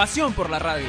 Pasión por la radio.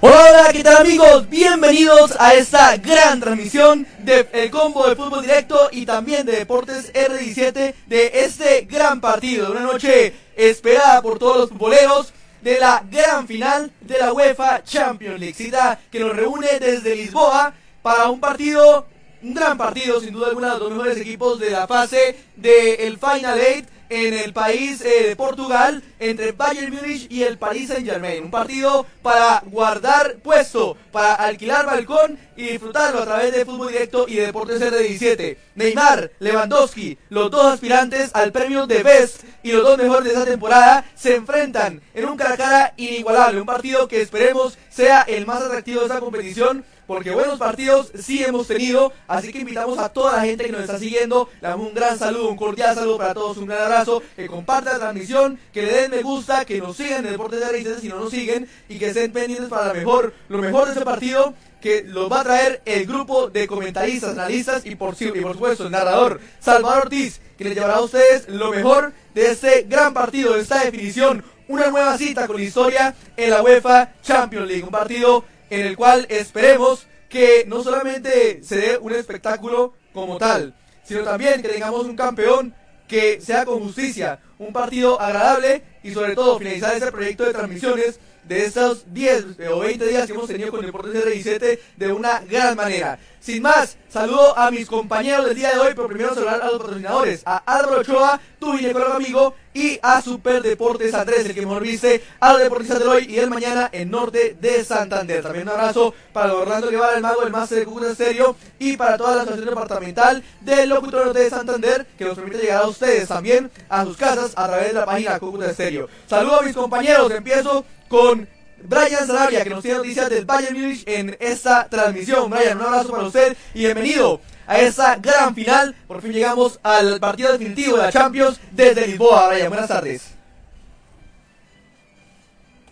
Hola, ¿qué tal amigos? Bienvenidos a esta gran transmisión de El Combo de Fútbol Directo y también de Deportes R17 de este gran partido, una noche esperada por todos los futboleros de la gran final de la UEFA Champions League, cita que nos reúne desde Lisboa para un partido, un gran partido, sin duda alguna, de los mejores equipos de la fase del Final Eight en el país eh, de Portugal entre Bayern Múnich y el Paris Saint Germain. Un partido para guardar puesto, para alquilar balcón y disfrutarlo a través de fútbol directo y de Deportes R17. Neymar, Lewandowski, los dos aspirantes al premio de Best y los dos mejores de esta temporada se enfrentan en un cara a cara inigualable. Un partido que esperemos sea el más atractivo de esta competición porque buenos partidos sí hemos tenido, así que invitamos a toda la gente que nos está siguiendo, le damos un gran saludo, un cordial saludo para todos, un gran abrazo, que compartan la transmisión, que le den me gusta, que nos sigan en Deportes de Raíces si no nos siguen y que estén pendientes para lo mejor, lo mejor de ese partido que los va a traer el grupo de comentaristas, analistas y por, y por supuesto el narrador Salvador Ortiz, que les llevará a ustedes lo mejor de este gran partido, de esta definición, una nueva cita con la historia en la UEFA Champions League, un partido en el cual esperemos que no solamente se dé un espectáculo como tal, sino también que tengamos un campeón que sea con justicia, un partido agradable y sobre todo finalizar este proyecto de transmisiones de estos 10 o 20 días que hemos tenido con Deportes R17 de una gran manera. Sin más, saludo a mis compañeros del día de hoy, pero primero saludar a los patrocinadores, a Álvaro Ochoa, tu ginecólogo amigo, y a Super Deportes Andrés, el que mejor viste a los deportistas de hoy y el mañana en norte de Santander. También un abrazo para Orlando Guevara, el mago, el máster de Cúcuta Estéreo, y para toda la asociación departamental del locutor norte de Santander, que nos permite llegar a ustedes también a sus casas a través de la página Cúcuta Estéreo. Saludo a mis compañeros, empiezo con Brian Sarabia, que nos tiene noticias del Bayern Munich en esta transmisión. Brian, un abrazo para usted y bienvenido a esa gran final. Por fin llegamos al partido definitivo de la Champions desde Lisboa. Brian, buenas tardes.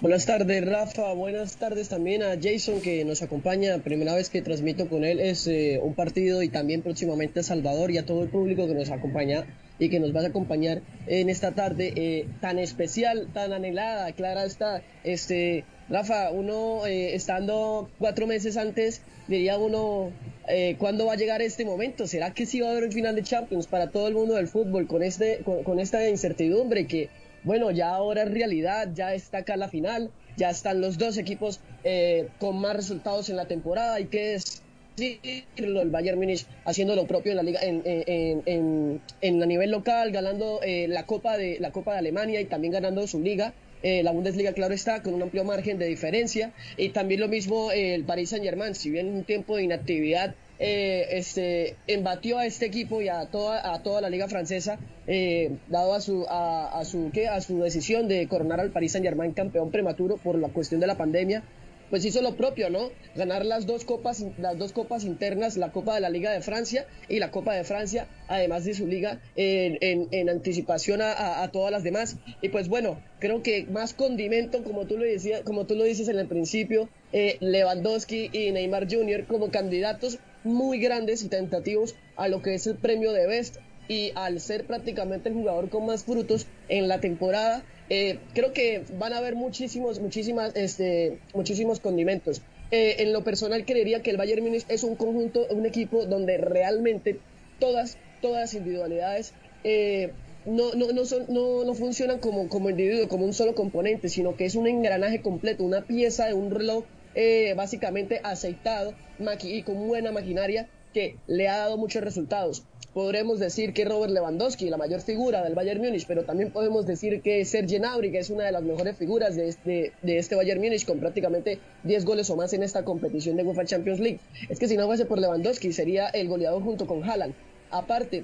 Buenas tardes, Rafa. Buenas tardes también a Jason que nos acompaña. Primera vez que transmito con él es eh, un partido y también próximamente a Salvador y a todo el público que nos acompaña y que nos va a acompañar en esta tarde eh, tan especial, tan anhelada. Clara está, este, Rafa, uno eh, estando cuatro meses antes, diría uno, eh, ¿cuándo va a llegar este momento? ¿Será que sí va a haber un final de Champions para todo el mundo del fútbol con, este, con, con esta incertidumbre que, bueno, ya ahora es realidad, ya está acá la final, ya están los dos equipos eh, con más resultados en la temporada y que es el Bayern Múnich haciendo lo propio en la liga en, en, en, en a nivel local ganando eh, la copa de la copa de Alemania y también ganando su liga. Eh, la Bundesliga claro está con un amplio margen de diferencia. Y también lo mismo eh, el Paris Saint Germain si bien un tiempo de inactividad eh, este, embatió a este equipo y a toda, a toda la liga francesa, eh, dado a su, a, a, su, ¿qué? a su decisión de coronar al Paris Saint Germain campeón prematuro por la cuestión de la pandemia, pues hizo lo propio, ¿no? Ganar las dos copas, las dos copas internas, la Copa de la Liga de Francia y la Copa de Francia, además de su liga, en, en, anticipación a, a, todas las demás. Y pues bueno, creo que más condimento, como tú lo decías, como tú lo dices en el principio, eh, Lewandowski y Neymar Jr. como candidatos muy grandes y tentativos a lo que es el premio de Best y al ser prácticamente el jugador con más frutos en la temporada, eh, creo que van a haber muchísimos, muchísimas, este, muchísimos condimentos. Eh, en lo personal creería que el Bayern Múnich es un conjunto, un equipo donde realmente todas, todas individualidades eh, no, no, no, son, no, no funcionan como, como individuo, como un solo componente, sino que es un engranaje completo, una pieza de un reloj eh, básicamente aceitado y con buena maquinaria que le ha dado muchos resultados. Podremos decir que Robert Lewandowski, la mayor figura del Bayern Múnich, pero también podemos decir que Serge Gnabry, que es una de las mejores figuras de este, de este Bayern Múnich, con prácticamente 10 goles o más en esta competición de UEFA Champions League. Es que si no fuese por Lewandowski, sería el goleador junto con Haaland. Aparte,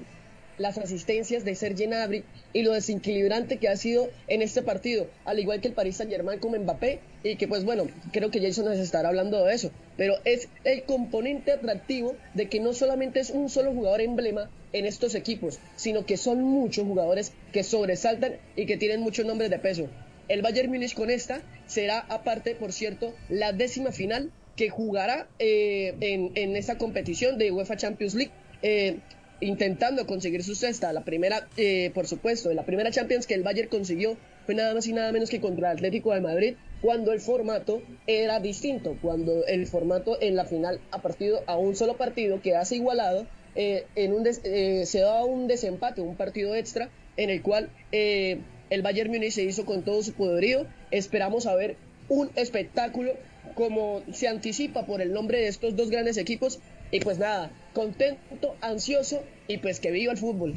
las asistencias de Serge Gnabry y lo desequilibrante que ha sido en este partido, al igual que el Paris Saint-Germain como Mbappé, y que pues bueno, creo que Jason nos estará hablando de eso, pero es el componente atractivo de que no solamente es un solo jugador emblema en estos equipos, sino que son muchos jugadores que sobresaltan y que tienen muchos nombres de peso. El Bayern Múnich con esta será aparte, por cierto, la décima final que jugará eh, en, en, esta competición de UEFA Champions League. Eh, intentando conseguir su sexta, la primera, eh, por supuesto, la primera Champions que el Bayern consiguió fue nada más y nada menos que contra el Atlético de Madrid, cuando el formato era distinto, cuando el formato en la final a partido a un solo partido que hace igualado, en un se daba un desempate, un partido extra, en el cual el Bayern Múnich se hizo con todo su poderío. Esperamos a ver un espectáculo como se anticipa por el nombre de estos dos grandes equipos. Y pues nada, contento, ansioso y pues que viva el fútbol.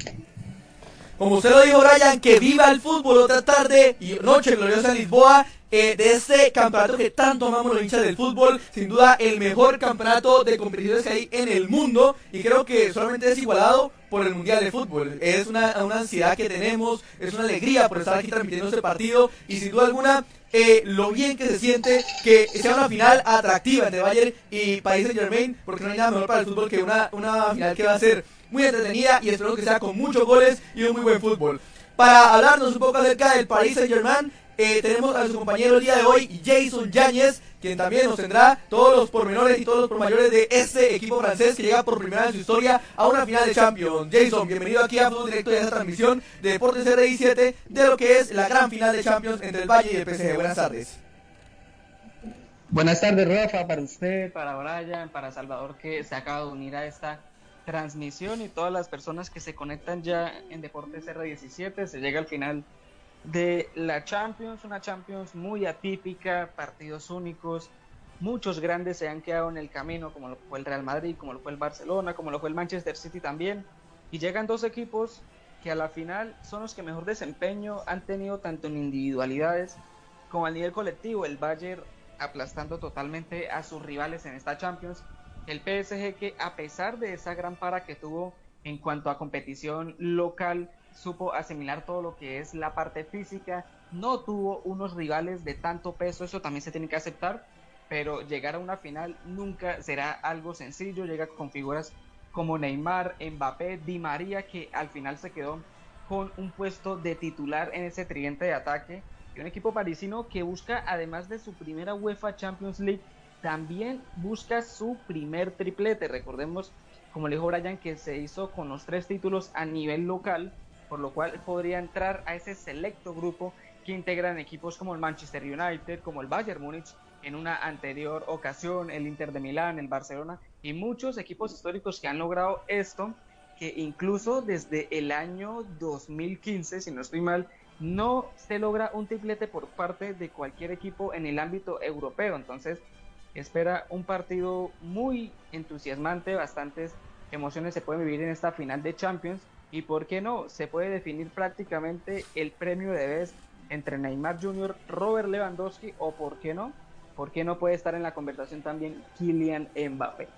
Como usted lo dijo, Ryan, que viva el fútbol otra tarde y noche gloriosa en Lisboa. De este campeonato que tanto amamos los hinchas del fútbol, sin duda el mejor campeonato de competiciones que hay en el mundo y creo que solamente es igualado por el Mundial de Fútbol. Es una, una ansiedad que tenemos, es una alegría por estar aquí transmitiendo este partido y sin duda alguna eh, lo bien que se siente que sea una final atractiva entre Bayern y Paris Saint Germain, porque no hay nada mejor para el fútbol que una, una final que va a ser muy entretenida y espero que sea con muchos goles y un muy buen fútbol. Para hablarnos un poco acerca del Paris Saint Germain, eh, tenemos a su compañero el día de hoy, Jason Yáñez, quien también nos tendrá todos los pormenores y todos los pormayores de este equipo francés que llega por primera vez en su historia a una final de Champions. Jason, bienvenido aquí a Fútbol Directo y a esta transmisión de Deportes RI7 de lo que es la gran final de Champions entre el Valle y el PSG. Buenas tardes. Buenas tardes, Rafa, para usted, para Brian, para Salvador, que se acaba de unir a esta transmisión y todas las personas que se conectan ya en Deportes R17. Se llega al final de la Champions, una Champions muy atípica, partidos únicos, muchos grandes se han quedado en el camino, como lo fue el Real Madrid, como lo fue el Barcelona, como lo fue el Manchester City también, y llegan dos equipos que a la final son los que mejor desempeño han tenido tanto en individualidades como a nivel colectivo, el Bayern aplastando totalmente a sus rivales en esta Champions, el PSG que a pesar de esa gran para que tuvo en cuanto a competición local, supo asimilar todo lo que es la parte física, no tuvo unos rivales de tanto peso, eso también se tiene que aceptar, pero llegar a una final nunca será algo sencillo, llega con figuras como Neymar, Mbappé, Di María, que al final se quedó con un puesto de titular en ese tridente de ataque, y un equipo parisino que busca, además de su primera UEFA Champions League, también busca su primer triplete. Recordemos, como le dijo Brian, que se hizo con los tres títulos a nivel local por lo cual podría entrar a ese selecto grupo que integran equipos como el Manchester United, como el Bayern Múnich en una anterior ocasión, el Inter de Milán, el Barcelona y muchos equipos históricos que han logrado esto, que incluso desde el año 2015, si no estoy mal, no se logra un triplete por parte de cualquier equipo en el ámbito europeo. Entonces, espera un partido muy entusiasmante, bastantes emociones se pueden vivir en esta final de Champions y por qué no, se puede definir prácticamente el premio de vez entre Neymar Jr., Robert Lewandowski o por qué no, por qué no puede estar en la conversación también Kylian Mbappé.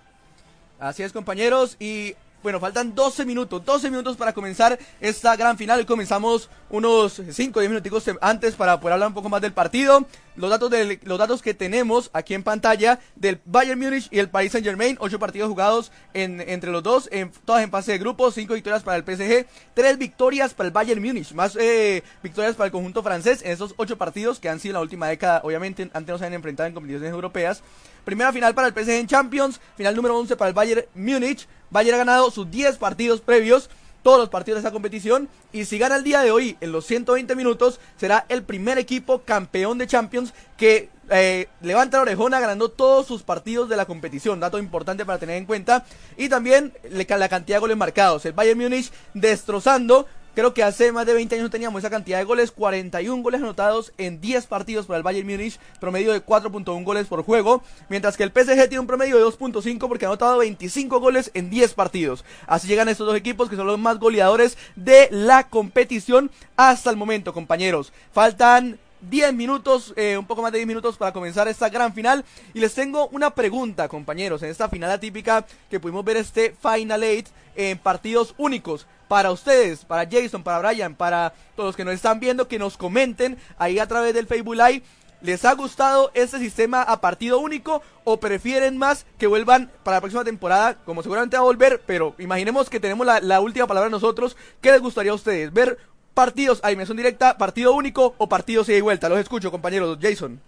Así es compañeros y bueno, faltan 12 minutos, 12 minutos para comenzar esta gran final. Comenzamos unos 5 o 10 minutos antes para poder hablar un poco más del partido. Los datos, de, los datos que tenemos aquí en pantalla del Bayern Múnich y el Paris Saint Germain. 8 partidos jugados en, entre los dos, en, todas en fase de grupo. 5 victorias para el PSG, 3 victorias para el Bayern Múnich. Más eh, victorias para el conjunto francés en esos 8 partidos que han sido en la última década. Obviamente antes no se han enfrentado en competiciones europeas. Primera final para el PSG en Champions. Final número 11 para el Bayern Múnich. Bayern ha ganado sus 10 partidos previos, todos los partidos de esta competición, y si gana el día de hoy en los 120 minutos, será el primer equipo campeón de Champions que eh, levanta la orejona ganando todos sus partidos de la competición. Dato importante para tener en cuenta. Y también la cantidad de goles marcados. El Bayern Múnich destrozando Creo que hace más de 20 años no teníamos esa cantidad de goles, 41 goles anotados en 10 partidos para el Bayern Múnich, promedio de 4.1 goles por juego, mientras que el PSG tiene un promedio de 2.5 porque ha anotado 25 goles en 10 partidos. Así llegan estos dos equipos que son los más goleadores de la competición hasta el momento, compañeros. Faltan 10 minutos, eh, un poco más de 10 minutos para comenzar esta gran final. Y les tengo una pregunta, compañeros. En esta final atípica que pudimos ver este Final 8 en partidos únicos. Para ustedes, para Jason, para Brian, para todos los que nos están viendo, que nos comenten ahí a través del Facebook Live. ¿Les ha gustado este sistema a partido único o prefieren más que vuelvan para la próxima temporada? Como seguramente va a volver, pero imaginemos que tenemos la, última palabra nosotros. ¿Qué les gustaría a ustedes? ¿Ver partidos a dimensión directa, partido único o partidos ida y vuelta? Los escucho, compañeros. Jason.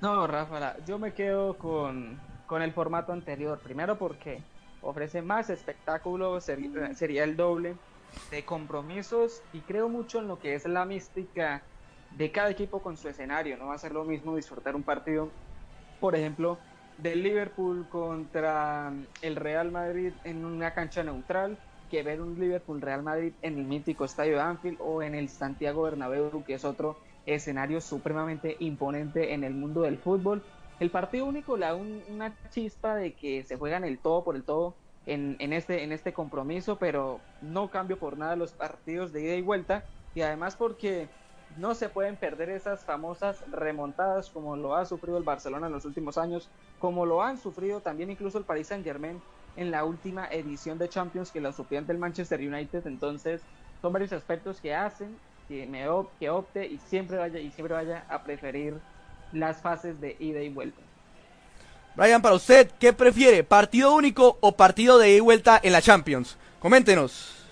No, Rafa, yo me quedo con, con el formato anterior. Primero porque ofrece más espectáculo, sería, sería el doble de compromisos y creo mucho en lo que es la mística de cada equipo con su escenario. No va a ser lo mismo disfrutar un partido, por ejemplo, del Liverpool contra el Real Madrid en una cancha neutral que ver un Liverpool Real Madrid en el mítico estadio de Anfield o en el Santiago Bernabéu, que es otro escenario supremamente imponente en el mundo del fútbol. El partido único le da una chispa de que se juegan el todo por el todo en, este, en este compromiso, pero no cambio por nada los partidos de ida y vuelta. Y además porque no se pueden perder esas famosas remontadas como lo ha sufrido el Barcelona en los últimos años, como lo han sufrido también incluso el Paris Saint Germain en la última edición de Champions que la sufrió ante el Manchester United. Entonces son varios aspectos que hacen que me opte y siempre vaya y siempre vaya a preferir las fases de ida y vuelta. Brian, para usted, ¿qué prefiere? ¿Partido único o partido de ida y vuelta en la Champions? Coméntenos.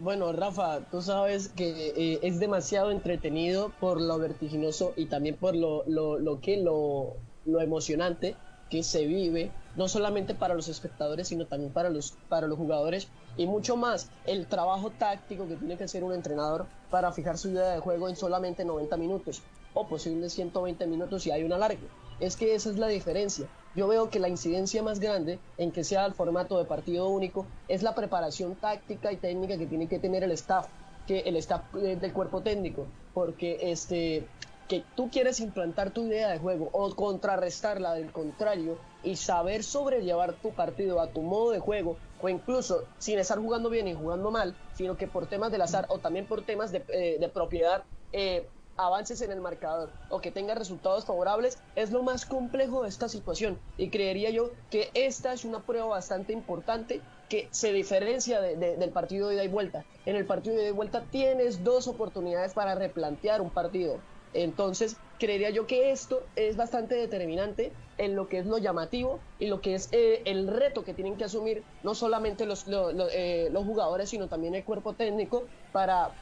Bueno, Rafa, tú sabes que eh, es demasiado entretenido por lo vertiginoso y también por lo, lo, lo que lo, lo emocionante que se vive, no solamente para los espectadores, sino también para los, para los jugadores y mucho más el trabajo táctico que tiene que hacer un entrenador para fijar su idea de juego en solamente 90 minutos o posibles 120 minutos si hay una larga. Es que esa es la diferencia. Yo veo que la incidencia más grande en que sea el formato de partido único es la preparación táctica y técnica que tiene que tener el staff, que el staff eh, del cuerpo técnico, porque este que tú quieres implantar tu idea de juego o contrarrestarla del contrario y saber sobrellevar tu partido a tu modo de juego o incluso sin estar jugando bien y jugando mal, sino que por temas del azar o también por temas de, eh, propiedad eh, avances en el marcador o que tenga resultados favorables es lo más complejo de esta situación y creería yo que esta es una prueba bastante importante que se diferencia del partido de ida y vuelta. En el partido de ida y vuelta tienes dos oportunidades para replantear un partido. Entonces, creería yo que esto es bastante determinante en lo que es lo llamativo y lo que es eh, el reto que tienen que asumir no solamente los, eh, los jugadores, sino también el cuerpo técnico para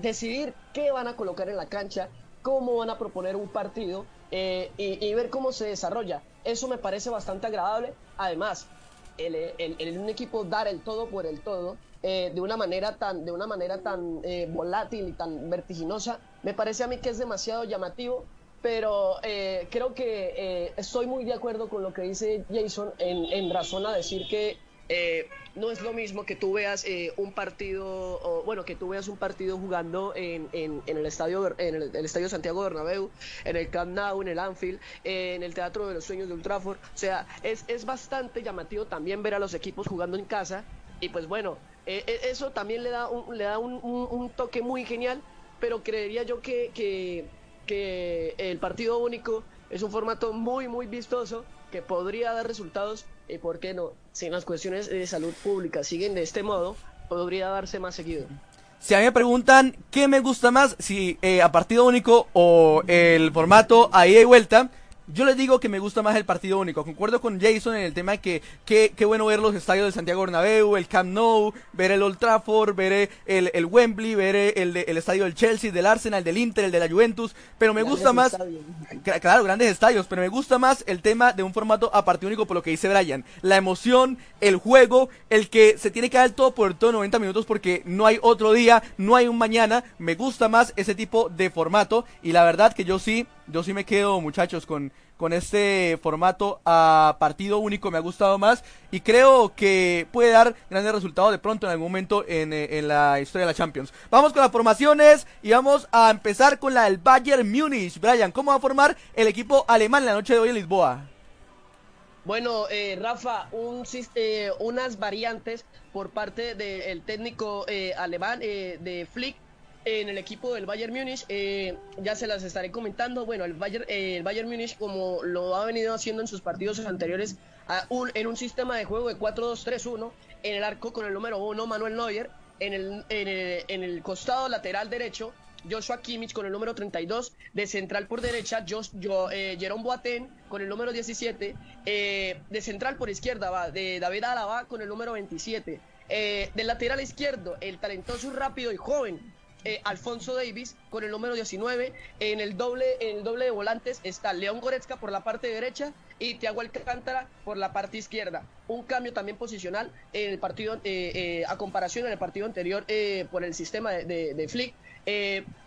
decidir qué van a colocar en la cancha, cómo van a proponer un partido eh, y, ver cómo se desarrolla. Eso me parece bastante agradable. Además, el, un equipo dar el todo por el todo eh, de una manera tan, de una manera tan eh, volátil y tan vertiginosa, me parece a mí que es demasiado llamativo. Pero creo que estoy muy de acuerdo con lo que dice Jason en, en razón a decir que eh, no es lo mismo que tú veas eh, un partido, bueno, que tú veas un partido jugando en, en, el estadio en el, estadio Santiago Bernabéu, en el Camp Nou, en el Anfield, en el Teatro de los Sueños de Ultraford. O sea, es, es bastante llamativo también ver a los equipos jugando en casa. Y pues bueno, eh, eso también le da un, le da un, un, toque muy genial, pero creería yo que, que, que el partido único es un formato muy, muy vistoso que podría dar resultados y por qué no, si las cuestiones de salud pública siguen de este modo, podría darse más seguido. Si a mí me preguntan qué me gusta más, si eh, a partido único o el formato ahí de vuelta, yo les digo que me gusta más el partido único. Concuerdo con Jason en el tema de que qué bueno ver los estadios de Santiago Bernabéu, el Camp Nou, ver el Old Trafford, ver el, el Wembley, ver el, el, estadio del Chelsea, del Arsenal, del Inter, el de la Juventus. Pero me gusta más, claro, grandes estadios, pero me gusta más el tema de un formato a partido único por lo que dice Brian. La emoción, el juego, el que se tiene que dar todo por todo 90 minutos porque no hay otro día, no hay un mañana. Me gusta más ese tipo de formato y la verdad que yo sí yo sí me quedo, muchachos, con, con este formato a partido único. Me ha gustado más y creo que puede dar grandes resultados de pronto en algún momento en, eh, en la historia de la Champions. Vamos con las formaciones y vamos a empezar con la del Bayern Múnich. Brian, ¿cómo va a formar el equipo alemán la noche de hoy en Lisboa? Bueno, eh, Rafa, un, eh, unas variantes por parte del técnico eh, alemán de Flick en el equipo del Bayern Múnich, eh, ya se las estaré comentando. Bueno, el Bayern, eh, el Bayern Múnich, como lo ha venido haciendo en sus partidos anteriores, en un sistema de juego de 4-2-3-1, en el arco con el número 1 Manuel Neuer, en el, en el, costado lateral derecho Joshua Kimmich con el número 32, de central por derecha, Josh, yo, eh, Jerome Boateng con el número 17, eh, de central por izquierda va de David Alaba con el número 27, eh, del lateral izquierdo, el talentoso, rápido y joven eh, Alfonso Davis con el número 19. En el doble, en el doble de volantes está León Goretzka por la parte derecha y Thiago Alcántara por la parte izquierda. Un cambio también posicional en el partido, eh, eh, a comparación en el partido anterior por el sistema de, Flick.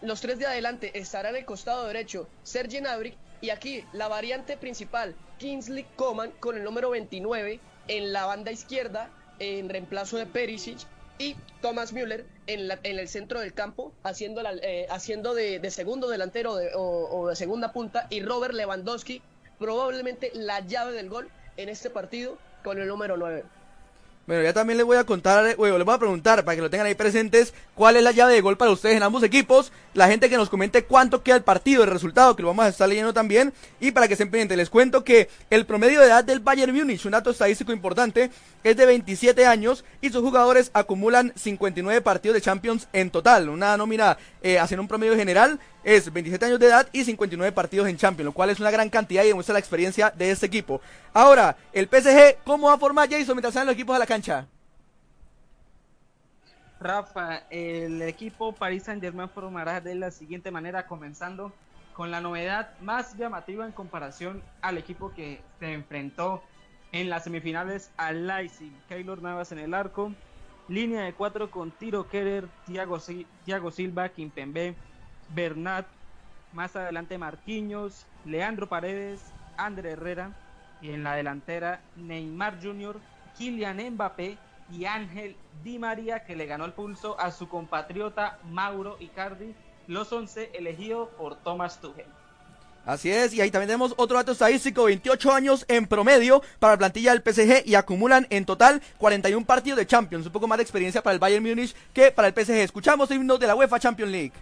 los tres de adelante estarán en el costado derecho Sergi Gnabry y aquí la variante principal Kingsley Coman con el número 29 en la banda izquierda en reemplazo de Perisic y Thomas Müller en, en el centro del campo, haciendo, eh, haciendo de, segundo delantero o, de segunda punta, y Robert Lewandowski, probablemente la llave del gol en este partido con el número 9. Bueno, ya también les voy a contar, bueno, les voy a preguntar para que lo tengan ahí presentes, cuál es la llave de gol para ustedes en ambos equipos. La gente que nos comente cuánto queda el partido, el resultado, que lo vamos a estar leyendo también. Y para que estén pendientes, les cuento que el promedio de edad del Bayern Múnich, un dato estadístico importante, es de 27 años y sus jugadores acumulan 59 partidos de Champions en total. Una nómina eh, haciendo un promedio general es 27 años de edad y 59 partidos en Champions, lo cual es una gran cantidad y demuestra la experiencia de este equipo. Ahora, el PSG, ¿cómo va a formar Jason mientras salen los equipos a la cancha? Rafa, el equipo Paris Saint Germain formará de la siguiente manera, comenzando con la novedad más llamativa en comparación al equipo que se enfrentó en las semifinales al Leipzig. Keylor Navas en el arco, línea de cuatro con Tiro Kerer, Thiago, Silva, Kimpembe, Bernat, más adelante Marquinhos, Leandro Paredes, André Herrera y en la delantera Neymar Jr., Kylian Mbappé y Ángel Di María que le ganó el pulso a su compatriota Mauro Icardi, los 11 elegidos por Thomas Tuchel. Así es, y ahí también tenemos otro dato estadístico, 28 años en promedio para la plantilla del PSG y acumulan en total 41 partidos de Champions, un poco más de experiencia para el Bayern Múnich que para el PSG. Escuchamos el himno de la UEFA Champions League.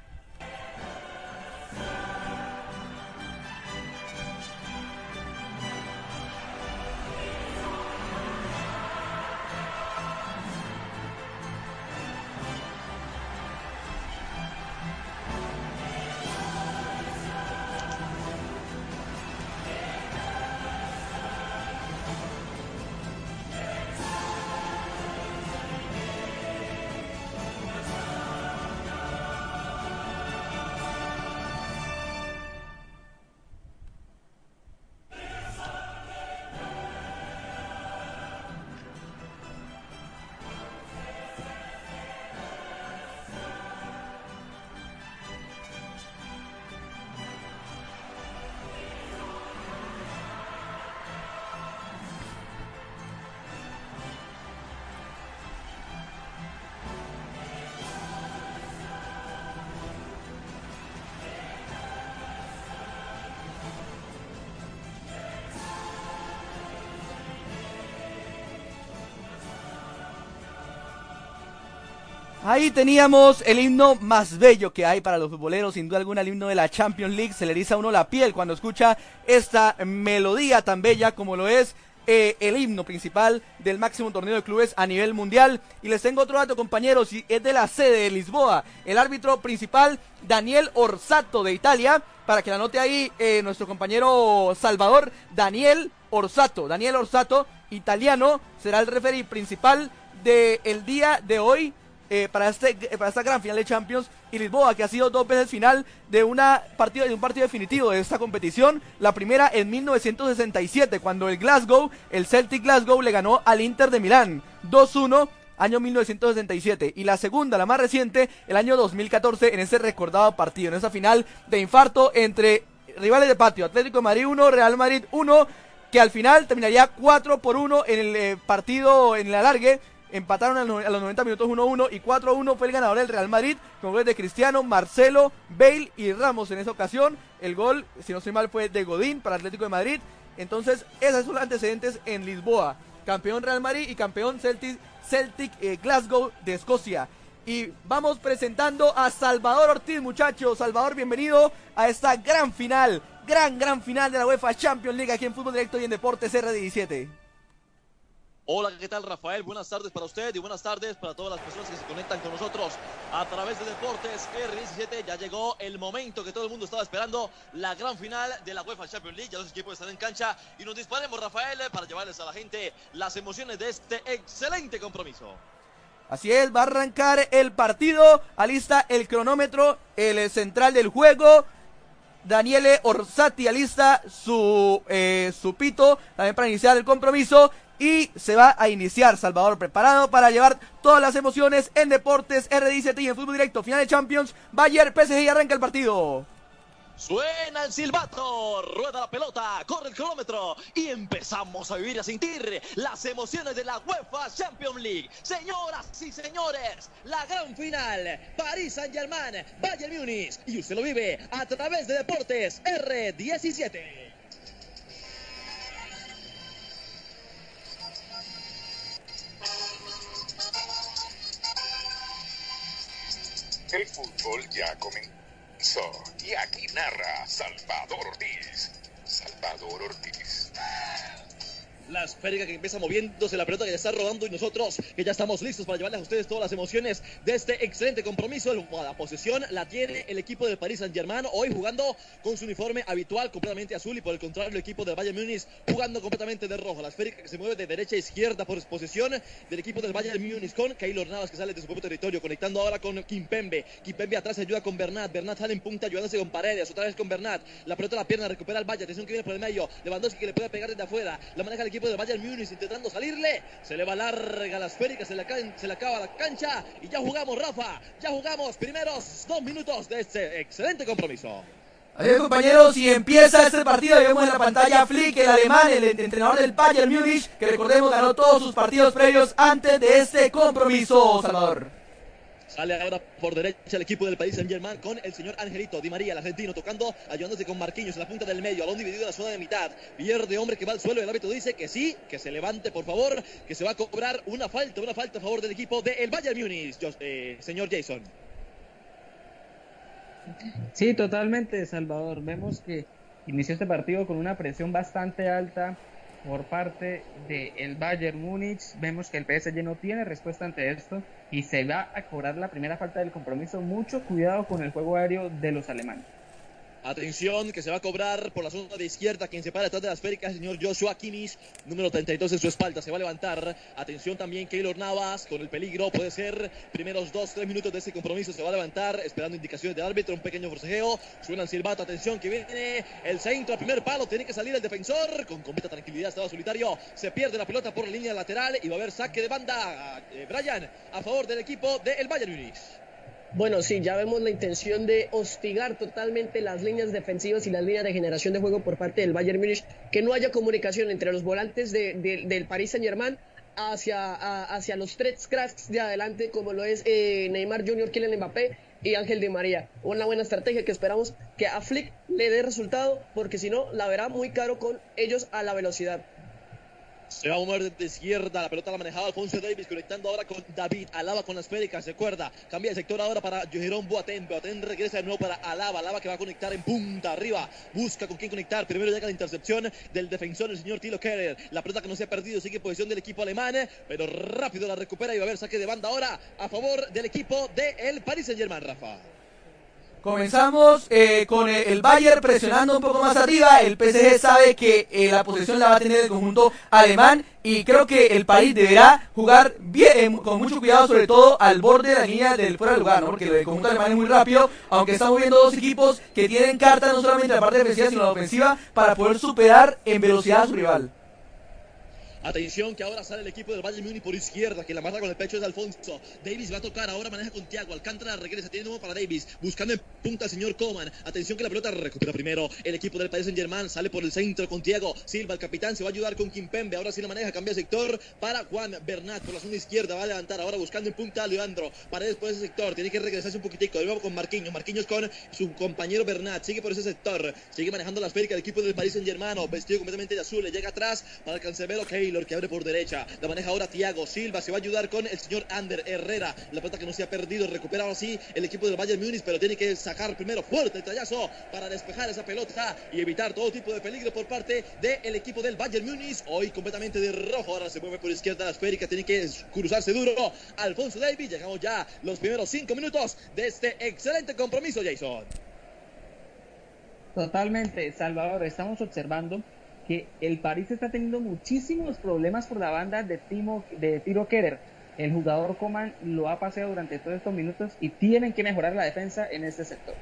Ahí teníamos el himno más bello que hay para los futboleros, sin duda alguna el himno de la Champions League. Se le eriza a uno la piel cuando escucha esta melodía tan bella como lo es eh, el himno principal del máximo torneo de clubes a nivel mundial. Y les tengo otro dato, compañeros, y es de la sede de Lisboa. El árbitro principal, Daniel Orsato de Italia, para que la note ahí eh, nuestro compañero Salvador, Daniel Orsato. Daniel Orsato, italiano, será el referee principal del día de hoy eh, para, este, para esta gran final de Champions y Lisboa, que ha sido dos veces final de, una partido, de un partido definitivo de esta competición. La primera en 1967, cuando el Glasgow, el Celtic Glasgow, le ganó al Inter de Milán 2-1 año 1967. Y la segunda, la más reciente, el año 2014, en ese recordado partido, en esa final de infarto entre rivales de patio, Atlético de Madrid 1, Real Madrid 1, que al final terminaría 4 por 1 en el eh, partido, en el alargue, Empataron a los 90 minutos 1-1 y 4-1 fue el ganador del Real Madrid con goles de Cristiano, Marcelo, Bale y Ramos en esa ocasión. El gol, si no soy mal, fue de Godín para Atlético de Madrid. Entonces, esos son los antecedentes en Lisboa. Campeón Real Madrid y campeón Celtic, Celtic eh, Glasgow de Escocia. Y vamos presentando a Salvador Ortiz, muchachos. Salvador, bienvenido a esta gran final, gran, gran final de la UEFA Champions League aquí en Fútbol Directo y en Deportes R17. Hola, ¿qué tal Rafael? Buenas tardes para usted y buenas tardes para todas las personas que se conectan con nosotros a través de Deportes R17. Ya llegó el momento que todo el mundo estaba esperando, la gran final de la UEFA Champions League. Ya los equipos están en cancha y nos disparemos, Rafael, para llevarles a la gente las emociones de este excelente compromiso. Así es, va a arrancar el partido, alista el cronómetro, el central del juego. Daniele Orsatti alista su, eh, su pito también para iniciar el compromiso y se va a iniciar Salvador preparado para llevar todas las emociones en Deportes R17 y en Fútbol Directo. Final de Champions, Bayern, PSG y arranca el partido. Suena el silbato, rueda la pelota, corre el kilómetro y empezamos a vivir y a sentir las emociones de la UEFA Champions League. Señoras y señores, la gran final, París Saint-Germain, Bayern Múnich y usted lo vive a través de Deportes R17. El fútbol ya comenzó y aquí narra Salvador Ortiz. Salvador Ortiz. La esférica que empieza moviéndose, la pelota que ya está rodando y nosotros que ya estamos listos para llevarles a ustedes todas las emociones de este excelente compromiso. La posesión la tiene el equipo de París Saint Germain hoy jugando con su uniforme habitual completamente azul y por el contrario el equipo del Bayern Múnich jugando completamente de rojo. La esférica que se mueve de derecha a izquierda por posesión del equipo del Bayern Múnich con Keylor Navas que sale de su propio territorio conectando ahora con Kimpembe. Kimpembe atrás ayuda con Bernat. Bernat sale en punta ayudándose con Paredes. Otra vez con Bernat. La pelota la pierna recupera el Bayern. Atención que viene por el medio. Lewandowski que le puede pegar desde afuera. La maneja el equipo del Bayern Múnich intentando salirle. Se le va larga la esférica, se le, se le acaba la cancha y ya jugamos, Rafa. Ya jugamos primeros dos minutos de este excelente compromiso. Adiós compañeros, y empieza este partido, vemos en la pantalla Flick, el alemán, el entrenador del Bayern Múnich, que recordemos ganó todos sus partidos previos antes de este compromiso, Salvador. Sale ahora por derecha el equipo del país Saint Germain con el señor Angelito Di María, el argentino, tocando, ayudándose con Marquinhos en la punta del medio, balón dividido en la zona de mitad. Pierde hombre que va al suelo. El árbitro dice que sí, que se levante por favor, que se va a cobrar una falta, una falta a favor del equipo del Bayern Múnich, eh, señor Jason. Sí, totalmente, Salvador. Vemos que inició este partido con una presión bastante alta por parte del Bayern Múnich. Vemos que el PSG no tiene respuesta ante esto y se va a cobrar la primera falta del compromiso. Mucho cuidado con el juego aéreo de los alemanes. Atención, que se va a cobrar por la zona de izquierda. Quien se para detrás de la esférica el señor Joshua Kimmich, número 32 en su espalda. Se va a levantar. Atención también, Keylor Navas, con el peligro. Puede ser primeros 2-3 minutos de este compromiso. Se va a levantar, esperando indicaciones del árbitro. Un pequeño forcejeo. Suena el silbato. Atención, que viene el centro. primer palo. Tiene que salir el defensor. Con completa tranquilidad, estaba solitario. Se pierde la pelota por la línea lateral. Y va a haber saque de banda. Eh, Brian, a favor del equipo del Bayern Munich. Bueno, sí, ya vemos la intención de hostigar totalmente las líneas defensivas y las líneas de generación de juego por parte del Bayern Múnich, que no haya comunicación entre los volantes del Paris Saint Germain hacia, hacia los tres cracks de adelante, como lo es eh, Neymar Junior, Kylian Mbappé y Ángel Di María. Una buena estrategia que esperamos que a Flick le dé resultado, porque si no, la verá muy caro con ellos a la velocidad. Se va a mover de izquierda. La pelota la manejaba Alfonso Davis. Conectando ahora con David. Alaba con la esférica. Se cuerda. Cambia el sector ahora para Jerón Boateng. Boateng regresa de nuevo para Alaba. Alaba que va a conectar en punta arriba. Busca con quién conectar. Primero llega la intercepción del defensor, el señor Tilo Keller. La pelota que no se ha perdido. Sigue en posición del equipo alemán. Pero rápido la recupera y va a haber saque de banda ahora a favor del equipo del el Paris Saint Germain, Rafa. Comenzamos eh, con el Bayern presionando un poco más arriba. El PSG sabe que eh, la posesión la va a tener el conjunto alemán y creo que el país deberá jugar bien, con mucho cuidado, sobre todo al borde de la línea del fuera de lugar, ¿no? porque el conjunto alemán es muy rápido, aunque estamos viendo dos equipos que tienen carta no solamente la parte defensiva sino la ofensiva para poder superar en velocidad a su rival. Atención que ahora sale el equipo del Bayern Múnich por izquierda, que la marca con el pecho es Alfonso. Davis va a tocar, ahora maneja con Thiago. Alcántara regresa, tiene nuevo para Davis. Buscando en punta al señor Coman. Atención que la pelota recupera primero. El equipo del Paris Saint Germain sale por el centro con Thiago. Silva, el capitán, se va a ayudar con Kimpembe. Ahora sí la maneja, cambia sector para Juan Bernat por la zona izquierda. Va a levantar ahora buscando en punta a Leandro. Paredes por ese sector. Tiene que regresarse un poquitico. Nuevo con Marquinhos. Marquinhos con su compañero Bernat. Sigue por ese sector. Sigue manejando la esférica del equipo del Paris Saint Germain. Vestido completamente de azul. Le llega atrás para el cancelero Keylor. Keylor que abre por derecha. La maneja ahora Thiago Silva. Se va a ayudar con el señor Ander Herrera. La pelota que no se ha perdido. Recupera ahora sí el equipo del Bayern Múnich, pero tiene que sacar primero fuerte el tallazo para despejar esa pelota y evitar todo tipo de peligro por parte del equipo del Bayern Múnich. Hoy completamente de rojo. Ahora se mueve por izquierda la esférica. Tiene que cruzarse duro. Alfonso Davis. Llegamos ya los primeros cinco minutos de este excelente compromiso, Jason. Totalmente, Salvador. Estamos observando que el París está teniendo muchísimos problemas por la banda de, Timo, de Tiro. El jugador Coman lo ha paseado durante todos estos minutos y tienen que mejorar la defensa en este sector.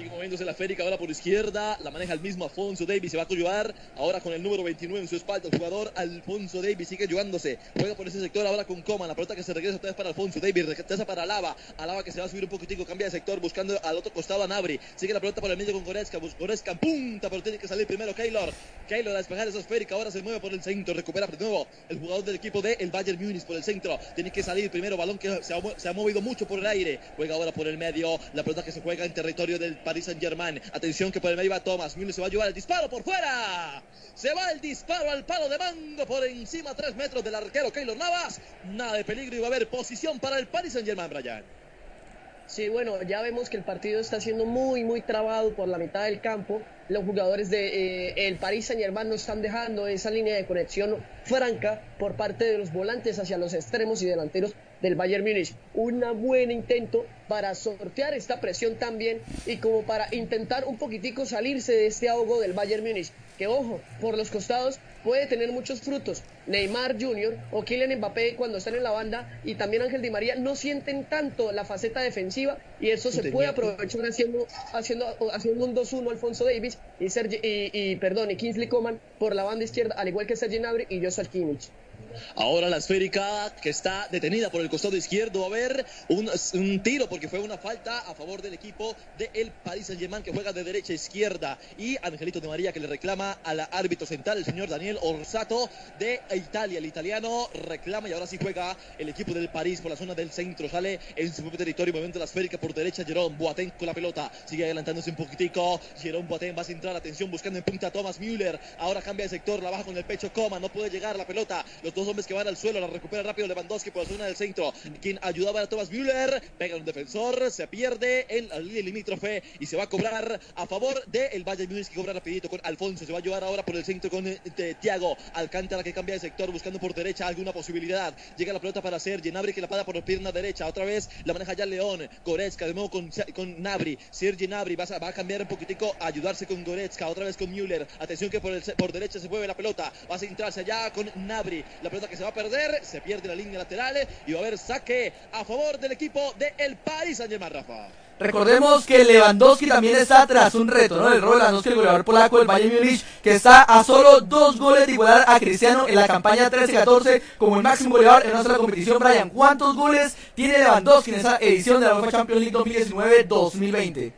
Sigue moviéndose la Férica ahora por izquierda. La maneja el mismo Alfonso Davis. Se va a ayudar ahora con el número 29 en su espalda. El jugador Alfonso Davis sigue ayudándose. Juega por ese sector ahora con Coman. La pelota que se regresa otra vez para Alfonso Davis. Regresa para Alaba. Alaba que se va a subir un poquitico. Cambia de sector buscando al otro costado a Nabri. Sigue la pelota por el medio con Goretzka. Goretzka punta, pero tiene que salir primero Keylor. Keylor a despejar esa esférica. Ahora se mueve por el centro. Recupera de nuevo el jugador del equipo de el Bayern Múnich por el centro. Tiene que salir primero. Balón que se ha, se ha movido mucho por el aire. Juega ahora por el medio. La pelota que se juega en territorio del Paris Saint Germain. Atención que por el medio va Thomas. Müller se va a llevar el disparo por fuera. Se va el disparo al palo de mando por encima, tres metros del arquero Keylor Navas. Nada de peligro y va a haber posición para el Paris Saint Germain, Brian. Sí, bueno, ya vemos que el partido está siendo muy, muy trabado por la mitad del campo. Los jugadores de eh, el Paris Saint Germain no están dejando esa línea de conexión franca por parte de los volantes hacia los extremos y delanteros del Bayern Múnich. Un buen intento para sortear esta presión también y como para intentar un poquitico salirse de este ahogo del Bayern Múnich. Que ojo, por los costados puede tener muchos frutos. Neymar Jr. o Kylian Mbappé cuando están en la banda y también Ángel Di María no sienten tanto la faceta defensiva y eso se puede aprovechar haciendo, haciendo, haciendo un 2-1 Alfonso Davis y, Sergi, y, y, perdón, y Kingsley Coman por la banda izquierda, al igual que Sergi Gnabry y Joshua Kimmich. Ahora la esférica que está detenida por el costado izquierdo. A haber un, tiro porque fue una falta a favor del equipo del el Paris Saint-Germain que juega de derecha a izquierda. Y Angelito de María que le reclama al árbitro central, el señor Daniel Orsato de Italia. El italiano reclama y ahora sí juega el equipo del París por la zona del centro. Sale en su propio territorio, movimiento la esférica por derecha. Jerón Boateng con la pelota. Sigue adelantándose un poquitico. Jerón Boateng va a centrar atención buscando en punta a Thomas Müller. Ahora cambia de sector, la baja con el pecho. Coma, no puede llegar la pelota. Los dos hombres que van al suelo, la recupera rápido Lewandowski por la zona del centro, quien ayudaba a Thomas Müller, pega un defensor, se pierde en la línea limítrofe y se va a cobrar a favor del el Bayern Múnich que cobra rapidito con Alfonso, se va a ayudar ahora por el centro con eh, Thiago, Alcántara que cambia de sector buscando por derecha alguna posibilidad, llega la pelota para Sergi, Nabri que la paga por la pierna derecha, otra vez la maneja ya León, Goretzka de nuevo con, con Nabri, Sergi Nabri va a, va a cambiar un poquitico, ayudarse con Goretzka, otra vez con Müller, atención que por, el, por derecha se mueve la pelota, va a centrarse allá con Nabri, pelota que se va a perder, se pierde la línea lateral y va a haber saque a favor del equipo del el Paris Saint-Germain, Rafa. Recordemos que Lewandowski también está tras un reto, ¿no? El de Lewandowski, el goleador polaco del Bayern Múnich, que está a solo dos goles de igualar a Cristiano en la campaña 13-14 como el máximo goleador en nuestra competición. Brian, ¿cuántos goles tiene Lewandowski en esa edición de la UEFA Champions League 2019-2020?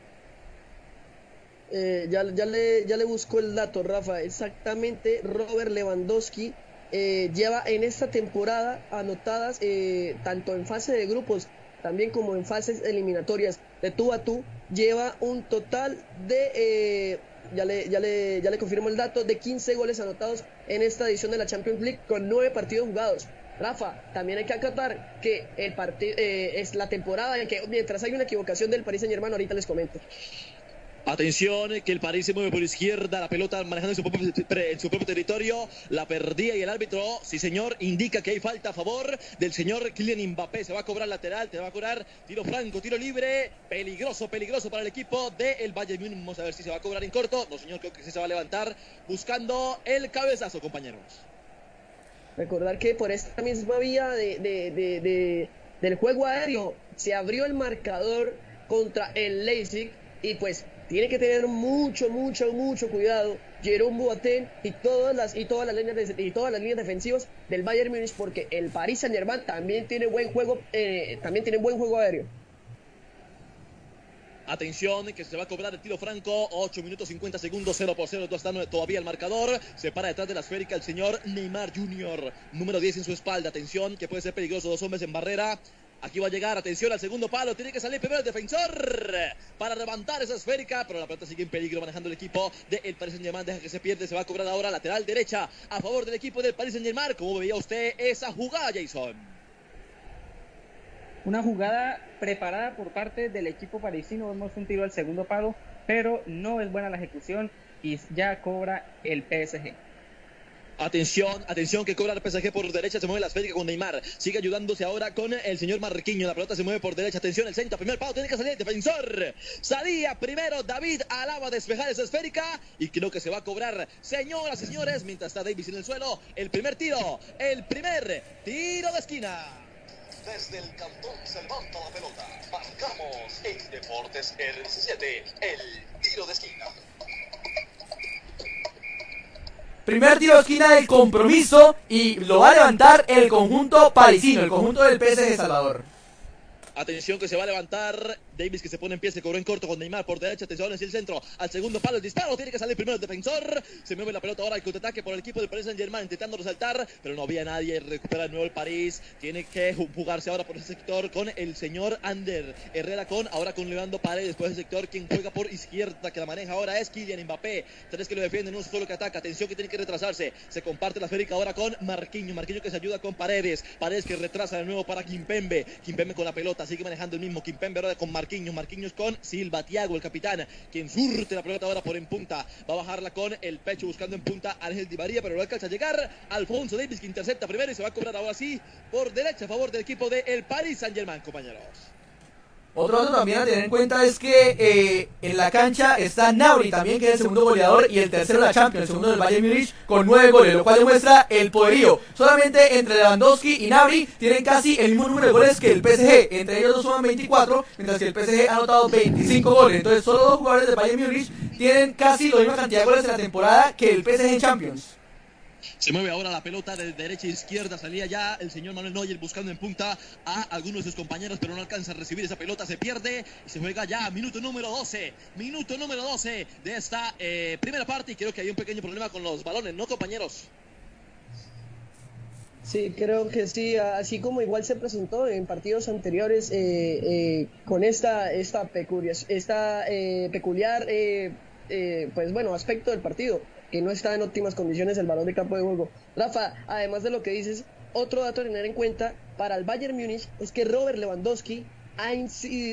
Eh, ya, ya, le, ya le busco el dato, Rafa. Exactamente, Robert Lewandowski eh, lleva en esta temporada anotadas eh, tanto en fase de grupos también como en fases eliminatorias de tú a tú, lleva un total de, eh, ya, le, ya, le, ya le confirmo el dato, de 15 goles anotados en esta edición de la Champions League con 9 partidos jugados. Rafa, también hay que acatar que el partido eh, es la temporada en que mientras hay una equivocación del Paris Saint Germain, ahorita les comento. Atención, que el París se mueve por izquierda, la pelota manejando en su, propio, su, propio, territorio, la perdía y el árbitro, sí señor, indica que hay falta a favor del señor Kylian Mbappé. Se va a cobrar lateral, te va a cobrar tiro franco, tiro libre, peligroso, peligroso para el equipo del el Bayern Múnich. Vamos a ver si se va a cobrar en corto. No señor, creo que sí se va a levantar buscando el cabezazo, compañeros. Recordar que por esta misma vía de, de, de, del juego aéreo se abrió el marcador contra el Leipzig y pues tiene que tener mucho, mucho, mucho cuidado Jerome Boateng y todas las y todas las líneas y todas las líneas defensivas del Bayern Múnich porque el Paris Saint Germain también tiene buen juego eh, también tiene buen juego aéreo. Atención, que se va a cobrar el tiro franco. 8 minutos 50 segundos, 0 por 0. Está todavía el marcador. Se para detrás de la esférica el señor Neymar Jr. Número 10 en su espalda. Atención, que puede ser peligroso. Dos hombres en barrera. Aquí va a llegar, atención al segundo palo, tiene que salir primero el defensor para levantar esa esférica, pero la pelota sigue en peligro manejando el equipo del Paris Saint-Germain, deja que se pierde, se va a cobrar ahora lateral derecha a favor del equipo del Paris Saint-Germain. ¿Cómo veía usted esa jugada, Jason? Una jugada preparada por parte del equipo parisino, vemos un tiro al segundo palo, pero no es buena la ejecución y ya cobra el PSG. Atención, atención que cobra el PSG por derecha, se mueve la esférica con Neymar. Sigue ayudándose ahora con el señor Marquinho. La pelota se mueve por derecha, atención, el centro, primer palo, tiene que salir el defensor. Salía primero David Alaba despejar esa esférica y creo que se va a cobrar, señoras y señores, mientras está Davis en el suelo, el primer tiro, el primer tiro de esquina. Desde el cantón se levanta la pelota. Marcamos en Deportes R17, el tiro de esquina. Primer tiro de esquina del compromiso y lo va a levantar el conjunto parisino, el conjunto del PSG Salvador. Atención que se va a levantar. Davis que se pone en pie, se cobró en corto con Neymar por derecha. Atención hacia el centro. Al segundo palo el disparo. Tiene que salir primero el defensor. Se mueve la pelota ahora al contraataque por el equipo del Paris Saint Germain intentando resaltar. Pero no había nadie. Recupera de nuevo el París. Tiene que jugarse ahora por ese sector con el señor Ander. Herrera con ahora con Leandro Paredes por ese sector. Quien juega por izquierda que la maneja ahora es Kylian Mbappé. Tres que lo defienden, un solo que ataca. Atención que tiene que retrasarse. Se comparte la esférica ahora con Marquinho. Marquinho que se ayuda con Paredes. Paredes que retrasa de nuevo para Kimpembe. Kimpembe con la pelota. Sigue manejando el mismo Kimpembe ahora con Marquinhos, Marquinhos con Silva, Tiago, el capitán, quien surte la pelota ahora por en punta, va a bajarla con el pecho buscando en punta Ángel Di María, pero no alcanza a llegar, Alfonso Davis que intercepta primero y se va a cobrar ahora sí por derecha a favor del equipo de el Paris Saint Germain, compañeros. Otro dato también a tener en cuenta es que eh, en la cancha está Nauri también, que es el segundo goleador, y el tercero de la Champions, el segundo del Bayern Múnich, con nueve goles, lo cual demuestra el poderío. Solamente entre Lewandowski y Nauri tienen casi el mismo número de goles que el PSG. Entre ellos dos suman 24, mientras que el PSG ha anotado 25 goles. Entonces, solo dos jugadores del Bayern Múnich tienen casi la misma cantidad de goles en la temporada que el PSG en Champions. Se mueve ahora la pelota de derecha a izquierda. Salía ya el señor Manuel Neuer buscando en punta a algunos de sus compañeros, pero no alcanza a recibir esa pelota. Se pierde y se juega ya. Minuto número 12. Minuto número 12 de esta eh, primera parte. Y creo que hay un pequeño problema con los balones, ¿no, compañeros? Sí, creo que sí, así como igual se presentó en partidos anteriores eh, eh, con esta, esta, peculiar, esta eh, peculiar eh, eh, pues bueno, aspecto del partido, que no está en óptimas condiciones el balón de campo de juego. Rafa, además de lo que dices, otro dato a tener en cuenta para el Bayern Múnich es que Robert Lewandowski ha,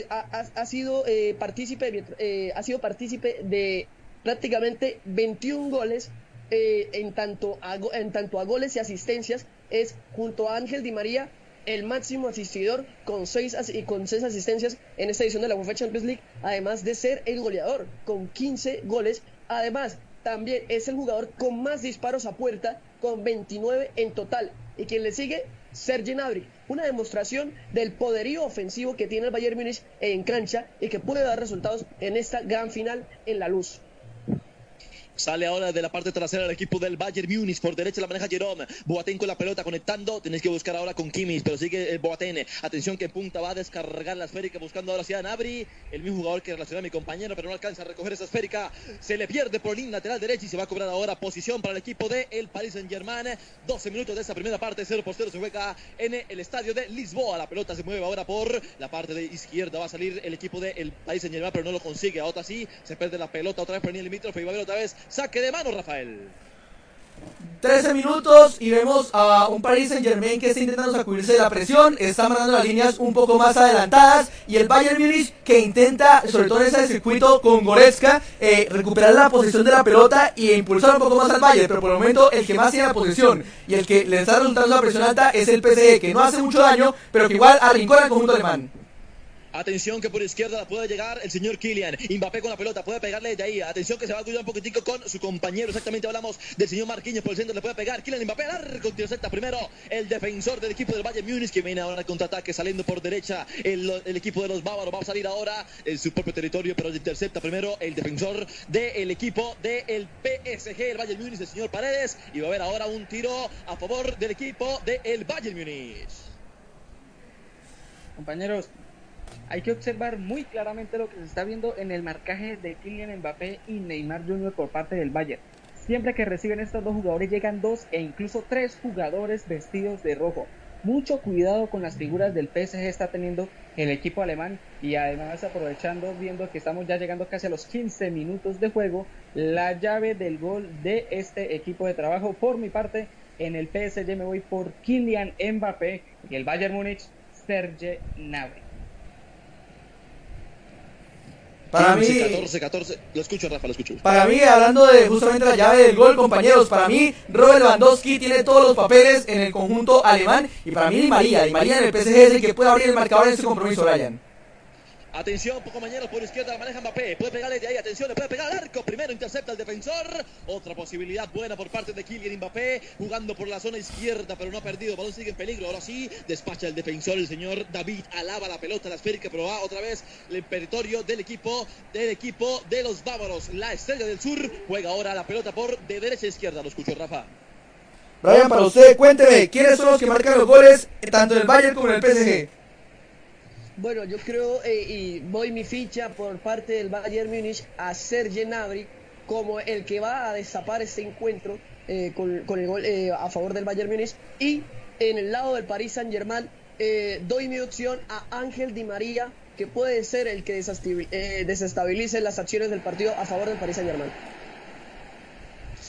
ha- ha- sido eh, partícipe eh, ha sido partícipe de prácticamente 21 goles eh, en, tanto a, en tanto a goles y asistencias es junto a Ángel Di María el máximo asistidor con seis, as- y con seis asistencias en esta edición de la UEFA Champions League, además de ser el goleador con 15 goles. Además, también es el jugador con más disparos a puerta, con 29 en total. Y quien le sigue, Sergi Gnabry. Una demostración del poderío ofensivo que tiene el Bayern Múnich en cancha y que puede dar resultados en esta gran final en la luz. Sale ahora de la parte trasera el equipo del Bayern Múnich. Por derecha la maneja Jerome. Boateng con la pelota conectando. Tenéis que buscar ahora con Kimmich, pero sigue el Boateng. Atención que punta va a descargar la esférica buscando ahora hacia Nabri. El mismo jugador que relaciona a mi compañero, pero no alcanza a recoger esa esférica. Se le pierde por línea lateral derecha y se va a cobrar ahora posición para el equipo de el Paris Saint Germain. 12 minutos de esa primera parte. 0 por 0 se juega en el estadio de Lisboa. La pelota se mueve ahora por la parte de izquierda. Va a salir el equipo de el Paris Saint Germain, pero no lo consigue. Ahora sí, se pierde la pelota otra vez por línea limítrofe y va a haber otra vez saque de mano, Rafael. 13 minutos y vemos a un Paris Saint Germain que está intentando sacudirse de la presión, está mandando las líneas un poco más adelantadas y el Bayern Munich que intenta, sobre todo en ese circuito con Goretzka, eh, recuperar la posición de la pelota y impulsar un poco más al Bayern, pero por el momento el que más tiene la posición y el que le está resultando la presión alta es el PSG, que no hace mucho daño, pero que igual arrincona al conjunto alemán. Atención que por izquierda la puede llegar el señor Kylian. Mbappé con la pelota, puede pegarle de ahí. Atención que se va a cuidar un poquitico con su compañero. Exactamente hablamos del señor Marquinhos por el centro, le puede pegar. Kylian Mbappé largo, intercepta primero el defensor del equipo del Bayern Múnich que viene ahora al contraataque saliendo por derecha. El, el equipo de los bávaros va a salir ahora en su propio territorio, pero intercepta primero el defensor del equipo del PSG, el Bayern Múnich, el señor Paredes. Y va a haber ahora un tiro a favor del equipo del Bayern Múnich. Compañeros, hay que observar muy claramente lo que se está viendo en el marcaje de Kylian Mbappé y Neymar Jr. por parte del Bayern. Siempre que reciben estos dos jugadores llegan dos e incluso tres jugadores vestidos de rojo. mucho cuidado con las figuras del PSG está teniendo el equipo alemán y además aprovechando, viendo que estamos ya llegando casi a los 15 minutos de juego, la llave del gol de este equipo de trabajo. Por mi parte, en el PSG me voy por Kylian Mbappé y el Bayern Múnich, Serge Gnabry. Para 15, mí, 14, 14. Lo escucho, Rafa, lo escucho. Para mí, hablando de justamente la llave del gol, compañeros, para mí Robert Lewandowski tiene todos los papeles en el conjunto alemán y para mí Di María, Di María en el PSG es el que puede abrir el marcador en este compromiso, Ryan. Atención, poco mañana por izquierda la maneja Mbappé. Puede pegarle de ahí, atención, le puede pegar al arco. Primero intercepta al defensor. Otra posibilidad buena por parte de Kylian Mbappé. Jugando por la zona izquierda, pero no ha perdido. El balón sigue en peligro. Ahora sí, despacha el defensor, el señor David. Alaba la pelota, la esférica, pero otra vez el territorio del equipo, del equipo de los bávaros. La estrella del sur juega ahora la pelota por de derecha a izquierda. Lo escucho, Rafa. Brian, para usted, cuénteme, ¿quiénes son los que marcan los goles tanto en el Bayern como en el PSG? Bueno, yo creo eh, y voy mi ficha por parte del Bayern Múnich a Serge Gnabry como el que va a destapar este encuentro eh, con, con el gol eh, a favor del Bayern Múnich y en el lado del Paris Saint Germain doy mi opción a Ángel Di María que puede ser el que eh, desestabilice las acciones del partido a favor del Paris Saint Germain.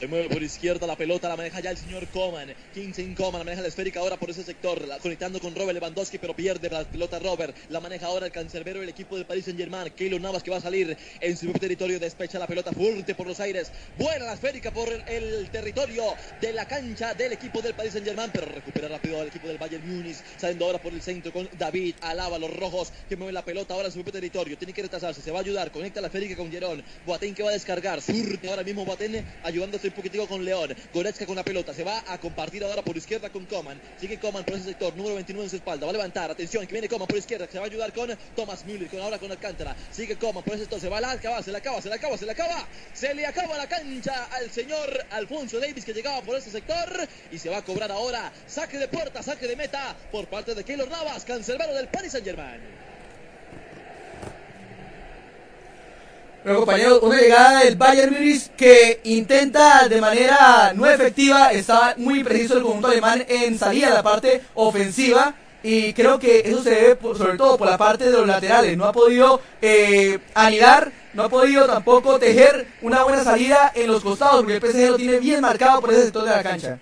Se mueve por izquierda la pelota, la maneja ya el señor Coman. Kingston Coman, maneja la esférica ahora por ese sector, conectando con Robert Lewandowski, pero pierde la pelota Robert. La maneja ahora el cancerbero del equipo del Paris Saint Germain. Keylor Navas que va a salir en su territorio, despecha la pelota fuerte por los aires. Buena la esférica por el, territorio de la cancha del equipo del Paris Saint Germain, pero recupera rápido al equipo del Bayern Múnich, saliendo ahora por el centro con David. Alaba los rojos que mueven la pelota ahora en su propio territorio. Tiene que retrasarse, se va a ayudar, conecta la esférica con Gerón. Boateng que va a descargar, surte ahora mismo Boateng ayudándose un poquitico con León. Goretzka con la pelota, se va a compartir ahora por izquierda con Coman. Sigue Coman por ese sector, número 29 en su espalda. Va a levantar, atención, que viene Coman por izquierda, se va a ayudar con Thomas Müller, con ahora con Alcántara. Sigue Coman por ese sector, se va a la acaba, se le acaba, se le acaba, se le acaba. Se le acaba la cancha al señor Alfonso Davis que llegaba por ese sector y se va a cobrar ahora saque de puerta, saque de meta por parte de Keylor Navas, cancerbero del Paris Saint Germain. Pero compañeros, una llegada del Bayern Múnich que intenta de manera no efectiva, estaba muy preciso el conjunto alemán en salida de la parte ofensiva y creo que eso se debe por- sobre todo por la parte de los laterales, no ha podido eh, anidar, no ha podido tampoco tejer una buena salida en los costados porque el PSG lo tiene bien marcado por ese sector de la cancha.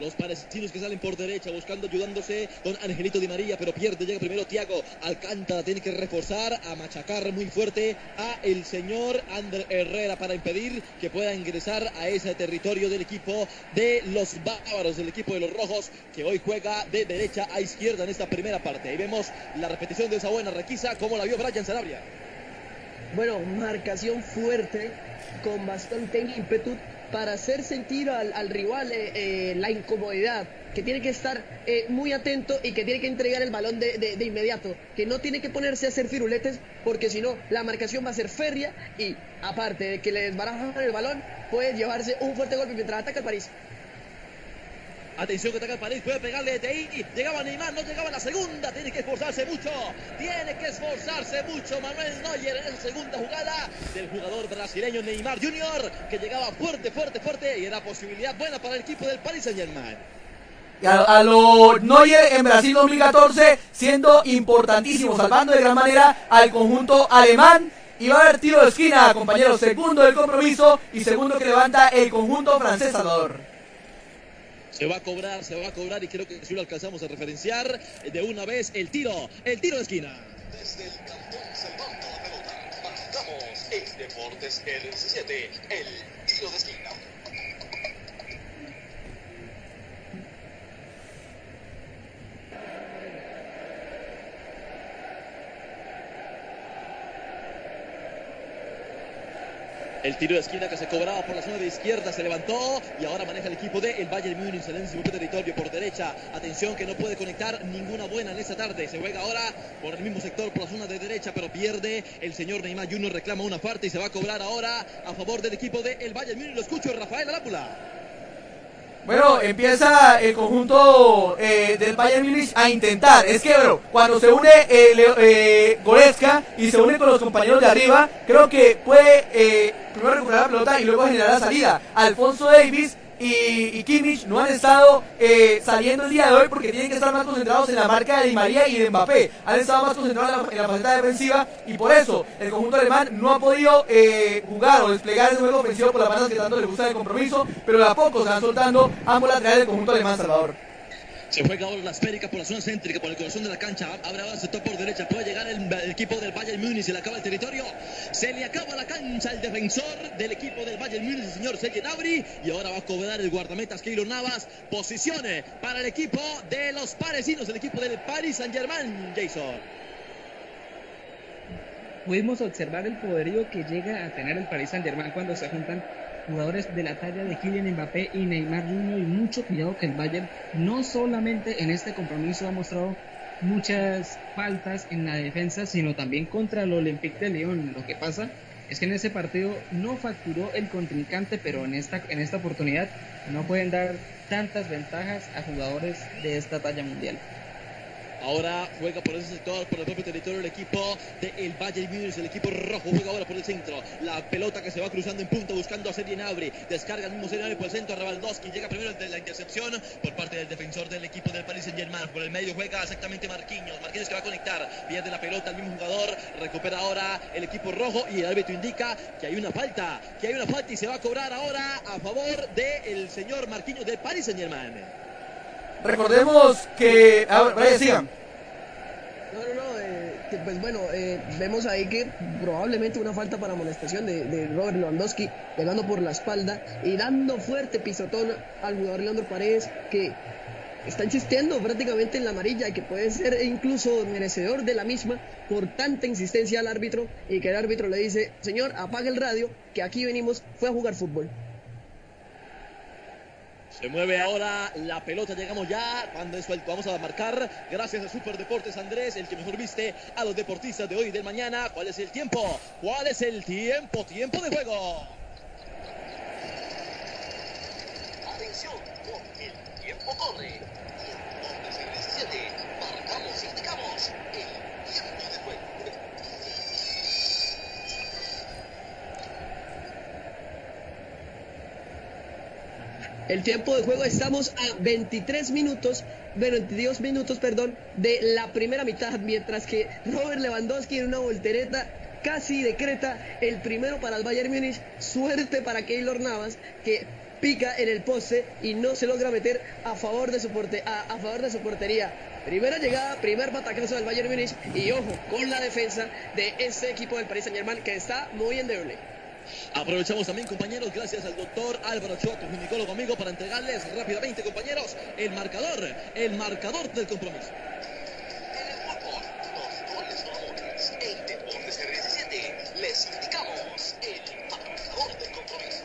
Los palestinos que salen por derecha buscando, ayudándose con Angelito Di María, pero pierde, llega primero Tiago Alcántara, tiene que reforzar, a machacar muy fuerte a el señor Ander Herrera para impedir que pueda ingresar a ese territorio del equipo de los bávaros, del equipo de los rojos, que hoy juega de derecha a izquierda en esta primera parte. Ahí vemos la repetición de esa buena requisa, como la vio Brian Sanabria. Bueno, marcación fuerte, con bastante ímpetu para hacer sentir al, al rival eh, eh, la incomodidad, que tiene que estar eh, muy atento y que tiene que entregar el balón de, inmediato, que no tiene que ponerse a hacer firuletes, porque si no, la marcación va a ser férrea y aparte de que le desbarajan el balón, puede llevarse un fuerte golpe mientras ataca el París. Atención que ataca el París, puede pegarle desde ahí. Llegaba Neymar, no llegaba la segunda. Tiene que esforzarse mucho. Tiene que esforzarse mucho Manuel Neuer en esa segunda jugada del jugador brasileño Neymar Jr. que llegaba fuerte, fuerte, fuerte y era posibilidad buena para el equipo del Paris Saint Germain. A, a lo Neuer en Brasil 2014 siendo importantísimo, salvando de gran manera al conjunto alemán. Y va a haber tiro de esquina, compañeros. Segundo del compromiso y segundo que levanta el conjunto francés Salvador. Se va a cobrar, se va a cobrar y creo que si lo alcanzamos a referenciar de una vez el tiro, el tiro de esquina. Desde el cantón se la pelota. Marcamos en Deportes R17, el tiro de esquina. El tiro de esquina que se cobraba por la zona de izquierda se levantó y ahora maneja el equipo de el Bayern Múnich en propio territorio por derecha. Atención que no puede conectar ninguna buena en esta tarde. Se juega ahora por el mismo sector por la zona de derecha, pero pierde. El señor Neymar Junior reclama una parte y se va a cobrar ahora a favor del equipo de el Bayern Múnich. Lo escucho, Rafael Arápula. Bueno, empieza el conjunto eh, del Bayern Múnich a intentar. Es que, bueno, cuando se une eh, eh, Goretzka y se une con los compañeros de arriba, creo que puede eh, primero recuperar la pelota y luego generar la salida. Alfonso Davis y, y Kimmich no han estado eh, saliendo el día de hoy porque tienen que estar más concentrados en la marca de Di María y de Mbappé. Han estado más concentrados en la, en la faceta defensiva y por eso el conjunto alemán no ha podido eh, jugar o desplegar ese juego ofensivo por las bandas que tanto le gusta el compromiso, pero de a poco se van soltando ambos laterales del conjunto alemán, Salvador. Se juega ahora la esférica por la zona céntrica, por el corazón de la cancha. Abre ahora el por derecha. Puede llegar el, equipo del Bayern Múnich. Se le acaba el territorio. Se le acaba la cancha al defensor del equipo del Bayern Múnich, el señor Sergio Gnabry. Y ahora va a cobrar el guardametas Keylor Navas. Posiciones para el equipo de los parecinos, el equipo del Paris Saint-Germain, Jason. Pudimos observar el poderío que llega a tener el Paris Saint-Germain cuando se juntan jugadores de la talla de Kylian Mbappé y Neymar Jr. y mucho cuidado que el Bayern no solamente en este compromiso ha mostrado muchas faltas en la defensa, sino también contra el Olympique de Lyon. Lo que pasa es que en ese partido no facturó el contrincante, pero en esta, en esta oportunidad no pueden dar tantas ventajas a jugadores de esta talla mundial. Ahora juega por ese sector, por el propio territorio el equipo del Bayern Múnich, el equipo rojo juega ahora por el centro. La pelota que se va cruzando en punta buscando a Sergio Gnabry. Descarga el mismo Gnabry por el centro a Ravaldowski. Llega primero de la intercepción por parte del defensor del equipo del Paris Saint-Germain. Por el medio juega exactamente Marquinhos. Marquinhos que va a conectar. Pierde la pelota al mismo jugador. Recupera ahora el equipo rojo y el árbitro indica que hay una falta. Que hay una falta y se va a cobrar ahora a favor del señor Marquinhos del Paris Saint-Germain. Recordemos que... A ver, vaya, sigan. No, no, no, eh, pues bueno, eh, vemos ahí que probablemente una falta para amonestación de, de Robert Lewandowski llegando por la espalda y dando fuerte pisotón al jugador Leandro Paredes que está insistiendo prácticamente en la amarilla y que puede ser incluso merecedor de la misma por tanta insistencia al árbitro y que el árbitro le dice, señor, apague el radio, que aquí venimos, fue a jugar fútbol. Se mueve ahora la pelota, llegamos ya. Cuando es suelto, vamos a marcar. Gracias a Super Deportes Andrés, el que mejor viste a los deportistas de hoy y del mañana. ¿Cuál es el tiempo? ¿Cuál es el tiempo? Tiempo de juego. Atención, porque el tiempo corre. El tiempo de juego estamos a 23 minutos, 22 minutos, perdón, de la primera mitad, mientras que Robert Lewandowski en una voltereta casi decreta el primero para el Bayern Múnich, suerte para Keylor Navas que pica en el poste y no se logra meter a favor de su a, favor de su portería. Primera llegada, primer batacazo del Bayern Múnich y ojo con la defensa de este equipo del Paris Saint-Germain que está muy endeble. Aprovechamos también, compañeros, gracias al doctor Álvaro Ochoa, tu ginecólogo amigo, para entregarles rápidamente, compañeros, el marcador, el marcador del compromiso. En el fútbol, los goles son amores. En Deportes R17 les indicamos el marcador del compromiso.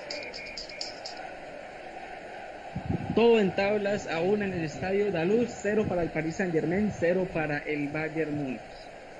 Todo en tablas, aún en el estadio Daluz, cero para el Paris Saint Germain, cero para el Bayern Múnich.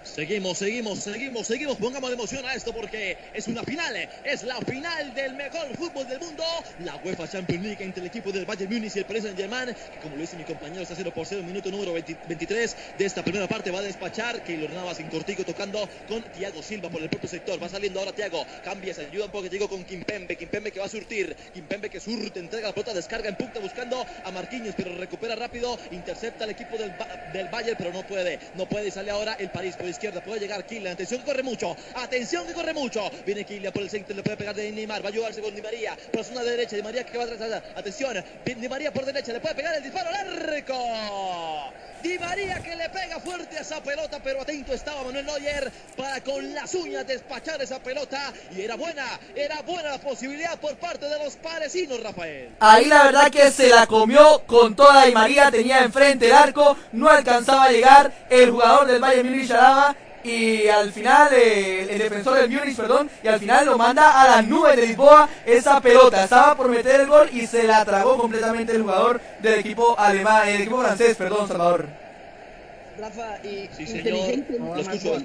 Seguimos, seguimos, seguimos, seguimos. Pongamos emoción a esto porque es una final. Es la final del mejor fútbol del mundo. La UEFA Champions League entre el equipo del Bayern Múnich y el Paris Saint-Germain. Que como lo dice mi compañero, está 0 por 0, minuto número 20 23 de esta primera parte. Va a despachar Keylor Navas en cortico tocando con Thiago Silva por el propio sector. Va saliendo ahora Thiago. Cambia, se ayuda un poco. Llegó con Kimpembe. Kimpembe que va a surtir. Kimpembe que surte, entrega la pelota, descarga en punta buscando a Marquinhos, pero recupera rápido. Intercepta al equipo del, del Bayern, pero no puede. No puede. Sale ahora el París izquierda. Puede llegar Kylian. Atención que corre mucho. Atención que corre mucho. Viene Kylian por el centro. Le puede pegar de Neymar. Va a ayudarse con Di María. Por zona derecha. Di María que va a tratar. Atención. Di María por derecha. Le puede pegar el disparo largo. Di María que le pega fuerte a esa pelota, pero atento estaba Manuel Neuer para con las uñas despachar esa pelota. Y era buena, era buena la posibilidad por parte de los parecinos, Rafael. Ahí la verdad que se la comió con toda y María tenía enfrente el arco, no alcanzaba a llegar el jugador del Bayern Araba y al final eh, el defensor del Múnich, perdón, y al final lo manda a las nubes de Lisboa esa pelota, estaba por meter el gol y se la tragó completamente el jugador del equipo alemán, el equipo francés, perdón, Salvador. Rafa, y Sí, inteligente, escucho,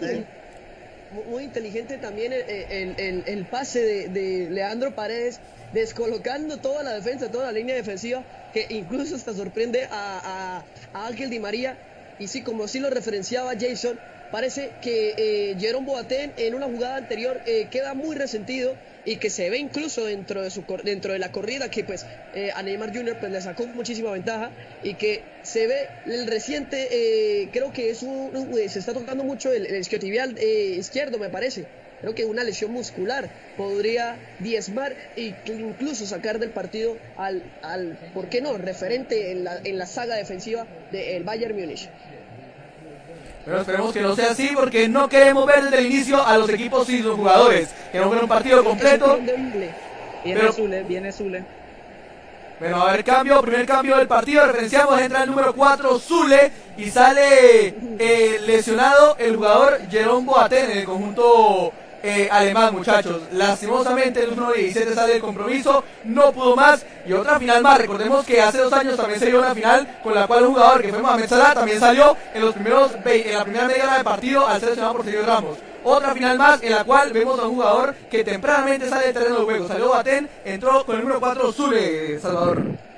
muy inteligente también el, el- el- el pase de, de Leandro Paredes, descolocando toda la defensa, toda la línea defensiva, que incluso hasta sorprende a, a- a Ángel Di María. Y sí, como sí lo referenciaba Jason, parece que eh, Jerome Boateng en una jugada anterior eh, queda muy resentido y que se ve incluso dentro de su dentro de la corrida que pues eh, a Neymar Jr. pues le sacó muchísima ventaja y que se ve el reciente eh, creo que es un, eh, se está tocando mucho el, el isquiotibial eh, izquierdo me parece creo que una lesión muscular podría diezmar e incluso sacar del partido al, al ¿por qué no? referente en la, en la saga defensiva del Bayern Múnich Pero esperemos que no sea así porque no queremos ver desde el inicio a los equipos sin sus jugadores. Queremos ver un partido completo. Viene Pero- Zule, viene Zule. Bueno, a ver, cambio, primer cambio del partido, referenciamos, entra el número 4, Zule, y sale eh, lesionado el jugador Jerome Boateng en el conjunto eh, alemán, muchachos. Lastimosamente el número 17 sale del compromiso, no pudo más, y otra final más. Recordemos que hace dos años también se dio una final con la cual un jugador que fue Mohamed Salah también salió en los primeros en la primera media hora del partido al ser lesionado por Sergio Ramos. Otra final más en la cual vemos a un jugador que tempranamente sale del terreno de juego. Salió Boateng, entró con el número 4 Zule, Salvador.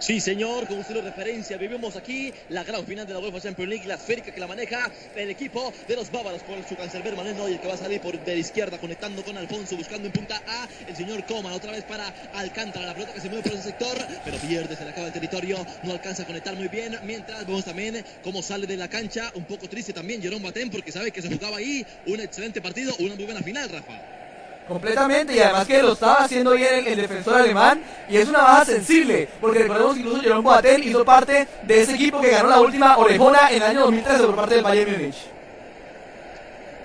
Sí, señor, como usted lo referencia, vivimos aquí la gran final de la UEFA Champions League, la esférica que la maneja el equipo de los bávaros por su cancerbero Manuel Neuer, que va a salir por de la izquierda, conectando con Alfonso, buscando en punta a el señor Coman, otra vez para Alcántara, la pelota que se mueve por ese sector, pero pierde, se le acaba el territorio, no alcanza a conectar muy bien, mientras vemos también cómo sale de la cancha, un poco triste también Jerome Batén, porque sabe que se jugaba ahí un excelente partido, una muy buena final, Rafa. Completamente, y además que lo estaba haciendo bien el, defensor alemán, y es una baja sensible, porque recordemos que incluso Jerome Boateng hizo parte de ese equipo que ganó la última orejona en el año 2013 por parte del Bayern Múnich.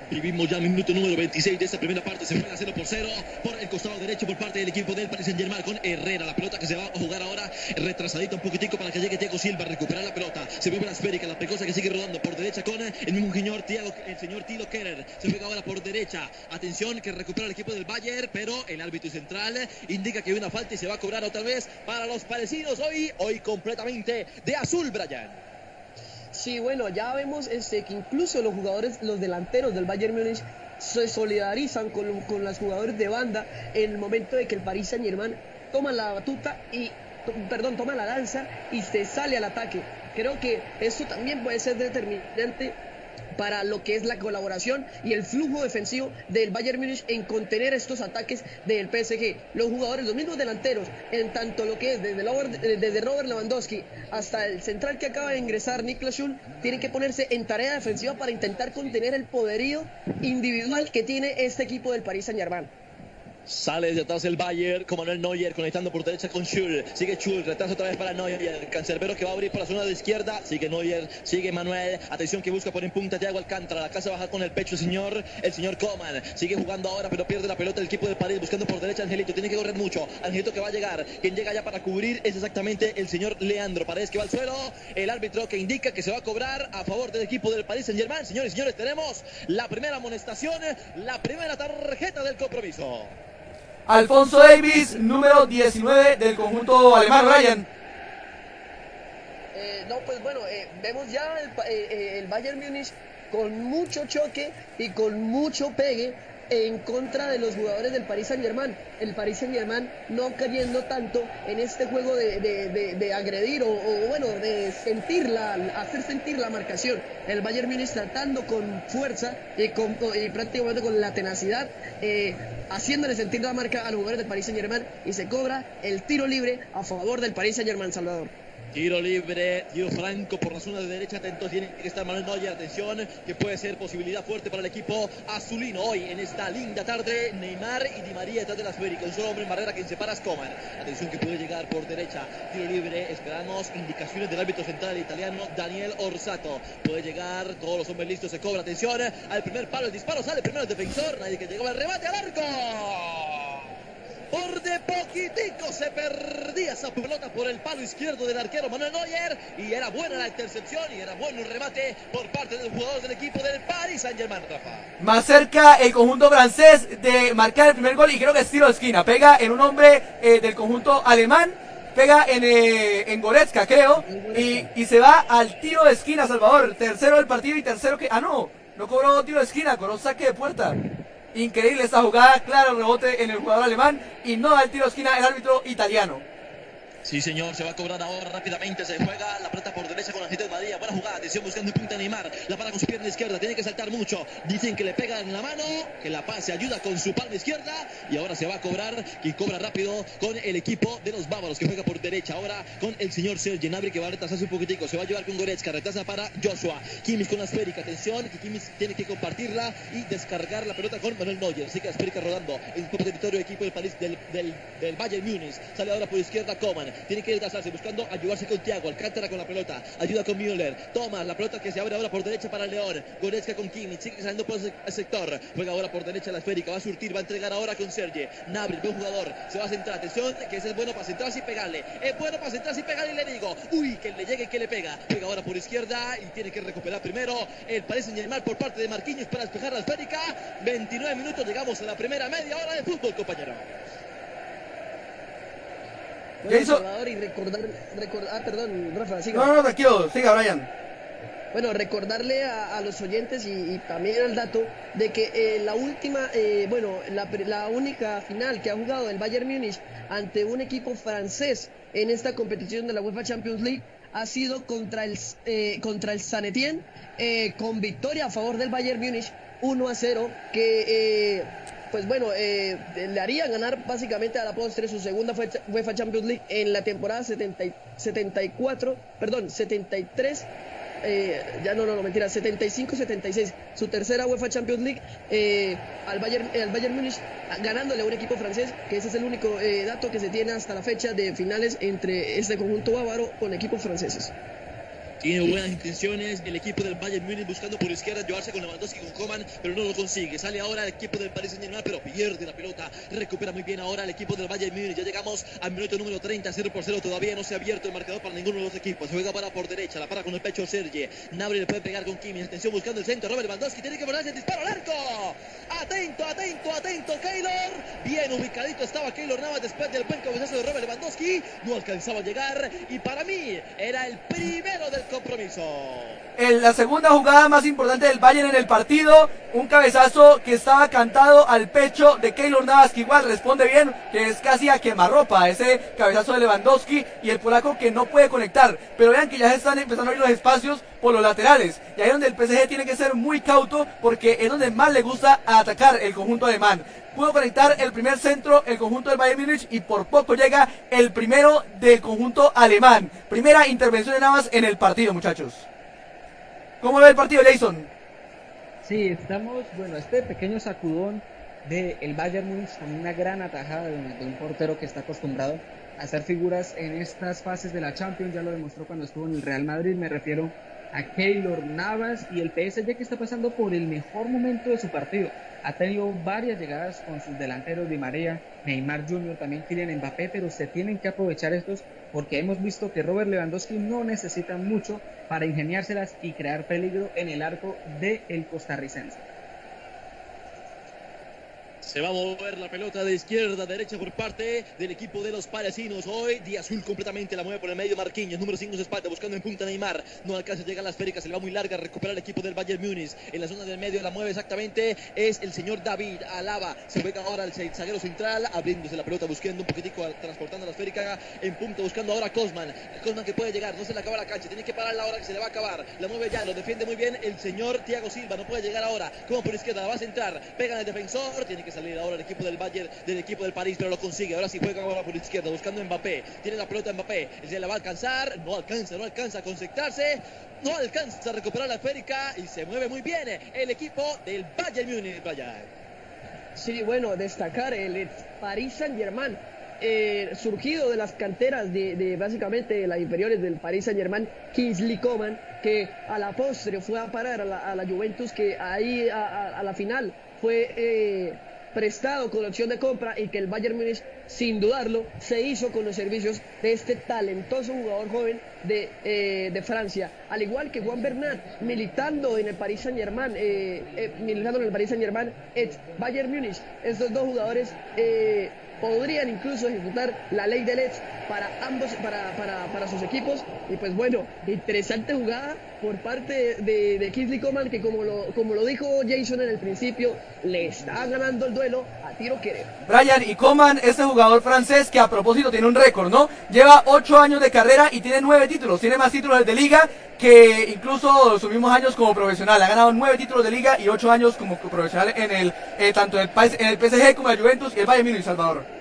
Vivimos ya minuto número 26 de esta primera parte. Se juega 0 por 0 por el costado derecho por parte del equipo del Paris Saint con Herrera. La pelota que se va a jugar ahora retrasadita un poquitico para que llegue Diego Silva a recuperar la pelota. Se mueve la esférica, la pecosa que sigue rodando por derecha con el mismo señor Thiago, el señor Tilo Kerer. Se juega ahora por derecha. Atención que recupera el equipo del Bayern, pero el árbitro central indica que hay una falta y se va a cobrar otra vez para los parecidos. Hoy, hoy completamente de azul, Brian. Sí, bueno, ya vemos este, que incluso los jugadores, los delanteros del Bayern Múnich se solidarizan con, con los jugadores de banda en el momento de que el Paris Saint Germain toma la batuta y, perdón, toma la danza y se sale al ataque. Creo que esto también puede ser determinante para lo que es la colaboración y el flujo defensivo del Bayern Múnich en contener estos ataques del PSG. Los jugadores, los mismos delanteros, en tanto lo que es desde, Robert- desde Robert Lewandowski hasta el central que acaba de ingresar, Niklas Schul, tienen que ponerse en tarea defensiva para intentar contener el poderío individual que tiene este equipo del Paris Saint-Germain. Sale desde atrás el Bayern con Manuel Neuer conectando por derecha con Schul. Sigue Schul, retraso otra vez para Neuer. Cancerbero que va a abrir por la zona de izquierda. Sigue Neuer, sigue Manuel. Atención que busca por en punta Thiago Alcántara. La casa baja con el pecho el señor, el señor Coman. Sigue jugando ahora, pero pierde la pelota el equipo de París buscando por derecha Angelito. Tiene que correr mucho. Angelito que va a llegar. Quien llega ya para cubrir es exactamente el señor Leandro. Paredes que va al suelo. El árbitro que indica que se va a cobrar a favor del equipo del Paris Saint Germain. Señores y señores, tenemos la primera amonestación, la primera tarjeta del compromiso. Alfonso Davis, número 19 del conjunto alemán, Ryan. Eh, no, pues bueno, eh, vemos ya el, eh, eh, el Bayern Múnich con mucho choque y con mucho pegue en contra de los jugadores del Paris Saint Germain. El Paris Saint Germain no cayendo tanto en este juego de, de- de- agredir o, bueno, de sentir la, hacer sentir la marcación. El Bayern Múnich tratando con fuerza y, con, prácticamente con la tenacidad, eh, haciéndole sentir la marca a los jugadores del Paris Saint Germain y se cobra el tiro libre a favor del Paris Saint Germain, Salvador. Tiro libre, tiro franco por la zona de derecha, atento tiene que estar Manuel Neuer, atención, que puede ser posibilidad fuerte para el equipo azulino hoy en esta linda tarde, Neymar y Di María detrás de la esférica, un solo hombre en barrera quien separa a Coman, atención que puede llegar por derecha, tiro libre, esperamos indicaciones del árbitro central italiano Daniel Orsato, puede llegar, todos los hombres listos, se cobra, atención, al primer palo, el disparo sale primero el defensor, nadie que llegaba al remate al arco. Por de poquitico se perdía esa pelota por el palo izquierdo del arquero Manuel Neuer y era buena la intercepción y era bueno el remate por parte del jugador del equipo del Paris Saint Germain, Rafa. Más cerca el conjunto francés de marcar el primer gol y creo que es tiro de esquina. Pega en un hombre eh, del conjunto alemán, pega en, eh, en Goretzka creo, y, y se va al tiro de esquina Salvador. Tercero del partido y tercero que... Ah, no, no cobró tiro de esquina, cobró saque de puerta. Increíble esta jugada, claro, rebote en el jugador alemán y no da el tiro de esquina el árbitro italiano. Sí, señor, se va a cobrar ahora rápidamente. Se juega la plata por derecha con la gente de María. Buena jugada, atención buscando en punta Neymar. La para con su pierna izquierda, tiene que saltar mucho. Dicen que le pega en la mano, que la pase ayuda con su palma izquierda. Y ahora se va a cobrar, y cobra rápido con el equipo de los bávaros que juega por derecha. Ahora con el señor Sergi Nabri que va a retrasarse un poquitico. Se va a llevar con Goretzka, retrasa para Joshua. Kimmich con la esférica, atención, que Kimmich tiene que compartirla y descargar la pelota con Manuel Neuer. Así que la esférica rodando en el territorio equipo del París del, del, del Bayern Múnich. Sale ahora por izquierda Coman. Tiene que retrasarse buscando ayudarse con Thiago. Alcántara con la pelota. Ayuda con Müller. Toma la pelota que se abre ahora por derecha para León. Goretzka con Kimmich. Sigue saliendo por el sector. Juega ahora por derecha la esférica. Va a surtir. Va a entregar ahora con Sergi. Nabri, buen jugador. Se va a centrar. Atención, que ese es bueno para centrarse y pegarle. Es bueno para centrarse y pegarle. Y le digo, uy, que le llegue, que le pega. Juega ahora por izquierda y tiene que recuperar primero el Paris Saint-Germain por parte de Marquinhos para despejar la esférica. 29 minutos. Llegamos a la primera media hora de fútbol, compañero. Bueno, Salvador, y recordar, recordar, ah, perdón, Rafa, siga. No, no, tranquilo, siga, Brian. Bueno, recordarle a, a los oyentes y, y también al dato de que eh, la última, eh, bueno, la, la única final que ha jugado el Bayern Múnich ante un equipo francés en esta competición de la UEFA Champions League ha sido contra el, eh, contra el San Etienne, eh, con victoria a favor del Bayern Múnich 1 a 0, que eh, pues bueno, eh, le haría ganar básicamente a la postre su segunda UEFA Champions League en la temporada 70, 74, perdón, 73. Eh, ya no, no, no, mentira, 75-76, su tercera UEFA Champions League eh, al, Bayern, al Bayern Múnich, ganándole a un equipo francés, que ese es el único eh, dato que se tiene hasta la fecha de finales entre este conjunto bávaro con equipos franceses. Tiene buenas intenciones el equipo del Bayern Múnich buscando por izquierda llevarse con Lewandowski con Coman, pero no lo consigue. Sale ahora el equipo del Paris Saint-Germain, pero pierde la pelota. Recupera muy bien ahora el equipo del Bayern Múnich. Ya llegamos al minuto número 30, 0 por 0. Todavía no se ha abierto el marcador para ninguno de los equipos. Juega para por derecha, la para con el pecho Sergi. Nabri le puede pegar con Kimmich. Atención buscando el centro. Robert Lewandowski tiene que ponerse el disparo al arco. Atento, atento, atento, Keylor. Bien ubicadito estaba Keylor Navas después del buen cabezazo de Robert Lewandowski. No alcanzaba a llegar y para mí era el primero del compromiso. En la segunda jugada más importante del Bayern en el partido, un cabezazo que estaba cantado al pecho de Keylor Navas, que igual responde bien, que es casi a quemarropa ese cabezazo de Lewandowski y el polaco que no puede conectar. Pero vean que ya se están empezando a abrir los espacios por los laterales. Y ahí es donde el PSG tiene que ser muy cauto porque es donde más le gusta atacar el conjunto alemán. Pudo conectar el primer centro el conjunto del Bayern Múnich y por poco llega el primero del conjunto alemán. Primera intervención de Navas en el partido, muchachos. ¿Cómo ve el partido, Jason? Sí, estamos, bueno, este pequeño sacudón del el Bayern Múnich con una gran atajada de un, de un portero que está acostumbrado a hacer figuras en estas fases de la Champions, ya lo demostró cuando estuvo en el Real Madrid, me refiero a Keylor Navas y el PSG que está pasando por el mejor momento de su partido. Ha tenido varias llegadas con sus delanteros Di María, Neymar Jr., también Kylian Mbappé, pero se tienen que aprovechar estos porque hemos visto que Robert Lewandowski no necesita mucho para ingeniárselas y crear peligro en el arco del el costarricense. Se va a mover la pelota de izquierda a derecha por parte del equipo de los palestinos. Hoy, Día Azul completamente la mueve por el medio Marquinhos. Número 5 se espalda buscando en punta Neymar. No alcanza a llegar a la esférica, se le va muy larga. Recupera el equipo del Bayern Múnich. En la zona del medio la mueve exactamente. Es el señor David Alaba. Se juega ahora el zaguero central, abriéndose la pelota, buscando un poquitico, transportando la esférica en punta, buscando ahora a Cosman. Cosman que puede llegar, no se le acaba la cancha. Tiene que parar la hora que se le va a acabar. La mueve ya, lo defiende muy bien el señor Thiago Silva. No puede llegar ahora. Como por izquierda, la va a centrar. Pega en el defensor. Tiene que salir ahora el equipo del Bayern, del equipo del París, pero lo consigue. Ahora sí juega ahora por izquierda, buscando Mbappé. Tiene la pelota Mbappé. Se la va a alcanzar. No alcanza, no alcanza a concentrarse. No alcanza a recuperar la esférica y se mueve muy bien el equipo del Bayern Múnich. Sí, bueno, destacar el Paris Saint-Germain. Eh, surgido de las canteras de, básicamente las inferiores del Paris Saint Germain, Kingsley Coman, que a la postre fue a parar a la, Juventus, que ahí a la final fue eh, prestado con opción de compra y que el Bayern Múnich, sin dudarlo, se hizo con los servicios de este talentoso jugador joven de, eh, de Francia. Al igual que Juan Bernat, militando en el Paris Saint Germain, eh, eh, militando en el Paris Saint Germain, Bayern Múnich. Estos dos jugadores podrían incluso ejecutar la ley de Let's para ambos, para, para, para, sus equipos. Y pues bueno, interesante jugada por parte de, de Kingsley Coman, que como lo, como lo dijo Jason en el principio, le está ganando el duelo a tiro querer. Brian y Coman, este jugador jugador francés que a propósito tiene un récord, ¿no? Lleva ocho años de carrera y tiene nueve títulos, tiene más títulos de liga que incluso sus mismos años como profesional. Ha ganado nueve títulos de liga y ocho años como profesional en el eh, tanto en el, en el PSG como en el Juventus y el Bayern Múnich, Salvador.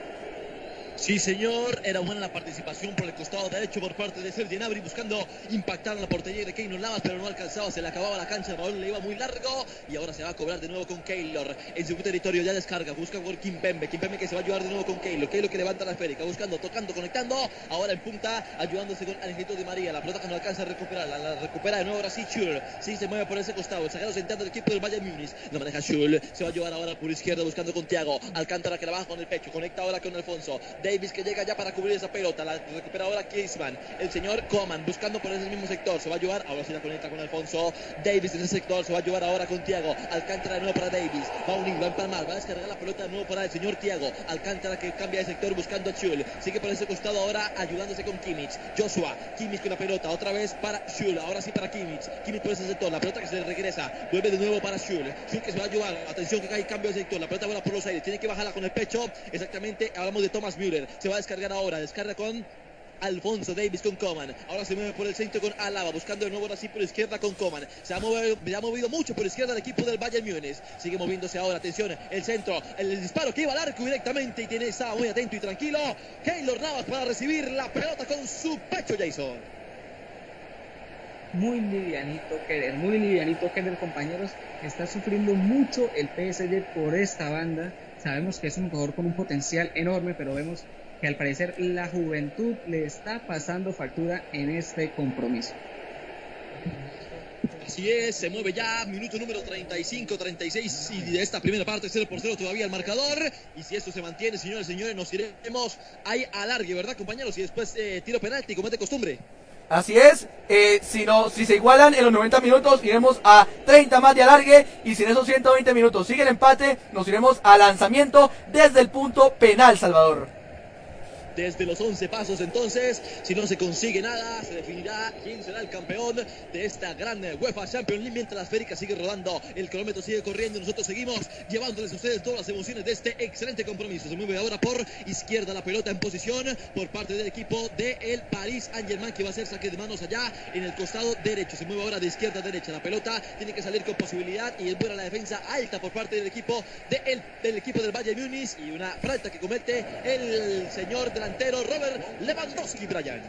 Sí, señor, era buena la participación por el costado derecho por parte de Sergio Gnabry buscando impactar la portería de Keylor Navas, pero no alcanzaba, se le acababa la cancha, el balón le iba muy largo y ahora se va a cobrar de nuevo con Keylor. En su territorio ya descarga, busca por Kimpembe, Kimpembe que se va a ayudar de nuevo con Keylor, Keylor que levanta la esférica, buscando, tocando, conectando, ahora en punta, ayudándose con Angelito Di María, la pelota que no alcanza a recuperarla, la recupera de nuevo ahora sí Schürrle, sí se mueve por ese costado, el sagrado central del equipo del Bayern Múnich, lo maneja Schürrle, se va a llevar ahora por izquierda buscando con Thiago, Alcántara que la baja con el pecho, conecta ahora con Alfonso, Davis que llega ya para cubrir esa pelota, la recupera ahora Kiesman, el señor Coman buscando por ese mismo sector, se va a llevar, ahora sí la conecta con Alfonso, Davis en ese sector, se va a llevar ahora con Thiago, Alcántara de nuevo para Davis, va a unir, va a empalmar, va a descargar la pelota de nuevo para el señor Thiago, Alcántara que cambia de sector buscando a Schul, sigue por ese costado ahora ayudándose con Kimmich, Joshua, Kimmich con la pelota, otra vez para Schul, ahora sí para Kimmich, Kimmich por ese sector, la pelota que se le regresa, vuelve de nuevo para Schul, Schul que se va a llevar, atención que cae cambio de sector, la pelota vuela por los aires, tiene que bajarla con el pecho, exactamente, hablamos de Thomas Müller, se va a descargar ahora, descarga con Alfonso Davis con Coman. Ahora se mueve por el centro con Alaba, buscando de nuevo ahora sí por izquierda con Coman. Se ha movido, ha movido mucho por izquierda el equipo del Bayern Múnich. Sigue moviéndose ahora, atención, el centro, el disparo que iba al arco directamente y tiene, estaba muy atento y tranquilo. Keylor Navas para recibir la pelota con su pecho, Jason. muy livianito Keller, muy livianito Keller, compañeros. Está sufriendo mucho el PSG por esta banda. Sabemos que es un jugador con un potencial enorme, pero vemos que al parecer la juventud le está pasando factura en este compromiso. Así es, se mueve ya, minuto número 35, 36 y de esta primera parte 0 por 0 todavía el marcador. Y si esto se mantiene, señores, señores, nos iremos ahí alargue, ¿verdad, compañeros? Y después eh, tiro penalti, como es de costumbre. Así es, eh, si, no, si se igualan en los 90 minutos, iremos a 30 más de alargue y si en esos 120 minutos sigue el empate, nos iremos a lanzamiento desde el punto penal, Salvador. Desde los 11 pasos, entonces, si no se consigue nada, se definirá quién será el campeón de esta gran UEFA Champions League. Mientras la esférica sigue rodando, el cronómetro sigue corriendo. Nosotros seguimos llevándoles a ustedes todas las emociones de este excelente compromiso. Se mueve ahora por izquierda la pelota en posición por parte del equipo del el Paris Saint-Germain, que va a hacer saque de manos allá en el costado derecho. Se mueve ahora de izquierda a derecha. La pelota tiene que salir con posibilidad y es buena la defensa alta por parte del equipo de el- del equipo del Bayern Múnich y una falta que comete el señor delantero Robert Lewandowski, Brian.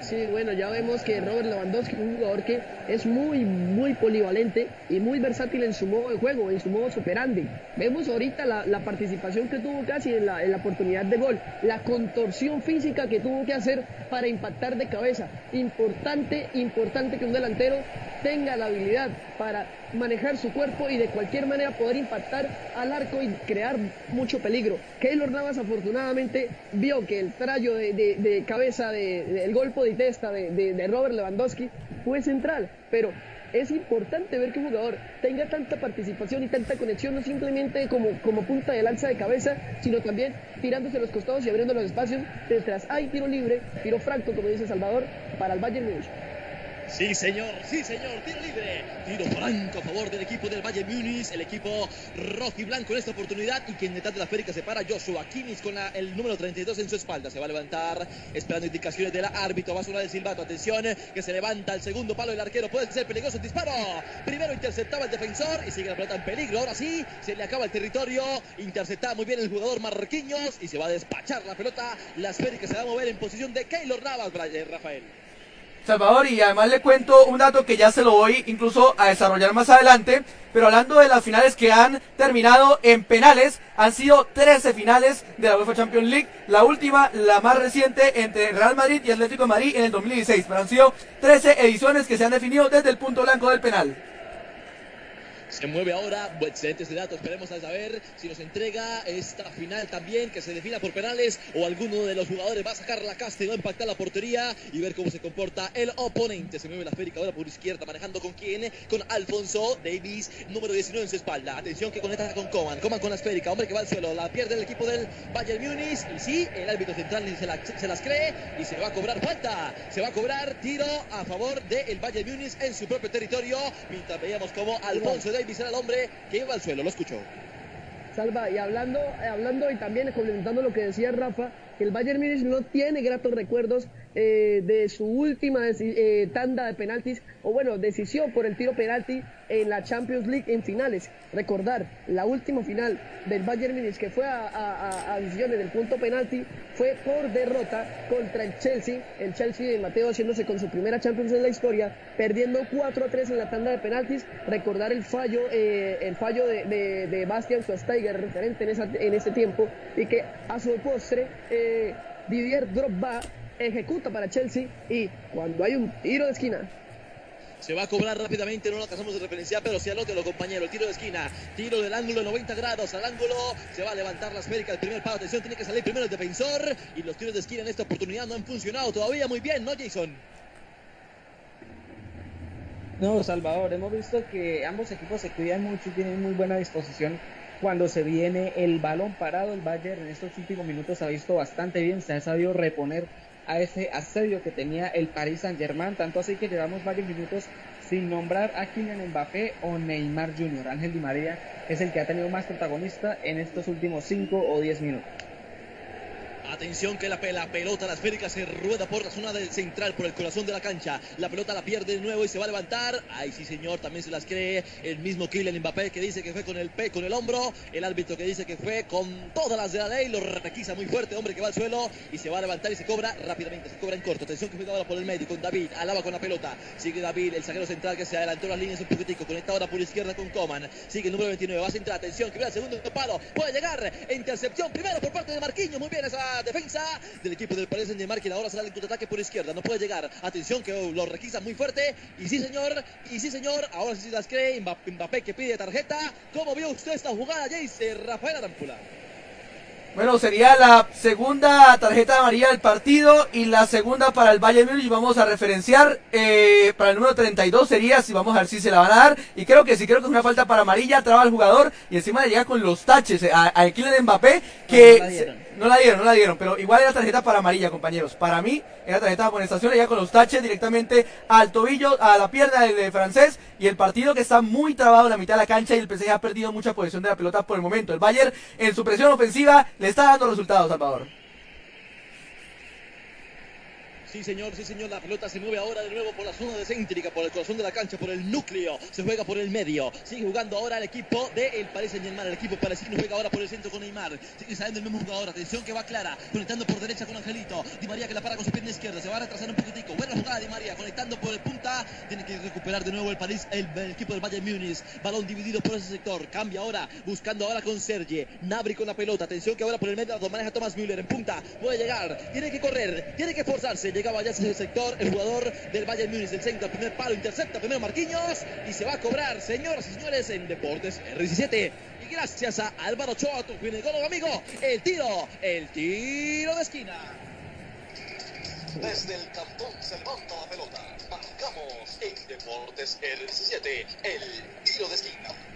Sí, bueno, ya vemos que Robert Lewandowski es un jugador que es muy, muy polivalente y muy versátil en su modo de juego, en su modo superandi. Vemos ahorita la, participación que tuvo casi en la oportunidad de gol, la contorsión física que tuvo que hacer para impactar de cabeza. Importante, importante que un delantero tenga la habilidad para manejar su cuerpo y de cualquier manera poder impactar al arco y crear mucho peligro. Keylor Navas afortunadamente vio que el trayo de, de- cabeza del de, del golpe de testa de, Robert Lewandowski fue central, pero es importante ver que un jugador tenga tanta participación y tanta conexión, no simplemente como, como punta de lanza de cabeza, sino también tirándose los costados y abriendo los espacios. Detrás hay tiro libre, tiro franco, como dice Salvador, para el Bayern Múnich. Sí, señor, sí, señor, tiro libre, tiro franco a favor del equipo del Bayern Múnich, el equipo rojo y blanco en esta oportunidad y quien detrás de la esférica se para Joshua Kimmich con el número 32 en su espalda, se va a levantar esperando indicaciones del árbitro, va a sonar el silbato, atención, que se levanta al segundo palo del arquero, puede ser peligroso el disparo, primero interceptaba el defensor y sigue la pelota en peligro, ahora sí, se le acaba el territorio, interceptaba muy bien el jugador Marquinhos y se va a despachar la pelota, la esférica se va a mover en posición de Keylor Navas, Rafael. Salvador, y además le cuento un dato que ya se lo voy incluso a desarrollar más adelante, pero hablando de las finales que han terminado en penales, han sido 13 finales de la UEFA Champions League, la última, la más reciente entre Real Madrid y Atlético de Madrid en el 2016, pero han sido 13 ediciones que se han definido desde el punto blanco del penal. Se mueve ahora, buen, excelente ese dato, esperemos a saber si nos entrega esta final también, que se defina por penales o alguno de los jugadores va a sacar la casta y va a impactar la portería y ver cómo se comporta el oponente. Se mueve la esférica ahora por izquierda, manejando con quién, con Alfonso Davis, número 19 en su espalda. Atención que conecta con Coman, Coman con la esférica, hombre que va al suelo, la pierde el equipo del Bayern Múnich y sí, el árbitro central se, la- se las cree y se va a cobrar falta, se va a cobrar tiro a favor del Bayern Múnich en su propio territorio, mientras veíamos como Alfonso Davis era el hombre que iba al suelo, lo escuchó. Salva, y hablando, eh, hablando y también complementando lo que decía Rafa, que el Bayern Múnich no tiene gratos recuerdos eh, de su última eh, tanda de penaltis, o bueno, decisión por el tiro penalti en la Champions League en finales. Recordar, la última final del Bayern Múnich que fue a, decisiones del punto penalti fue por derrota contra el Chelsea, el Chelsea de Mateo haciéndose con su primera Champions en la historia, perdiendo 4 a 3 en la tanda de penaltis. Recordar el fallo, eh, el fallo de, Bastian Schweinsteiger, referente en, ese tiempo, y que a su postre eh, Didier Drogba ejecuta para Chelsea y cuando hay un tiro de esquina se va a cobrar rápidamente, no lo alcanzamos de referenciar, pero sí al lo compañero. El tiro de esquina, tiro del ángulo de 90 grados al ángulo. Se va a levantar la esférica el primer palo. Atención, tiene que salir primero el defensor. Y los tiros de esquina en esta oportunidad no han funcionado todavía muy bien, ¿no, Jason? No, Salvador, hemos visto que ambos equipos se cuidan mucho y tienen muy buena disposición cuando se viene el balón parado. El Bayern en estos últimos minutos ha visto bastante bien, se ha sabido reponer a ese asedio que tenía el Paris Saint Germain, tanto así que llevamos varios minutos sin nombrar a Kylian Mbappé o Neymar Jr. Ángel Di María es el que ha tenido más protagonista en estos últimos 5 o 10 minutos. Atención que la, la, pelota, la esférica se rueda por la zona del central, por el corazón de la cancha. La pelota la pierde de nuevo y se va a levantar. Ay, sí, señor, también se las cree el mismo Kylian Mbappé que dice que fue con el P, con el hombro. El árbitro que dice que fue con todas las de la ley. Lo requisa muy fuerte, hombre que va al suelo y se va a levantar y se cobra rápidamente. Se cobra en corto. Atención que juega ahora por el medio con David. Alaba con la pelota. Sigue David, el zaguero central que se adelantó las líneas un poquitico. Conecta ahora por izquierda con Coman. Sigue el número 29. Va a centrar. Atención que viene el segundo palo. Puede llegar. Intercepción primero por parte de Marquinhos. Muy bien esa defensa del equipo del Paris Saint-Germain que ahora sale el ataque por izquierda. No puede llegar. Atención que lo requisa muy fuerte. Y sí, señor. Y sí, señor. Ahora sí las cree. Mbappé que pide tarjeta. ¿Cómo vio usted esta jugada, Jace? Rafael Arampula. Bueno, sería la segunda tarjeta amarilla del partido y la segunda para el Bayern Múnich. Vamos a referenciar eh, para el número 32 sería si vamos a ver si se la van a dar. Y creo que sí, creo que es una falta para amarilla. Traba al jugador y encima le llega con los taches a, a Kylian Mbappé que... No, no la dieron, no la dieron, pero igual era tarjeta para amarilla, compañeros. Para mí era tarjeta de amonestación, llega con los taches directamente al tobillo, a la pierna del, francés y el partido que está muy trabado en la mitad de la cancha y el PSG ha perdido mucha posesión de la pelota por el momento. El Bayern en su presión ofensiva le está dando resultados, Salvador. Sí, señor, sí, señor. La pelota se mueve ahora de nuevo por la zona de céntrica, por el corazón de la cancha, por el núcleo. Se juega por el medio. Sigue jugando ahora el equipo del de Paris Saint-Germain. El equipo parisino juega ahora por el centro con Neymar. Sigue saliendo el mismo jugador. Atención que va clara. Conectando por derecha con Angelito. Di María que la para con su pierna izquierda. Se va a retrasar un poquitico. Buena jugada Di María. Conectando por el punta. Tiene que recuperar de nuevo el París, el, equipo del Bayern Múnich. Balón dividido por ese sector. Cambia ahora. Buscando ahora con Sergi. Nabri con la pelota. Atención que ahora por el medio lo maneja Thomas Müller en punta. Puede llegar. Tiene que correr. Tiene que forzarse. Llegaba ya ese sector el jugador del Bayern Múnich del centro, primer palo, intercepta primero Marquinhos y se va a cobrar, señoras y señores, en Deportes R17. Y gracias a Álvaro Ochoa, tu ginecólogo amigo, el tiro, el tiro de esquina. Desde el cantón se levanta la pelota. Marcamos en Deportes R17, el tiro de esquina.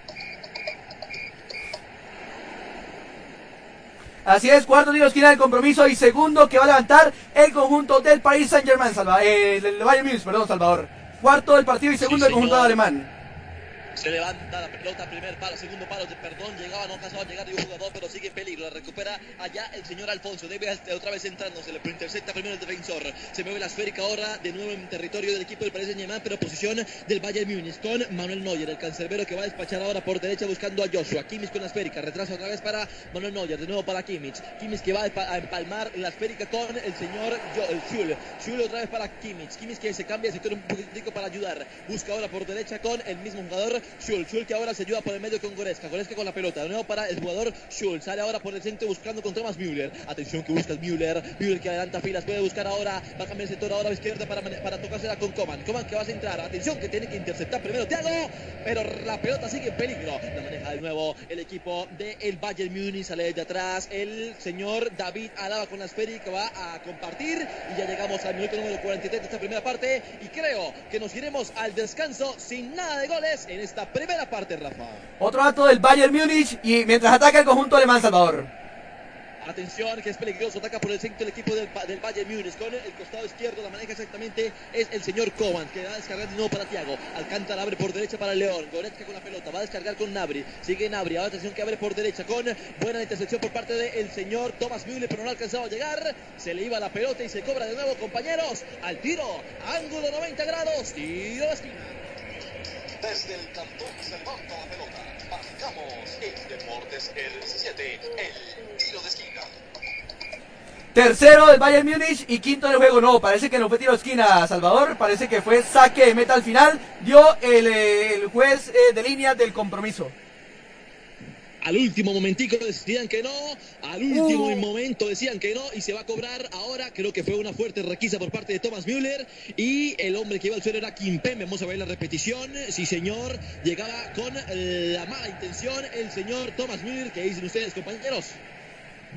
Así es, cuarto tiro esquina del compromiso y segundo que va a levantar el conjunto del Paris Saint Germain, Salva, eh, el Bayern Múnich, perdón, Salvador. Cuarto del partido y segundo sí, el conjunto alemán. Se levanta la pelota, primer palo, segundo palo, perdón, llegaba, no alcanzaba a llegar de jugador, pero sigue en peligro. La recupera allá el señor Alfonso. Debe otra vez entrando, se le intercepta primero el defensor. Se mueve la esférica ahora, de nuevo en territorio del equipo del Paris Saint-Germain, pero posición del Bayern Múnich con Manuel Neuer, el cancerbero que va a despachar ahora por derecha buscando a Joshua. Kimmich con la esférica, retrasa otra vez para Manuel Neuer, de nuevo para Kimmich. Kimmich que va a empalmar la esférica con el señor Schul. Schul otra vez para Kimmich. Kimmich que se cambia de sector un poquitico para ayudar. Busca ahora por derecha con el mismo jugador Schul. Schul que ahora se ayuda por el medio con Goretzka. Goretzka con la pelota. De nuevo para el jugador Schulz. Sale ahora por el centro buscando con Thomas Müller. Atención que busca Müller. Müller que adelanta filas. Puede buscar ahora. Va el sector ahora a la izquierda para, para tocársela con Coman. Coman que va a centrar. Atención que tiene que interceptar primero Thiago. Pero la pelota sigue en peligro. La maneja de nuevo el equipo del el Bayern Múnich. Sale de atrás el señor David Alaba con la esférica va a compartir. Y ya llegamos al minuto número 43 de esta primera parte. Y creo que nos iremos al descanso sin nada de goles en esta primera parte, Rafa. Otro acto del Bayern Múnich y mientras ataca el conjunto alemán Salvador. Atención, que es peligroso. Ataca por el centro el equipo del, del Bayern Múnich. Con el costado izquierdo la maneja exactamente es el señor Kovan, que va a descargar de nuevo para Tiago. Alcántara abre por derecha para León. Goretzka con la pelota. Va a descargar con Nabri. Sigue Nabri. Ahora atención que abre por derecha con buena intercepción por parte del señor Thomas Müller, pero no ha alcanzado a llegar. Se le iba la pelota y se cobra de nuevo, compañeros. Al tiro. Ángulo 90 grados. Tiro de esquina. Desde el cantón se levanta la pelota. Marcamos en Deportes R17, el tiro de esquina. Tercero del Bayern Múnich y quinto del juego. No, parece que no fue tiro de esquina, Salvador. Parece que fue saque de meta al final. Dio el, eh, el juez eh, de línea del compromiso. Al último momentico decían que no, al último Uh. momento decían que no y se va a cobrar ahora. Creo que fue una fuerte requisa por parte de Thomas Müller y el hombre que iba al suelo era Kimpembe. Vamos a ver la repetición. Sí, señor, llegaba con eh, la mala intención el señor Thomas Müller. ¿Qué dicen ustedes, compañeros?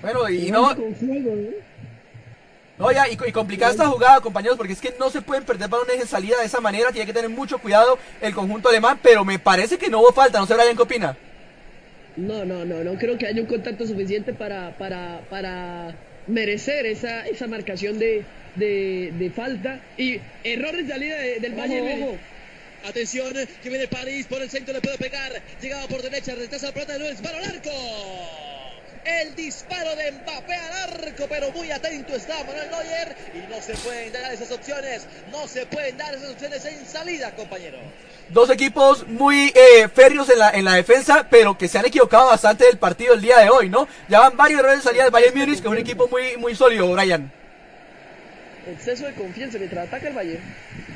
Bueno, y no, ¿no? no ya, y, y complicada esta jugada, compañeros, porque es que no se pueden perder balones en salida de esa manera. Tiene que tener mucho cuidado el conjunto alemán, pero me parece que no hubo falta. No sé, Brian, ¿qué opina? No, no, no, no creo que haya un contacto suficiente para, para, para merecer esa, esa marcación de, de, de falta. Y error de salida de- del. Múnich. Atención, que viene París por el centro, le puede pegar. Llegaba por derecha, retrasa la pelota de nuevo, disparo al arco. El disparo de Mbappé al arco, pero muy atento está Manuel Neuer. Y no se pueden dar esas opciones, no se pueden dar esas opciones en salida, compañero. Dos equipos muy eh, férreos en la, en la defensa, pero que se han equivocado bastante del partido el día de hoy, ¿no? Ya van varios errores de salida del Bayern Múnich, que es un equipo muy, muy sólido, Brian. Exceso de confianza mientras ataca el Bayern.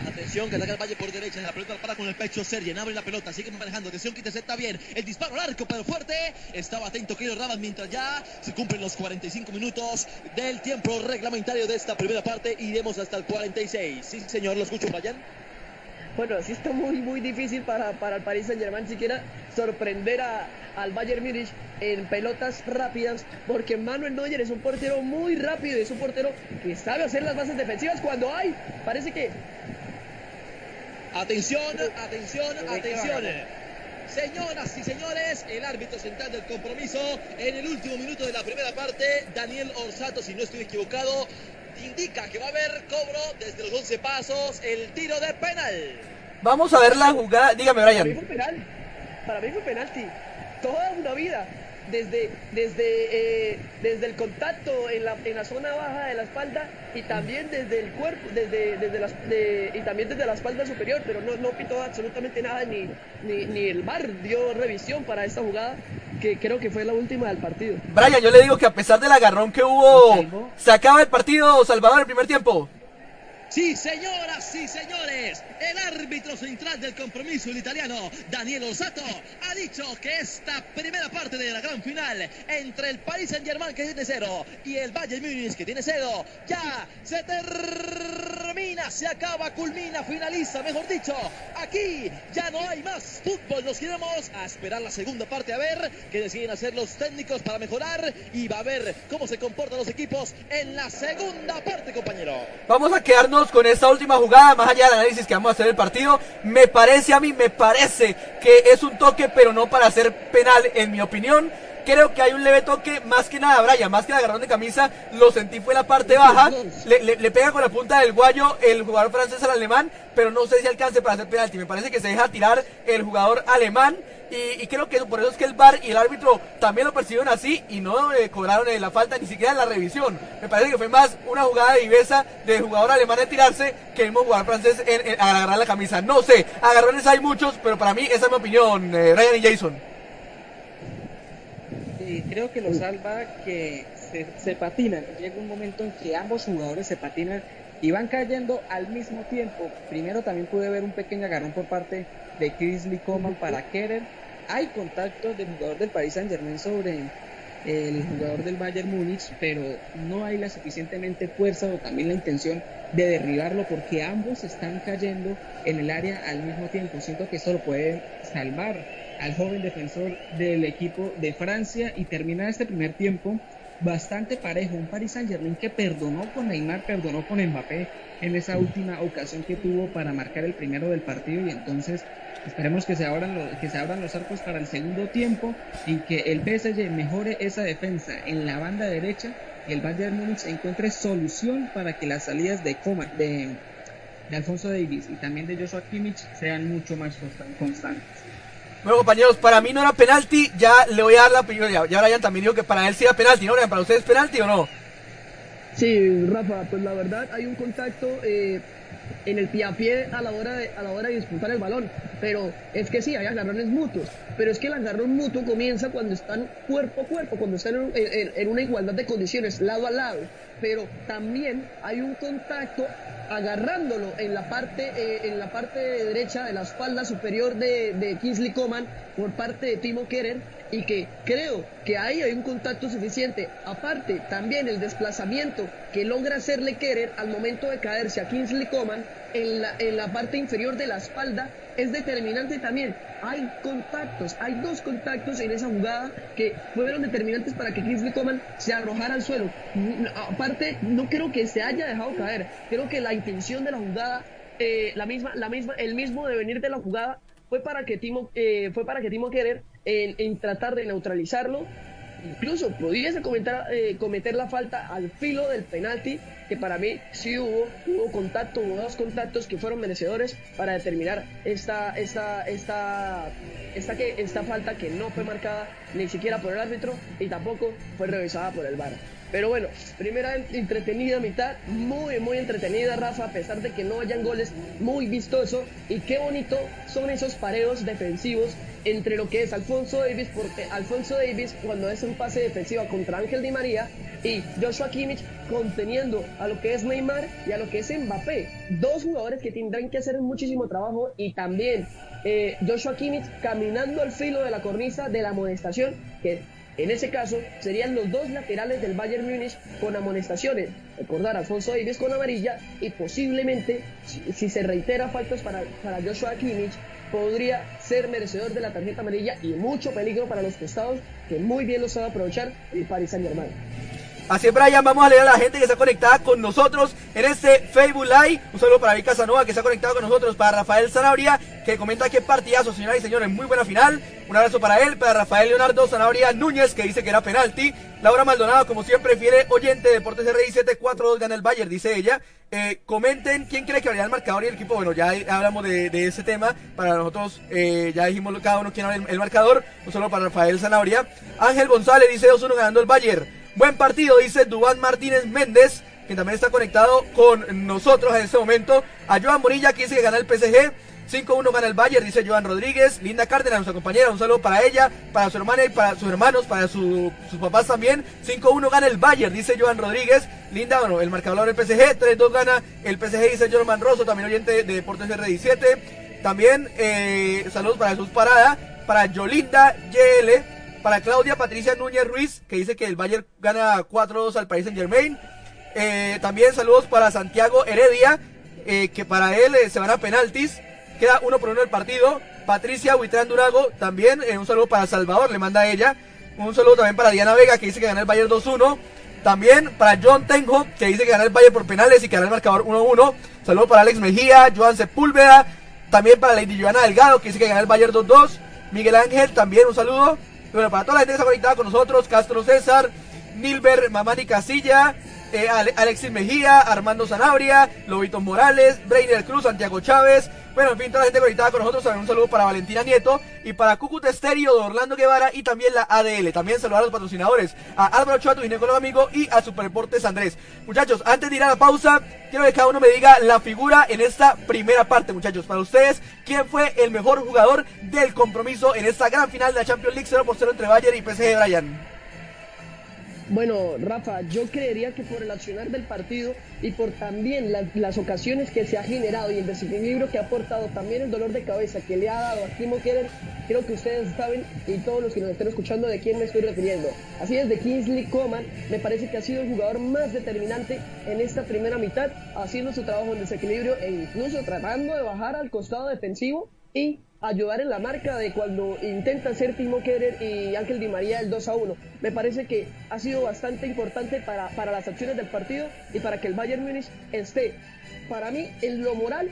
Atención, que ataca el Valle por derecha. La pelota para con el pecho. Sergien abre la pelota. Sigue manejando. Atención, que intercepta bien. El disparo al arco, pero fuerte. Estaba atento Kiro Rabat mientras ya se cumplen los 45 minutos del tiempo reglamentario de esta primera parte. Iremos hasta el 46. Sí, señor, lo escucho, Brian. Bueno, sí está muy, muy difícil para, para el Paris Saint Germain siquiera sorprender a, al Bayern Múnich en pelotas rápidas, porque Manuel Neuer es un portero muy rápido, es un portero que sabe hacer las bases defensivas cuando hay. Parece que Atención, atención, atención. Señoras y señores, el árbitro central del compromiso en el último minuto de la primera parte, Daniel Orsato, si no estoy equivocado, indica que va a haber cobro desde los 11 pasos, el tiro de penal. Vamos a ver la jugada. Dígame, para mí Brian. fue penal. Para mí fue penalti. Toda una vida. Desde, desde, eh, desde el contacto en la, en la zona baja de la espalda y también desde el cuerpo, desde, desde de- y también desde la espalda superior, pero no, no pitó absolutamente nada, ni, ni, ni el VAR dio revisión para esta jugada, que creo que fue la última del partido. Brian, yo le digo que a pesar del agarrón que hubo, se acaba el partido, Salvador, el primer tiempo. Sí, señoras, sí, señores. El árbitro central del compromiso, el italiano Daniel Orsato, ha dicho que esta primera parte de la gran final entre el Paris Saint-Germain que tiene cero y el Bayern Múnich que tiene cero, ya se termina, se acaba, culmina, finaliza, mejor dicho. Aquí ya no hay más fútbol. Nos iremos a esperar la segunda parte a ver qué deciden hacer los técnicos para mejorar y va a ver cómo se comportan los equipos en la segunda parte, compañero. Vamos a quedarnos con esta última jugada, más allá del análisis que vamos a hacer del partido. Me parece a mí, me parece que es un toque, pero no para hacer penal, en mi opinión. Creo que hay un leve toque, más que nada, Brian, más que el agarrón de camisa, lo sentí fue en la parte baja, le, le- le pega con la punta del guayo el jugador francés al alemán, pero no sé si alcance para hacer penalti, me parece que se deja tirar el jugador alemán, y, creo que por eso es que el VAR y el árbitro también lo percibieron así, y no eh, cobraron eh, la falta ni siquiera en la revisión, me parece que fue más una jugada de viveza del jugador alemán de tirarse, que el mismo jugador francés en, agarrar la camisa, no sé, agarrones hay muchos, pero para mí esa es mi opinión, eh, Ryan y Jason. Creo que lo salva que se, se patinan. Llega un momento en que ambos jugadores se patinan y van cayendo al mismo tiempo. Primero también pude ver un pequeño agarrón por parte de Kingsley Coman para Kerer. Hay contacto del jugador del Paris Saint Germain sobre el jugador del Bayern Múnich, pero no hay la suficientemente fuerza o también la intención de derribarlo porque ambos están cayendo en el área al mismo tiempo. Siento que esto lo puede salvar al joven defensor del equipo de Francia y terminar este primer tiempo bastante parejo. Un Paris Saint Germain que perdonó con Neymar, perdonó con Mbappé en esa última ocasión que tuvo para marcar el primero del partido y entonces Esperemos que se, abran los, que se abran los arcos para el segundo tiempo y que el PSG mejore esa defensa en la banda derecha y el Bayern Múnich encuentre solución para que las salidas de, Coma, de, de Alfonso Davis y también de Joshua Kimmich sean mucho más constantes. Bueno, compañeros, para mí no era penalti, ya le voy a dar la opinión. Ya, ya Brian también dijo que para él sí era penalti, ¿no? ¿Para ustedes penalti o no? Sí, Rafa, pues la verdad hay un contacto eh, en el pie a pie a la hora de, a la hora de disputar el balón. Pero es que sí, hay agarrones mutuos. Pero es que el agarrón mutuo comienza cuando están cuerpo a cuerpo, cuando están en, en una igualdad de condiciones, lado a lado. Pero también hay un contacto agarrándolo en la parte eh, en la parte derecha de la espalda superior de, de Kingsley Coman por parte de Timo Kerer y que creo que ahí hay un contacto suficiente. Aparte, también el desplazamiento que logra hacerle Kerer al momento de caerse a Kingsley Coman en la, en la parte inferior de la espalda es determinante también. Hay contactos, hay dos contactos en esa jugada que fueron determinantes para que Kingsley Coman se arrojara al suelo. Aparte, no creo que se haya dejado caer. Creo que la intención de la jugada, eh, la misma, la misma, el mismo devenir de la jugada fue para que Timo, eh, fue para que Timo Kerer en, en, tratar de neutralizarlo. Incluso comentar, eh, cometer la falta al filo del penalti, que para mí sí hubo, hubo contacto, hubo dos contactos que fueron merecedores para determinar esta, esta, esta, esta, que, esta falta que no fue marcada ni siquiera por el árbitro y tampoco fue revisada por el VAR. Pero bueno, primera entretenida mitad, muy, muy entretenida, Rafa, a pesar de que no hayan goles, muy vistoso. Y qué bonito son esos pareos defensivos entre lo que es Alfonso Davis, porque Alfonso Davis, cuando es un pase defensivo contra Ángel Di María, y Joshua Kimmich conteniendo a lo que es Neymar y a lo que es Mbappé. Dos jugadores que tendrán que hacer muchísimo trabajo y también eh, Joshua Kimmich caminando al filo de la cornisa de la amonestación, que en ese caso, serían los dos laterales del Bayern Múnich con amonestaciones. Recordar a Alfonso Davis con amarilla y posiblemente, si, se reitera faltas para, para Joshua Kimmich, podría ser merecedor de la tarjeta amarilla y mucho peligro para los costados que muy bien lo sabe aprovechar el Paris Saint Germain. Así es, Brian, vamos a leer a la gente que está conectada con nosotros en este Facebook Live. Un saludo para Vic Casanova que está conectado con nosotros, para Rafael Zanabria que comenta que partidazo, señoras y señores, muy buena final. Un abrazo para él, para Rafael Leonardo Zanabria Núñez que dice que era penalti. Laura Maldonado, como siempre, fiel oyente de Deportes RI 742 gana el Bayern, dice ella. Eh, comenten quién cree que varía el marcador y el equipo. Bueno, ya hablamos de, ese tema. Para nosotros, eh, ya dijimos cada uno quién era el, el marcador. Un saludo para Rafael Zanabria. Ángel González dice 2-1 ganando el Bayern. Buen partido, dice Dubán Martínez Méndez, que también está conectado con nosotros en este momento. A Joan Morilla, que dice que gana el PSG. 5-1 gana el Bayern, dice Joan Rodríguez. Linda Cárdenas, nuestra compañera, un saludo para ella, para su hermana y para sus hermanos, para su, sus papás también. 5-1 gana el Bayern, dice Joan Rodríguez. Linda, bueno, el marcador del PSG. 3-2 gana el PSG, dice Jorman Rosso, también oyente de Deportes R17. También eh, saludos para Jesús Parada, para Yolinda YL para Claudia Patricia Núñez Ruiz, que dice que el Bayern gana 4-2 al Paris Saint Germain. Eh, también saludos para Santiago Heredia, eh, que para él eh, se van a penaltis. Queda uno por uno el partido. Patricia Huitrán Durago, también un saludo para Salvador, le manda a ella. Un saludo también para Diana Vega, que dice que gana el Bayern 2-1. También para John Tenjo, que dice que gana el Bayern por penales y que gana el marcador 1-1. Saludo para Alex Mejía, Joan Sepúlveda. También para Lady Joana Delgado, que dice que gana el Bayern 2-2. Miguel Ángel, también un saludo. Bueno, para toda la gente que está conectada con nosotros, Castro César, Nilber Mamani Casilla, eh, Alexis Mejía, Armando Zanabria, Lobito Morales, Breiner Cruz, Santiago Chávez. Bueno, en fin, toda la gente conectada con nosotros. También un saludo para Valentina Nieto y para Cúcuta Estéreo de Orlando Guevara y también la ADL. También saludar a los patrocinadores, a Álvaro Ochoa, tu ginecólogo amigo, y a Superdeportes Andrés. Muchachos, antes de ir a la pausa, quiero que cada uno me diga la figura en esta primera parte, muchachos. Para ustedes, ¿quién fue el mejor jugador del compromiso en esta gran final de la Champions League 0 por 0 entre Bayern y PSG Brian? Bueno, Rafa, yo creería que por el accionar del partido y por también la, las ocasiones que se ha generado y el desequilibrio que ha aportado, también el dolor de cabeza que le ha dado a Timo Keller, creo que ustedes saben y todos los que nos estén escuchando de quién me estoy refiriendo. Así es, de Kingsley Coman, me parece que ha sido el jugador más determinante en esta primera mitad, haciendo su trabajo en desequilibrio e incluso tratando de bajar al costado defensivo y ayudar en la marca de cuando intenta ser Timo Kerer y Ángel Di María el 2 a 1. Me parece que ha sido bastante importante para, para las acciones del partido y para que el Bayern Múnich esté, para mí, en lo moral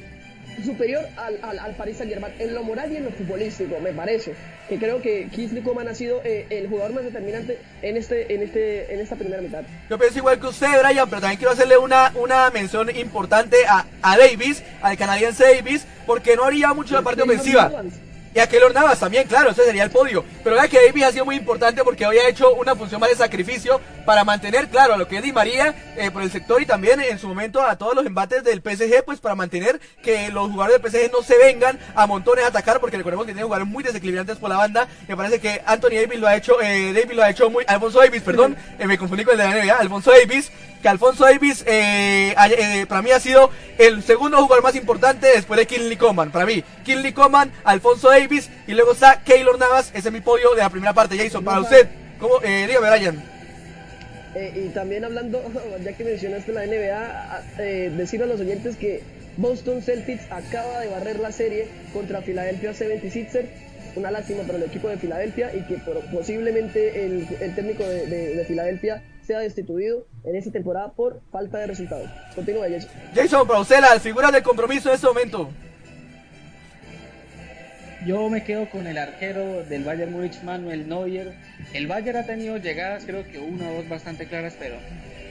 superior al, al, al Paris Saint Germain en lo moral y en lo futbolístico, me parece. Que creo que Kingsley Coman ha sido eh, el jugador más determinante en este, en este, en esta primera mitad. Yo pienso igual que usted, Brian, pero también quiero hacerle una, una mención importante a, a Davis, al canadiense Davis, porque no haría mucho la parte ofensiva. Y a Keylor Navas también, claro, ese sería el podio. Pero vea que Davis ha sido muy importante porque había hecho una función más de sacrificio para mantener, claro, a lo que es Di María eh, por el sector y también en su momento a todos los embates del PSG, pues para mantener que los jugadores del PSG no se vengan a montones a atacar, porque recordemos que tiene jugadores muy desequilibrantes por la banda. Me parece que Anthony Davis lo ha hecho, eh, Davis lo ha hecho muy, Alfonso Davis, perdón, eh, me confundí con el de la NBA, Alfonso Davis, que Alfonso Davis eh, eh, para mí ha sido el segundo jugador más importante después de Kinley Coman. Para mí, Kinley Coman, Alfonso Davis y luego está Keylor Navas. Ese es mi podio de la primera parte. Jason, para usted, ¿cómo? Eh, dígame, Brian. Eh, y también hablando, ya que mencionaste la NBA, a- eh, decir a los oyentes que Boston Celtics acaba de barrer la serie contra Philadelphia 76ers. Una lástima para el equipo de Filadelfia y que por- posiblemente el, el técnico de, de- de Filadelfia sea destituido en esta temporada por falta de resultados. Continúa, Jason. Jason, para usted, las figuras de compromiso en este momento. Yo me quedo con el arquero del Bayern Múnich, Manuel Neuer. El Bayern ha tenido llegadas, creo que una o dos bastante claras, pero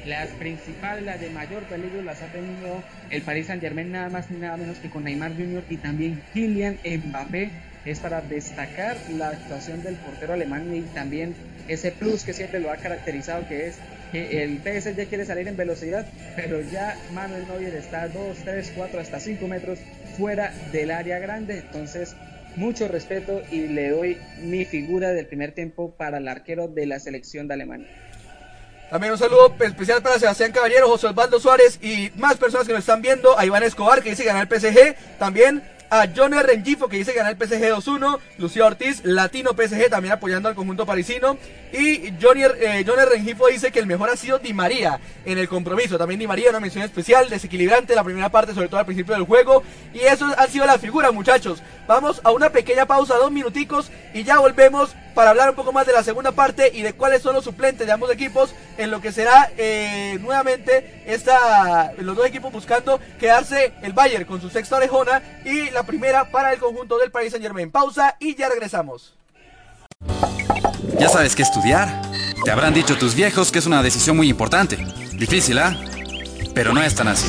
las principales, las de mayor peligro, las ha tenido el Paris Saint Germain nada más ni nada menos que con Neymar Jr. y también Kylian Mbappé. Es para destacar la actuación del portero alemán y también ese plus que siempre lo ha caracterizado, que es que el PSG quiere salir en velocidad, pero ya Manuel Neuer está 2, 3, 4, hasta 5 metros fuera del área grande. Entonces, mucho respeto y le doy mi figura del primer tiempo para el arquero de la selección de Alemania. También un saludo especial para Sebastián Caballero, José Osvaldo Suárez y más personas que nos están viendo. A Iván Escobar, que dice ganar el PSG. También a Johnny Rengifo, que dice ganar el PSG 2-1. Lucía Ortiz, Latino PSG, también apoyando al conjunto parisino. Y Johnny, eh, dice que el mejor ha sido Di María en el compromiso. También Di María, una mención especial, desequilibrante la primera parte, sobre todo al principio del juego. Y eso han sido las figuras, muchachos. Vamos a una pequeña pausa, dos minuticos, y ya volvemos para hablar un poco más de la segunda parte y de cuáles son los suplentes de ambos equipos en lo que será eh, nuevamente esta, los dos equipos buscando quedarse el Bayern con su sexta orejona y la primera para el conjunto del Paris Saint Germain. Pausa y ya regresamos. Ya sabes qué estudiar. Te habrán dicho tus viejos que es una decisión muy importante. Difícil, ¿ah? Pero no es tan así.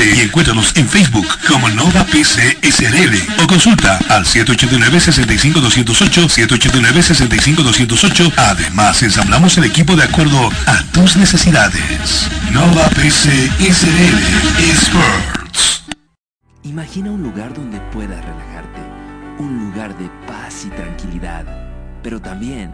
3B y encuéntranos en Facebook como Nova PC SRL o consulta al 789-65208, 789-65208. Además, ensamblamos el equipo de acuerdo a tus necesidades. Nova PC SRL Experts. Imagina un lugar donde puedas relajarte, un lugar de paz y tranquilidad, pero también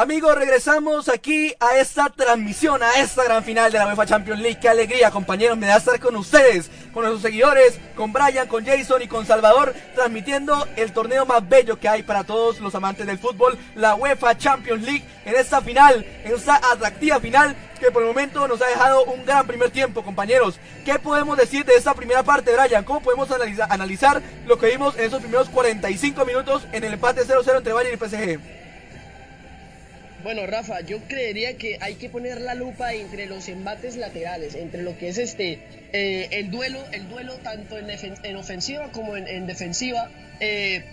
Amigos, regresamos aquí a esta transmisión, a esta gran final de la UEFA Champions League. Qué alegría, compañeros, me da estar con ustedes, con nuestros seguidores, con Brian, con Jason y con Salvador, transmitiendo el torneo más bello que hay para todos los amantes del fútbol, la UEFA Champions League, en esta final, en esta atractiva final que por el momento nos ha dejado un gran primer tiempo, compañeros. ¿Qué podemos decir de esta primera parte, Brian? ¿Cómo podemos analiza- analizar lo que vimos en esos primeros 45 minutos en el empate 0-0 entre Bayern y PSG? Bueno, Rafa, yo creería que hay que poner la lupa entre los embates laterales, entre lo que es este eh, el duelo, el duelo tanto en, ofensiva como en, en defensiva, eh,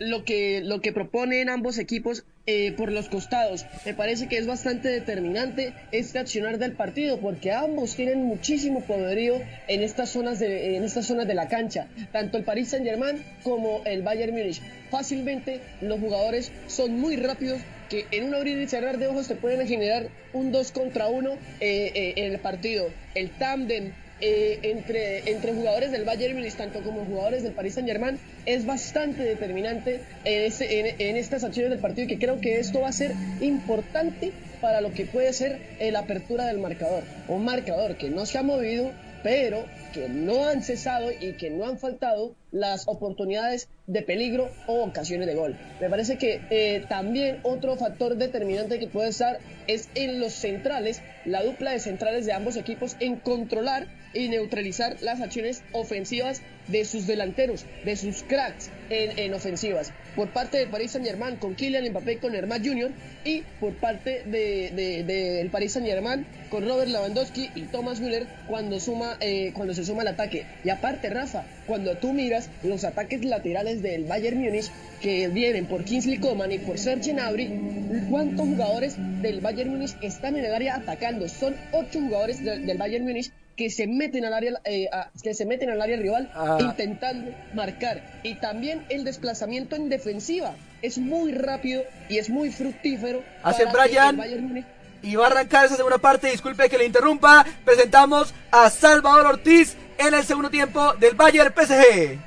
lo que lo que proponen ambos equipos eh, por los costados. Me parece que es bastante determinante este accionar del partido, porque ambos tienen muchísimo poderío en estas zonas de en estas zonas de la cancha, tanto el Paris Saint Germain como el Bayern Múnich. Fácilmente los jugadores son muy rápidos que en un abrir y cerrar de ojos te pueden generar un 2 contra 1 en el partido. El tándem eh, entre, entre jugadores del Bayern Múnich, tanto como jugadores del Paris Saint Germain, es bastante determinante en, ese- en- en estas acciones del partido y que creo que esto va a ser importante para lo que puede ser eh, la apertura del marcador. Un marcador que no se ha movido, pero que no han cesado y que no han faltado las oportunidades de peligro o ocasiones de gol. Me parece que eh, también otro factor determinante que puede estar es en los centrales, la dupla de centrales de ambos equipos en controlar y neutralizar las acciones ofensivas de sus delanteros, de sus cracks en, en ofensivas. Por parte del Paris Saint Germain con Kylian Mbappé con Neymar Jr. y por parte del de, del Paris Saint Germain con Robert Lewandowski y Thomas Müller cuando, suma, eh, cuando se suma al ataque. Y aparte, Rafa, cuando tú miras los ataques laterales del Bayern Múnich que vienen por Kingsley Coman y por Serge Gnabry, ¿cuántos jugadores del Bayern Múnich están en el área atacando? Son ocho jugadores del Bayern Múnich que se meten al área eh, a- que se meten al área rival Ah. intentando marcar y también el desplazamiento en defensiva es muy rápido y es muy fructífero Hace Brian. Bayern Y va a arrancar esa segunda parte, disculpe que le interrumpa. Presentamos a Salvador Ortiz en el segundo tiempo del Bayern PSG.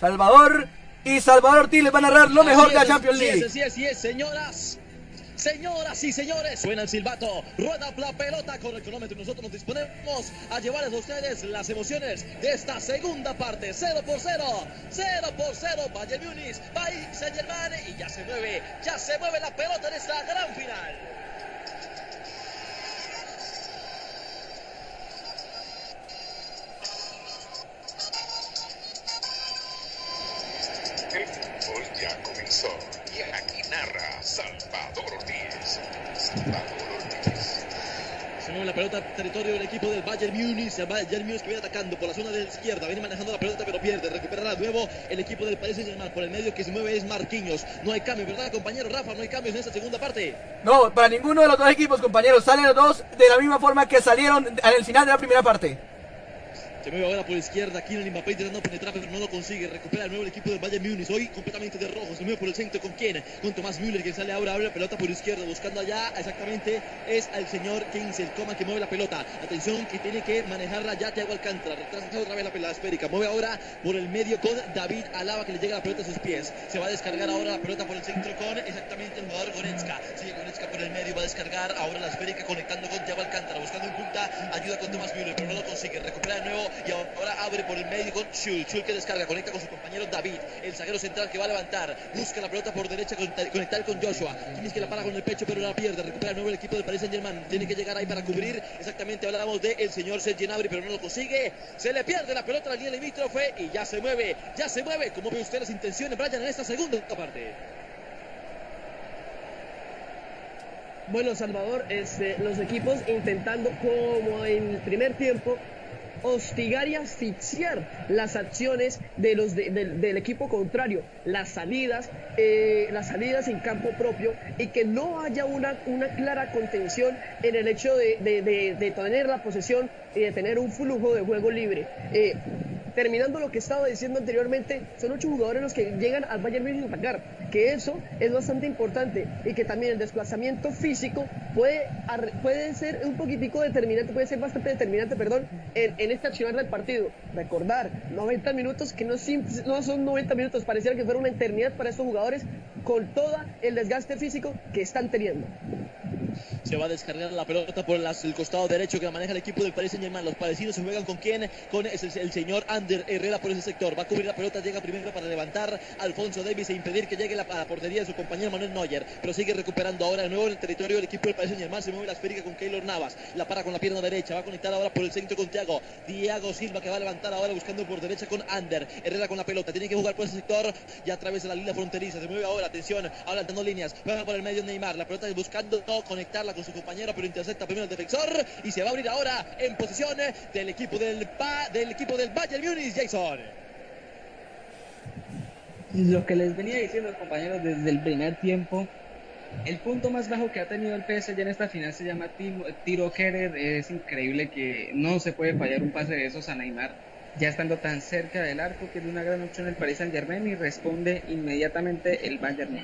Salvador y Salvador Ortiz les van a narrar lo mejor de la Champions League. Así es, así es, señoras. Señoras y señores, suena el silbato, rueda la pelota con el cronómetro. Nosotros nos disponemos a llevarles a ustedes las emociones de esta segunda parte. 0 por 0, 0 por 0, Bayern Múnich, Paris Saint Germain y ya se mueve, ya se mueve la pelota en esta gran final. El fútbol ya comenzó y aquí narra Salvador Ortiz. Salvador Ortiz. Se mueve la pelota al territorio del equipo del Bayern Múnich. El Bayern Múnich que viene atacando por la zona de la izquierda. Viene manejando la pelota pero pierde. Recuperará de nuevo el equipo del Paris Saint-Germain. Por el medio que se mueve es Marquinhos. No hay cambio, ¿verdad, compañero Rafa? No hay cambios en esta segunda parte. No, para ninguno de los dos equipos, compañeros. Salen los dos de la misma forma que salieron en el final de la primera parte. Se mueve ahora por izquierda. Kylian Mbappé intentando penetrar, pero no lo consigue. Recupera de nuevo el equipo del Bayern Múnich. Hoy completamente de rojo. Se mueve por el centro. ¿Con quién? Con Tomás Müller, que sale ahora. Abre la pelota por izquierda. Buscando allá exactamente es al señor Kingsley Coman que mueve la pelota. Atención, que tiene que manejarla ya Thiago Alcántara. Retrasa otra vez la pelota esférica. Mueve ahora por el medio con David Alaba, que le llega la pelota a sus pies. Se va a descargar ahora la pelota por el centro con exactamente el jugador Goretzka. Sigue Goretzka por el medio. Va a descargar ahora la esférica conectando con Thiago Alcántara. Buscando en punta. Ayuda con Tomás Müller, pero no lo consigue. Recupera de nuevo y ahora abre por el medio con Schul. Schul que descarga, conecta con su compañero David, el zaguero central que va a levantar. Busca la pelota por derecha, conectar, con Joshua. Tienes que la para con el pecho, pero la pierde. Recupera de nuevo el equipo del Paris Saint Germain. Tiene que llegar ahí para cubrir. Exactamente, hablábamos del el señor Sergio Gnabry, pero no lo consigue. Se le pierde la pelota a la línea limítrofe y ya se mueve, ya se mueve. ¿Cómo ve usted las intenciones, Brian, en esta segunda parte? Bueno, Salvador, este, los equipos intentando, como en el primer tiempo, hostigar y asfixiar las acciones de los de- del- equipo contrario, las salidas, eh, las salidas en campo propio y que no haya una, una clara contención en el hecho de- de tener la posesión y de tener un flujo de juego libre. Eh, terminando lo que estaba diciendo anteriormente, son ocho jugadores los que llegan al Bayern Múnich a atacar, que eso es bastante importante y que también el desplazamiento físico puede, puede ser un poquitico determinante, puede ser bastante determinante, perdón, en, en este accionar del partido. Recordar, 90 minutos que no, no son 90 minutos, pareciera que fuera una eternidad para estos jugadores con todo el desgaste físico que están teniendo. Se va a descargar la pelota por el costado derecho que la maneja el equipo del Paris Saint Germain. Los parecidos se juegan con quién? Con el, señor Ander Herrera por ese sector. Va a cubrir la pelota, llega primero para levantar Alfonso Davis e impedir que llegue la, a la portería de su compañero Manuel Neuer. Pero sigue recuperando ahora de nuevo en el territorio del equipo del Paris Saint Germain. Se mueve la esférica con Keylor Navas. La para con la pierna derecha. Va a conectar ahora por el centro con Thiago. Diego Silva que va a levantar ahora buscando por derecha con Ander. Herrera con la pelota. Tiene que jugar por ese sector y a través de la línea fronteriza. Se mueve ahora. Atención. Adelantando líneas. Juega por el medio Neymar. La pelota buscando conectarla con su compañero, pero intercepta primero el defensor y se va a abrir ahora en posición del equipo del, Pa- del equipo del Bayern Múnich, Jason. Lo que les venía diciendo, compañeros, desde el primer tiempo, el punto más bajo que ha tenido el PSG en esta final se llama tiro header. Es increíble que no se puede fallar un pase de esos a Neymar, ya estando tan cerca del arco, que es una gran opción el Paris Saint Germain y responde inmediatamente el Bayern.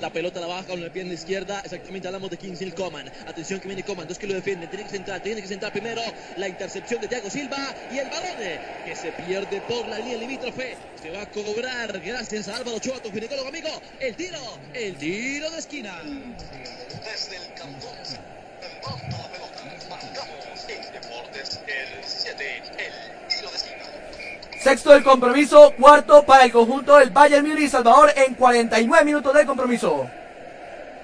La pelota la baja con la pierna izquierda. Exactamente hablamos de Kingsley Coman. Atención que viene Coman. Dos que lo defienden. Tiene que centrar. Tiene que centrar primero. La intercepción de Thiago Silva. Y el balón eh, que se pierde por la línea limítrofe. Se va a cobrar. Gracias a Álvaro Ochoa, tu ginecólogo amigo. El tiro. El tiro de esquina. Desde el cantón, la Deportes el 7, el. Sexto del compromiso, cuarto para el conjunto del Bayern Múnich Salvador en 49 minutos de compromiso.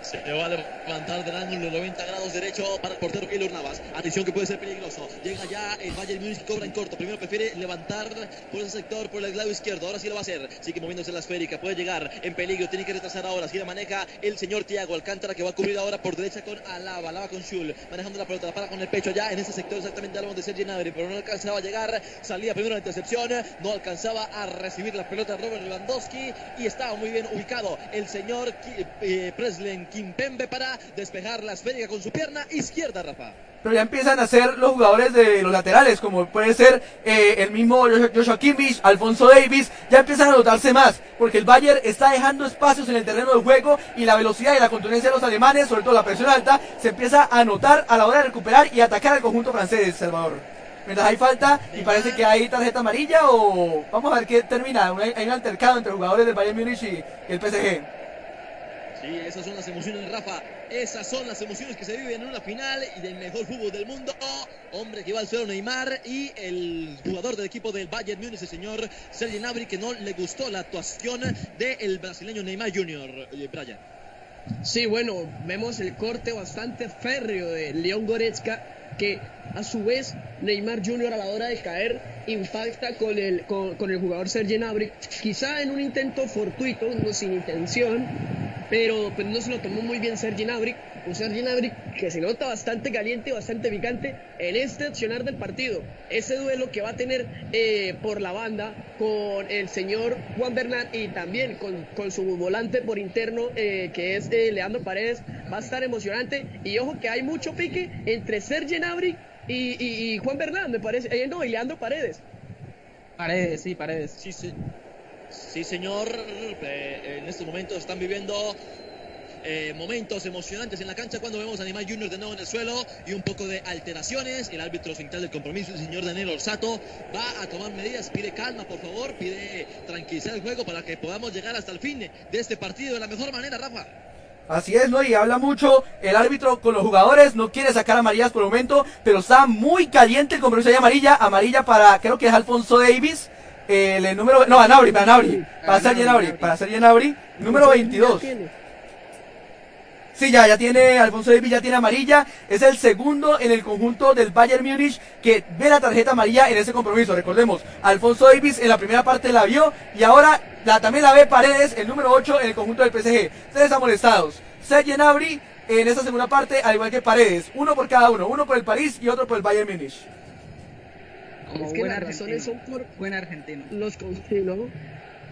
Se va levantar del ángulo de 90 grados derecho para el portero Keylor Navas. Atención que puede ser peligroso. Llega ya el Bayern Múnich, cobra en corto. Primero prefiere levantar por ese sector, por el lado izquierdo. Ahora sí lo va a hacer. Sigue moviéndose la esférica. Puede llegar en peligro. Tiene que retrasar ahora. Así la maneja el señor Thiago Alcántara que va a cubrir ahora por derecha con Alaba. Alaba con Schul. Manejando la pelota. La para con el pecho ya en ese sector exactamente hablamos de Sergi Gnabry. Pero no alcanzaba a llegar. Salía primero la intercepción. No alcanzaba a recibir la pelota Robert Lewandowski. Y estaba muy bien ubicado el señor eh, Preslen Kimpembe para despejar la esférica con su pierna izquierda, Rafa. Pero ya empiezan a ser los jugadores de los laterales, como puede ser eh, el mismo Joshua- Kimmich, Alfonso Davis, ya empiezan a notarse más, porque el Bayern está dejando espacios en el terreno de juego y la velocidad y la contundencia de los alemanes, sobre todo la presión alta, se empieza a notar a la hora de recuperar y atacar al conjunto francés, Salvador. Mientras hay falta y parece que hay tarjeta amarilla o vamos a ver qué termina. Hay un altercado entre jugadores del Bayern Múnich y el PSG. Sí, esas son las emociones, Rafa. Esas son las emociones que se viven en una final y del mejor fútbol del mundo. Hombre que va al suelo Neymar y el jugador del equipo del Bayern Múnich, el señor Sergi Gnabry, que no le gustó la actuación del brasileño Neymar Jr. Brian. Sí, bueno, vemos el corte bastante férreo de León Goretzka, que a su vez Neymar Jr. a la hora de caer impacta con el, con, el jugador Sergi Gnabry, quizá en un intento fortuito, no sin intención, pero pues no se lo tomó muy bien Sergi Gnabry, un Sergi Gnabry que se nota bastante caliente bastante picante en este accionar del partido. Ese duelo que va a tener eh, por la banda con el señor Juan Bernat y también con, con su volante por interno eh, que es eh, Leandro Paredes va a estar emocionante y ojo que hay mucho pique entre Sergi Gnabry y, y- y Juan Bernat, me parece, eh, no, y Leandro Paredes. Paredes, sí, Paredes. Sí, sí. Sí, señor. Eh, en este momento están viviendo eh, momentos emocionantes en la cancha cuando vemos a Neymar Junior de nuevo en el suelo y un poco de alteraciones. El árbitro central del compromiso, el señor Daniel Orsato, va a tomar medidas. Pide calma, por favor. Pide tranquilizar el juego para que podamos llegar hasta el fin de este partido de la mejor manera, Rafa. Así es, ¿no? Y habla mucho el árbitro con los jugadores, no quiere sacar amarillas por el momento, pero está muy caliente el compromiso de amarilla, amarilla para, creo que es Alfonso Davis, el, número, no, Anabri, Anabri, para Sergi Anabri, para Sergi Anabri, número 22. Sí, ya, ya tiene, Alfonso Davis ya tiene amarilla, es el segundo en el conjunto del Bayern Múnich que ve la tarjeta amarilla en ese compromiso, recordemos, Alfonso Davis en la primera parte la vio y ahora la, también la ve Paredes, el número 8 en el conjunto del PSG. Ustedes amolestados. Sergi Gnabry en esa segunda parte, al igual que Paredes, uno por cada uno, uno por el París y otro por el Bayern Múnich. Como es que las razones son por Buen argentino. los, con-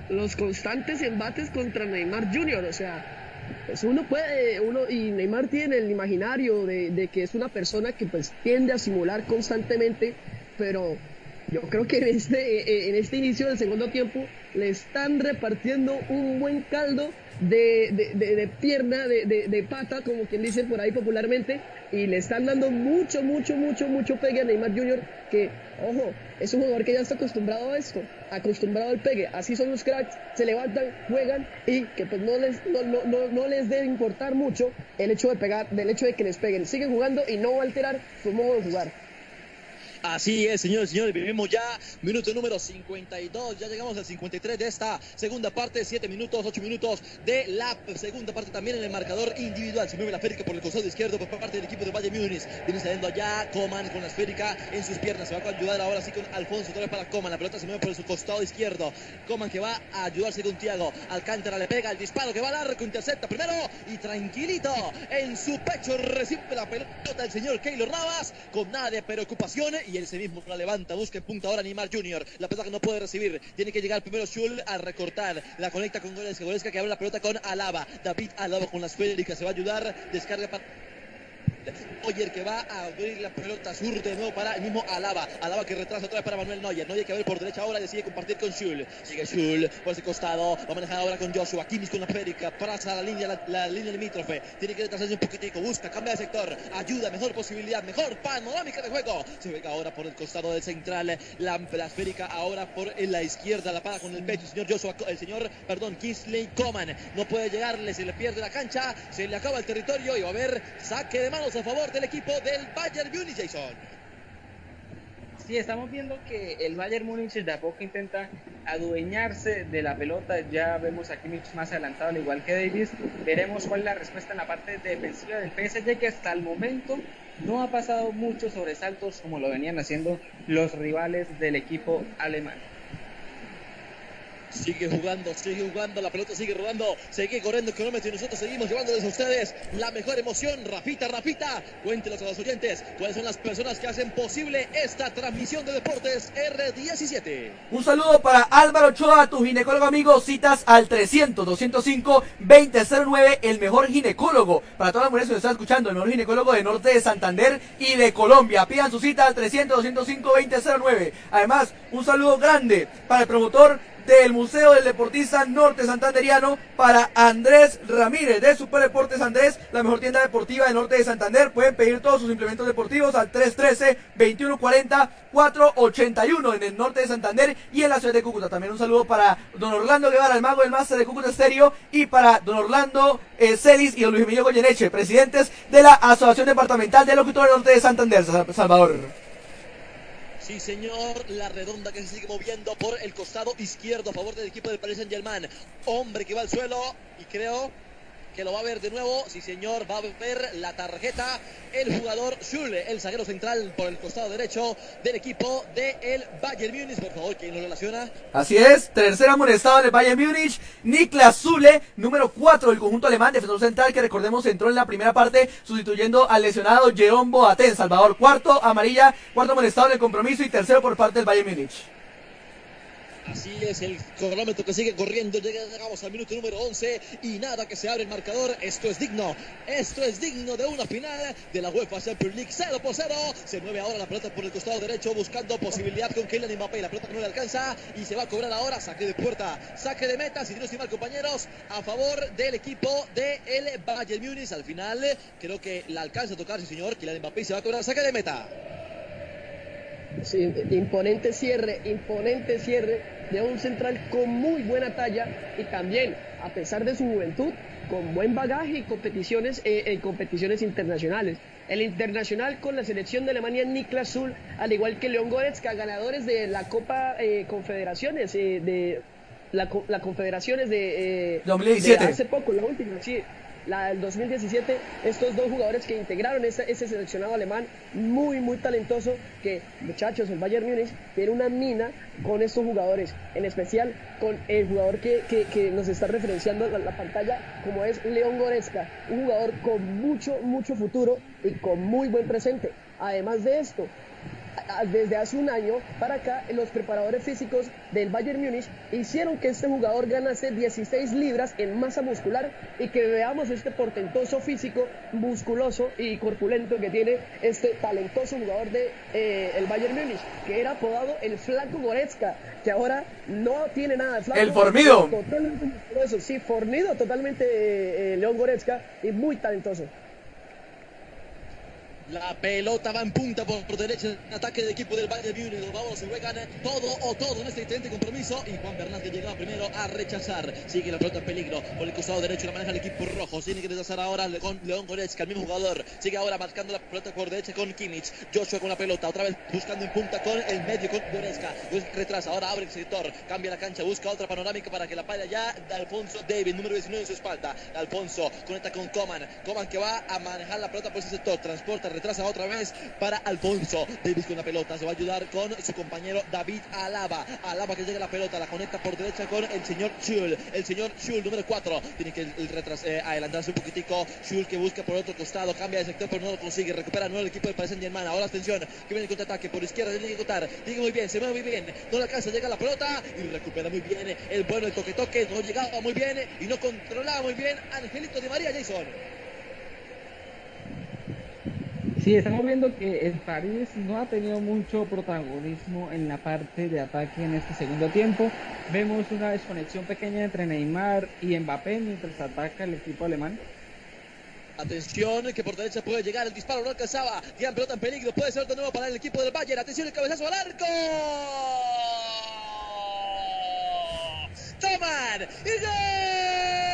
los constantes embates contra Neymar Jr. O sea, pues uno puede, uno y Neymar tiene el imaginario de, de que es una persona que pues tiende a simular constantemente, pero yo creo que en este, en este inicio del segundo tiempo le están repartiendo un buen caldo de, de, de, de pierna, de, pata, como quien dice por ahí popularmente, y le están dando mucho, mucho, mucho, mucho pegue a Neymar Jr., que, ojo, es un jugador que ya está acostumbrado a esto, acostumbrado al pegue, así son los cracks, se levantan, juegan y que pues no les, no, no, no, no les debe importar mucho el hecho de pegar, del hecho de que les peguen, siguen jugando y no va a alterar su modo de jugar. Así es, señores y señores, vivimos ya minuto número 52, ya llegamos al 53 de esta segunda parte, 7 minutos, 8 minutos de la segunda parte también en el marcador individual. Se mueve la esférica por el costado izquierdo por parte del equipo de Valle Múnich. Viene saliendo allá Coman con la esférica en sus piernas. Se va a ayudar ahora sí con Alfonso, vez para Coman. La pelota se mueve por su costado izquierdo. Coman que va a ayudarse con Tiago. Alcántara le pega el disparo que va a largo, intercepta primero y tranquilito en su pecho recibe la pelota el señor Keylor Navas con nada de preocupaciones y él se mismo la levanta, busca en punta ahora Neymar Jr. La pelota que no puede recibir, tiene que llegar primero Schul a recortar, la conecta con Goretzka, Goretzka que abre la pelota con Alaba, David Alaba con la esférica, se va a ayudar, descarga para Neuer que va a abrir la pelota sur de nuevo para el mismo Alaba. Alaba que retrasa otra vez para Manuel Neuer. Neuer que va por derecha ahora decide compartir con Schul. Sigue Schul por ese costado. Va a manejar ahora con Joshua. Kimmich con la Férica. Pasa la línea, la, línea limítrofe. Tiene que retrasarse un poquitico. Busca, cambia de sector. Ayuda, mejor posibilidad, mejor panorámica de juego. Se ve ahora por el costado del central. La, la esférica ahora por la izquierda. La para con el pecho. El señor Joshua, el señor, perdón, Kingsley Coman. No puede llegarle, se le pierde la cancha. Se le acaba el territorio y va a haber saque de manos a favor del equipo del Bayern Munich, Jason. Sí, estamos viendo que el Bayern Múnich de a poco intenta adueñarse de la pelota. Ya vemos a Kimmich más adelantado, al igual que Davis. Veremos cuál es la respuesta en la parte defensiva del PSG, que hasta el momento no ha pasado muchos sobresaltos como lo venían haciendo los rivales del equipo alemán. Sigue jugando, sigue jugando, la pelota sigue rodando, sigue corriendo el cronómetro y nosotros seguimos llevándoles a ustedes la mejor emoción. Rapita, rapita, cuéntenos a los oyentes cuáles son las personas que hacen posible esta transmisión de deportes R17. Un saludo para Álvaro Ochoa, tu ginecólogo amigo, citas al 300-205-2009, el mejor ginecólogo. Para todas las mujeres que nos están escuchando, el mejor ginecólogo de Norte de Santander y de Colombia. Pidan su cita al 300-205-2009. Además, un saludo grande para el promotor del Museo del Deportista Norte Santanderiano para Andrés Ramírez de Super Deportes Andrés, la mejor tienda deportiva del norte de Santander. Pueden pedir todos sus implementos deportivos al 313-2140-481 en el norte de Santander y en la ciudad de Cúcuta. También un saludo para don Orlando Guevara, el mago del máster de Cúcuta Estéreo, y para don Orlando eh, Celis y don Luis Emilio Goyeneche, presidentes de la Asociación Departamental de Locutores Norte de Santander, Salvador. Sí, señor, la redonda que se sigue moviendo por el costado izquierdo a favor del equipo del Paris Saint-Germain. Hombre que va al suelo y creo que lo va a ver de nuevo. Sí, señor, va a ver la tarjeta el jugador Schule, el zaguero central por el costado derecho del equipo del el Bayern Múnich. Por favor, ¿quién lo relaciona? Así es, tercer amonestado en el Bayern Múnich, Niklas Zule, número 4 del conjunto alemán, defensor central que recordemos entró en la primera parte sustituyendo al lesionado Jerome Boateng. Salvador, cuarto amarilla, cuarto amonestado en compromiso y tercero por parte del Bayern Múnich. Así es el cronómetro que sigue corriendo. Llegamos al minuto número 11 y nada que se abre el marcador. Esto es digno. Esto es digno de una final de la UEFA Champions League 0 por 0. Se mueve ahora la pelota por el costado derecho buscando posibilidad con Kylian Mbappé. La pelota no le alcanza y se va a cobrar ahora. Saque de puerta, saque de meta. Si no mal compañeros, a favor del equipo de el Bayern Múnich. Al final creo que la alcanza a tocar, sí señor. Kylian Mbappé se va a cobrar saque de meta. Sí, imponente cierre, imponente cierre de un central con muy buena talla y también, a pesar de su juventud, con buen bagaje y competiciones, eh, en competiciones internacionales. El internacional con la selección de Alemania, Niklas Zul, al igual que León Goretzka, ganadores de la Copa eh, Confederaciones, eh, de la, la, Confederaciones de, 2017. de hace poco, la última, sí, la del 2017, estos dos jugadores que integraron ese, seleccionado alemán muy, muy talentoso, que muchachos, el Bayern Múnich tiene una mina con estos jugadores, en especial con el jugador que, nos está referenciando la, la, pantalla, como es León Goretzka, un jugador con mucho, mucho futuro y con muy buen presente. Además de esto, desde hace un año para acá los preparadores físicos del Bayern Múnich hicieron que este jugador ganase 16 libras en masa muscular y que veamos este portentoso físico, musculoso y corpulento que tiene este talentoso jugador de eh, el Bayern Múnich, que era apodado el Flaco Goretzka, que ahora no tiene nada de flaco. El fornido. Totalmente musculoso, sí, fornido totalmente eh, eh, León Goretzka y muy talentoso. La pelota va en punta por, por derecha. Ataque del equipo del Bayern Múnich. Los vamos se juegan todo o todo en este excelente compromiso. Y Juan Bernal llegaba primero a rechazar. Sigue la pelota en peligro. Por el costado derecho la maneja el equipo rojo. Tiene que rechazar ahora con León Goretzka, el mismo jugador. Sigue ahora marcando la pelota por derecha con Kimmich. Joshua con la pelota. Otra vez buscando en punta con el medio con Goretzka. Retrasa. Ahora abre el sector. Cambia la cancha. Busca otra panorámica para que la paya ya Alfonso David, número 19 en su espalda. Alfonso conecta con Coman. Coman que va a manejar la pelota por ese sector. Transporta retrasa otra vez para Alfonso. Davis con la pelota, se va a ayudar con su compañero David Alaba. Alaba que llega la pelota, la conecta por derecha con el señor Schul. El señor Schul, número 4. Tiene que el retras, eh, adelantarse un poquitico. Schul que busca por otro costado, cambia de sector, pero no lo consigue. Recupera nuevo el equipo del Paris Saint Germain. Ahora atención, que viene el contraataque por izquierda, tiene que contar. Llega muy bien, se mueve muy bien. No le alcanza, llega la pelota y recupera muy bien. El bueno, el toque toque, no llegaba muy bien y no controlaba muy bien. Angelito de María Jason. Sí, estamos viendo que el París no ha tenido mucho protagonismo en la parte de ataque en este segundo tiempo. Vemos una desconexión pequeña entre Neymar y Mbappé mientras ataca el equipo alemán. Atención, que por derecha puede llegar el disparo, no alcanzaba. Gran pelota en peligro, puede ser de nuevo para el equipo del Bayern. Atención, el cabezazo al arco. Toman y gol.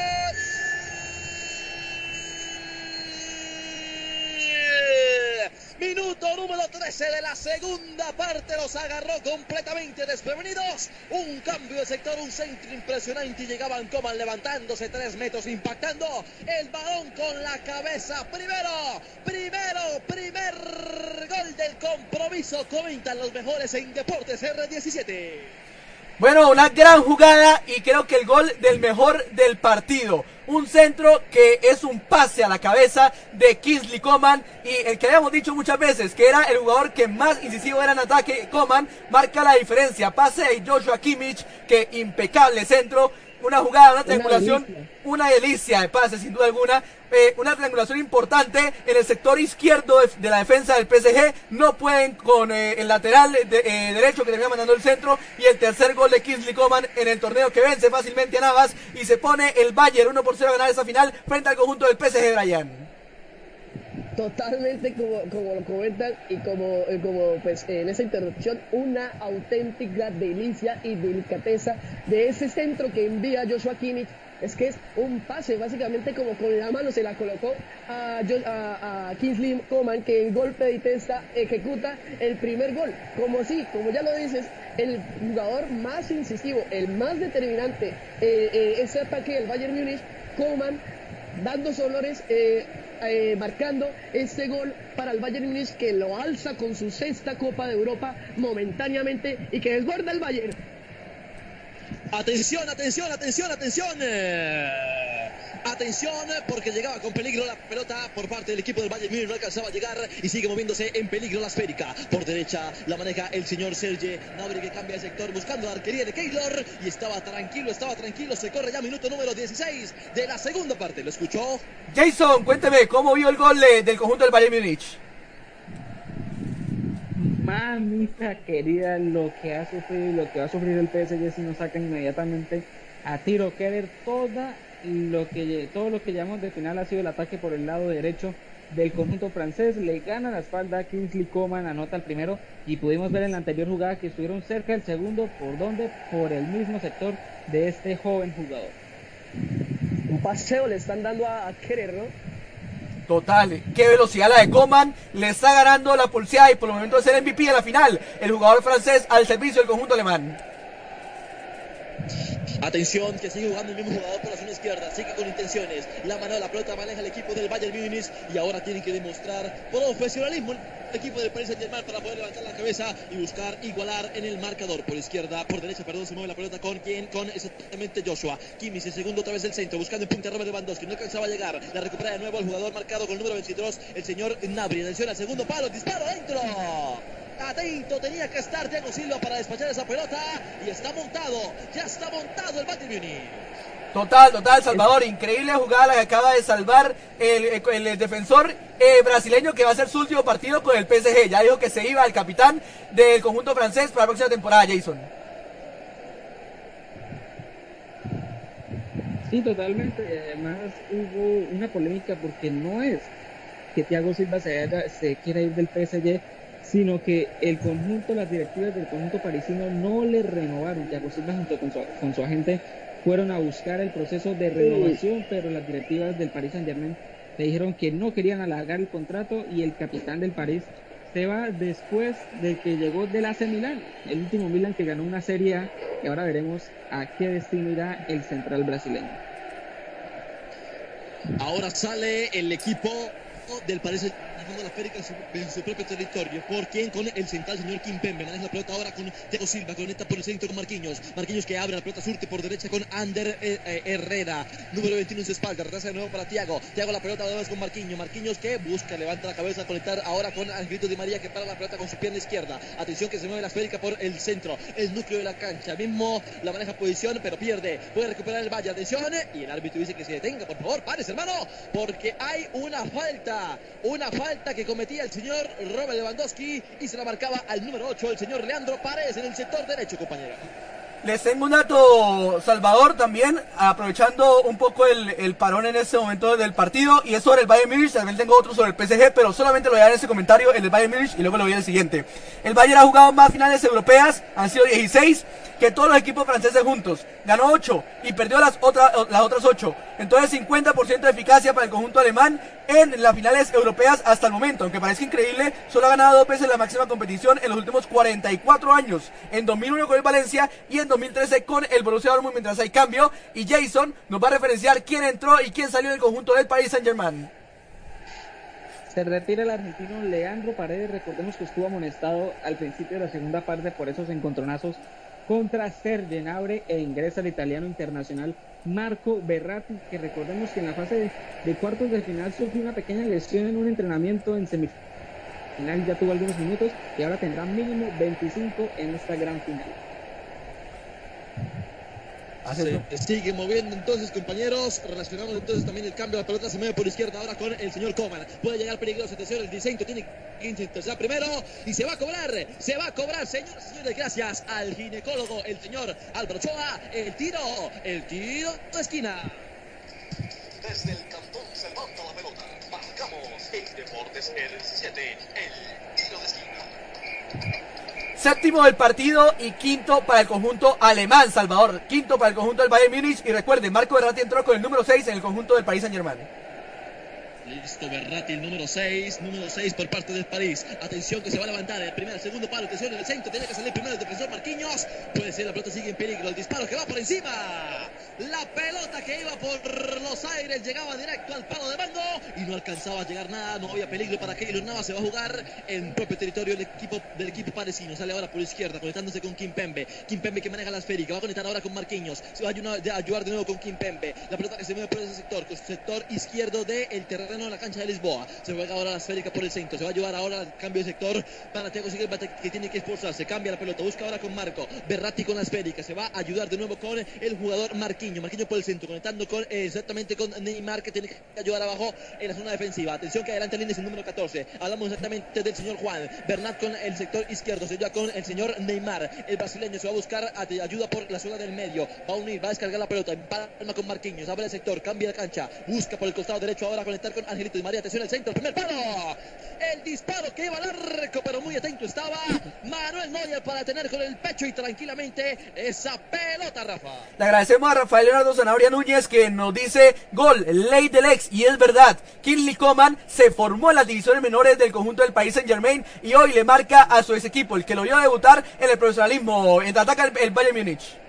Minuto número 13 de la segunda parte los agarró completamente desprevenidos. Un cambio de sector, un centro impresionante y llegaban Coman levantándose tres metros, impactando el balón con la cabeza. Primero, primero, primer gol del compromiso. Comentan los mejores en Deportes R17. Bueno, una gran jugada y creo que el gol del mejor del partido. Un centro que es un pase a la cabeza de Kingsley Coman y el que habíamos dicho muchas veces que era el jugador que más incisivo era en ataque, Coman, marca la diferencia. Pase de Joshua Kimmich, que impecable centro una jugada, una triangulación, una delicia de pase sin duda alguna, eh, una triangulación importante en el sector izquierdo de, de la defensa del PSG, no pueden con eh, el lateral de, eh, derecho que termina mandando el centro y el tercer gol de Kingsley Coman en el torneo que vence fácilmente a Navas y se pone el Bayern 1 por 0 a ganar esa final frente al conjunto del PSG Brian. Totalmente como, como lo comentan y como, eh, como pues en esa introducción, una auténtica delicia y delicadeza de ese centro que envía Joshua Kimmich. Es que es un pase, básicamente como con la mano se la colocó a, a, Kingsley Coman, que en golpe de testa ejecuta el primer gol. Como si, como ya lo dices, el jugador más incisivo, el más determinante, eh, eh, ataque del Bayern Múnich, Coman, dando olores, eh, eh, marcando este gol para el Bayern Múnich que lo alza con su sexta Copa de Europa momentáneamente y que desborda el Bayern. Atención, atención, atención, atención. Eh, Atención, porque llegaba con peligro la pelota por parte del equipo del Bayern Múnich, no alcanzaba a llegar y sigue moviéndose en peligro la esférica. Por derecha la maneja el señor Serge Gnabry que cambia de sector buscando la arquería de Keylor y estaba tranquilo, estaba tranquilo, se corre ya minuto número 16 de la segunda parte. ¿Lo escuchó? Jason, cuénteme, ¿cómo vio el gol de- del conjunto del Bayern Múnich? Mamita querida, lo que ha sufrido y lo que va a sufrir el PSG si no sacan inmediatamente a tiro Keller toda lo que todo lo que llamamos de final ha sido el ataque por el lado derecho del conjunto francés, le gana la espalda a Kingsley Coman, anota el primero y pudimos ver en la anterior jugada que estuvieron cerca del segundo, ¿por dónde? Por el mismo sector de este joven jugador. Un paseo le están dando a, a ¿no? Total, qué velocidad la de Coman, le está ganando la pulseada y por el momento es el MVP de la final, el jugador francés al servicio del conjunto alemán. Atención, que sigue jugando el mismo jugador por la zona izquierda, sigue con intenciones. La mano de la pelota maneja el equipo del Bayern Múnich y ahora tienen que demostrar profesionalismo equipo del Paris Saint-Germain para poder levantar la cabeza y buscar igualar en el marcador. Por izquierda, por derecha, perdón, se mueve la pelota con quién, con exactamente Joshua. Kimmich, el segundo otra vez del centro, buscando en punta Robert Lewandowski, no alcanzaba a llegar. La recupera de nuevo el jugador marcado con el número 22, el señor Gnabry. Atención al segundo palo, disparo adentro. atento tenía que estar Thiago Silva para despachar esa pelota y está montado, ya está montado el Bayern Múnich. Total, total, Salvador. Increíble jugada la que acaba de salvar el, defensor eh, brasileño que va a ser su último partido con el PSG. Ya dijo que se iba el capitán del conjunto francés para la próxima temporada, Jason. Sí, totalmente. Además hubo una polémica porque no es que Thiago Silva se quiera ir del PSG, sino que el conjunto, las directivas del conjunto parisino no le renovaron. Thiago Silva junto con su, con su agente fueron a buscar el proceso de renovación, pero las directivas del Paris Saint Germain le dijeron que no querían alargar el contrato y el capitán del París se va después de que llegó del AC Milán, el último Milan que ganó una Serie A y ahora veremos a qué destino irá el central brasileño. Ahora sale el equipo del Paris Saint-Germain la Férica en su, propio territorio. ¿Por quién? Con el central señor Kimpembe. Maneja la pelota ahora con Thiago Silva. Conecta por el centro con Marquinhos. Marquinhos que abre la pelota surte por derecha con Ander eh, eh, Herrera. Número 21 en su espalda. Retrasa de nuevo para Thiago. Thiago la pelota otra vez con Marquinhos. Marquinhos que busca, levanta la cabeza, conectar ahora con Angelito Di María que para la pelota con su pierna izquierda. Atención que se mueve la esférica por el centro. El núcleo de la cancha. Mismo la maneja posición, pero pierde. Puede recuperar el Valle. Atención. Y el árbitro dice que se detenga. Por favor, pares, hermano. Porque hay una falta. Una falta que cometía el señor Robert Lewandowski y se la marcaba al número 8, el señor Leandro Paredes en el sector derecho, compañero. Les tengo un dato, Salvador, también, aprovechando un poco el, el parón en este momento del partido, y es sobre el Bayern Múnich, también tengo otro sobre el PSG, pero solamente lo voy a dar en ese comentario, el Bayern Múnich, y luego lo voy a dar el siguiente. El Bayern ha jugado más finales europeas, han sido 16, que todos los equipos franceses juntos. Ganó 8 y perdió las, otras las otras 8. Entonces 50% de eficacia para el conjunto alemán en las finales europeas hasta el momento. Aunque parezca increíble, solo ha ganado dos veces la máxima competición en los últimos 44 años. En 2001 con el Valencia y en 2013 con el Borussia Dortmund mientras hay cambio. Y Jason nos va a referenciar quién entró y quién salió del conjunto del Paris Saint Germain. Se retira el argentino Leandro Paredes, recordemos que estuvo amonestado al principio de la segunda parte por esos encontronazos contra Serge Gnabry e ingresa el italiano internacional Marco Berratti, que recordemos que en la fase de, cuartos de final sufrió una pequeña lesión en un entrenamiento en semifinal, ya tuvo algunos minutos y ahora tendrá mínimo 25 en esta gran final. Se sigue moviendo entonces, compañeros. Relacionamos entonces también el cambio. La pelota se mueve por izquierda ahora con el señor Coman. Puede llegar peligroso. Atención, el diseño tiene que interceptar primero y se va a cobrar. Se va a cobrar, señoras y señores. Gracias al ginecólogo, el señor Álvaro Choa. El tiro, el tiro de esquina. Desde el cantón se levanta la pelota. Marcamos en Deportes R17, el tiro de esquina. Séptimo del partido y quinto para el conjunto alemán, Salvador. Quinto para el conjunto del Bayern Múnich. Y recuerde, Marco Berratti entró con el número 6 en el conjunto del Paris Saint Germain. Listo, Berratti, número 6, número 6 por parte del París. Atención que se va a levantar el primer, segundo palo, atención en el centro, tiene que salir primero el defensor Marquinhos. Puede ser, la pelota sigue en peligro, el disparo que va por encima. La pelota que iba por los aires llegaba directo al palo de mando y no alcanzaba a llegar nada, no había peligro para Keylor Navas, se va a jugar en propio territorio del equipo, del equipo parisino. Sale ahora por izquierda, conectándose con Kim Pembe. Kim Pembe que maneja la esférica, va a conectar ahora con Marquinhos. Se va a ayudar, de nuevo con Kim Pembe. La pelota que se mueve por ese sector, con sector izquierdo del terreno de la cancha de Lisboa. Se juega ahora la esférica por el centro. Se va a ayudar ahora al cambio de sector para Thiago Silva que tiene que expulsarse. Cambia la pelota. Busca ahora con Marco. Berratti con la esférica. Se va a ayudar de nuevo con el jugador Marquinhos. Marquinhos por el centro. Conectando con, eh, exactamente con Neymar que tiene que ayudar abajo en la zona defensiva. Atención que adelante línea es el número 14. Hablamos exactamente del señor Juan. Bernat con el sector izquierdo. Se ayuda con el señor Neymar. El brasileño se va a buscar ayuda por la zona del medio. Va a unir, va a descargar la pelota. Empalma con Marquinhos. Abre el sector. Cambia la cancha. Busca por el costado derecho ahora conectar con Angelito Di María. Atención al centro. Primer palo. El disparo que iba al arco, pero muy atento estaba Manuel Neuer para tener con el pecho y tranquilamente esa pelota, Rafa. Le agradecemos a Rafael Leonardo Zanabria Núñez que nos dice gol, ley del ex, y es verdad, Kinley Coman se formó en las divisiones menores del conjunto del país Saint Germain y hoy le marca a su ex equipo, el que lo vio debutar en el profesionalismo, en ataca el, el Bayern Múnich.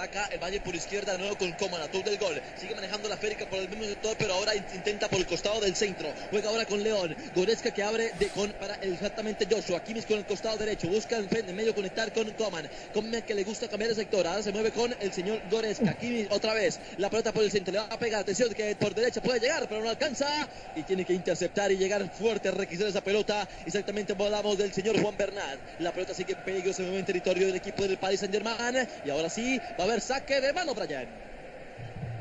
Ataca el Valle por izquierda de nuevo con Coman, autor del gol. Sigue manejando la férica por el mismo sector, pero ahora intenta por el costado del centro. Juega ahora con León. Goretzka que abre de, con, para exactamente Joshua. Kimmich con el costado derecho. Busca en, medio conectar con Coman. Coman que le gusta cambiar de sector. Ahora se mueve con el señor Goretzka. Kimmich otra vez. La pelota por el centro. Le va a pegar. Atención que por derecha puede llegar, pero no alcanza. Y tiene que interceptar y llegar fuerte a requisar esa pelota. Exactamente hablamos del señor Juan Bernat. La pelota sigue en peligro. Se mueve en territorio del equipo del Paris Saint Germain. Y ahora sí va a saque de mano, Brian.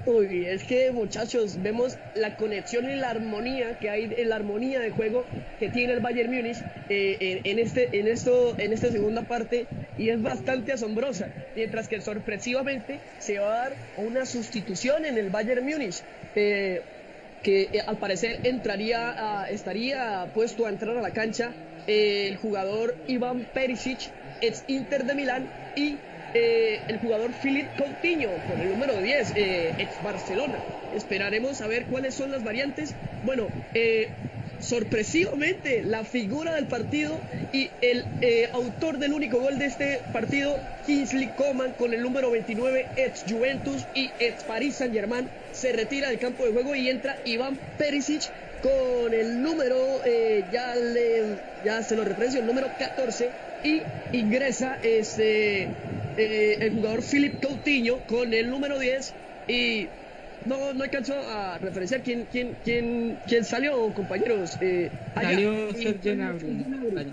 Uy, es que muchachos, vemos la conexión y la armonía que hay, en la armonía de juego que tiene el Bayern Múnich eh, en, este, en esto, en esta segunda parte y es bastante asombrosa. Mientras que sorpresivamente se va a dar una sustitución en el Bayern Múnich. eh, que eh, al parecer entraría estaría puesto a entrar a la cancha eh, el jugador Iván Perisic, ex Inter de Milán, y eh, el jugador Philip Coutinho, con el número 10, eh, ex Barcelona. Esperaremos a ver cuáles son las variantes. Bueno, eh, sorpresivamente la figura del partido y el autor del único gol de este partido, Kingsley Coman, con el número 29, ex Juventus y ex Paris Saint Germain, se retira del campo de juego y entra Iván Perisic con el número, ya, le, ya se lo referencio, el número 14 y ingresa este, eh, el jugador Philip Coutinho con el número 10 y no, no alcanzó a referenciar quién, quién, quién, quién salió, compañeros. Eh. Salió Sergio.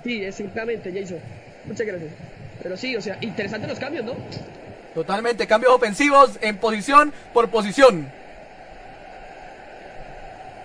Sí, exactamente, Jason. Muchas gracias. Pero sí, o sea, interesantes los cambios, ¿no? Totalmente, cambios ofensivos en posición por posición.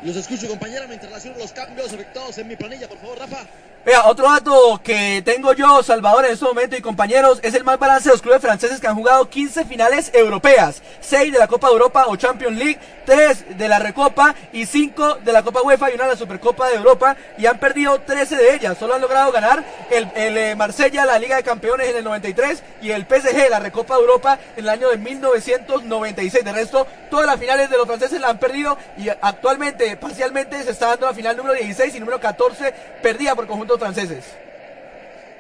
Los escucho, compañera, mientras relaciono los cambios efectuados en mi planilla, por favor, Rafa. Vea, otro dato que tengo yo, Salvador, en este momento y compañeros, es el mal balance de los clubes franceses que han jugado 15 finales europeas, 6 de la Copa de Europa o Champions League, 3 de la Recopa y 5 de la Copa UEFA y una de la Supercopa de Europa y han perdido 13 de ellas. Solo han logrado ganar el, el eh, Marsella, la Liga de Campeones en el 93 y el PSG, la Recopa de Europa en el año de 1996. De resto, todas las finales de los franceses la han perdido y actualmente, parcialmente, se está dando la final número 16 y número 14 perdida por franceses.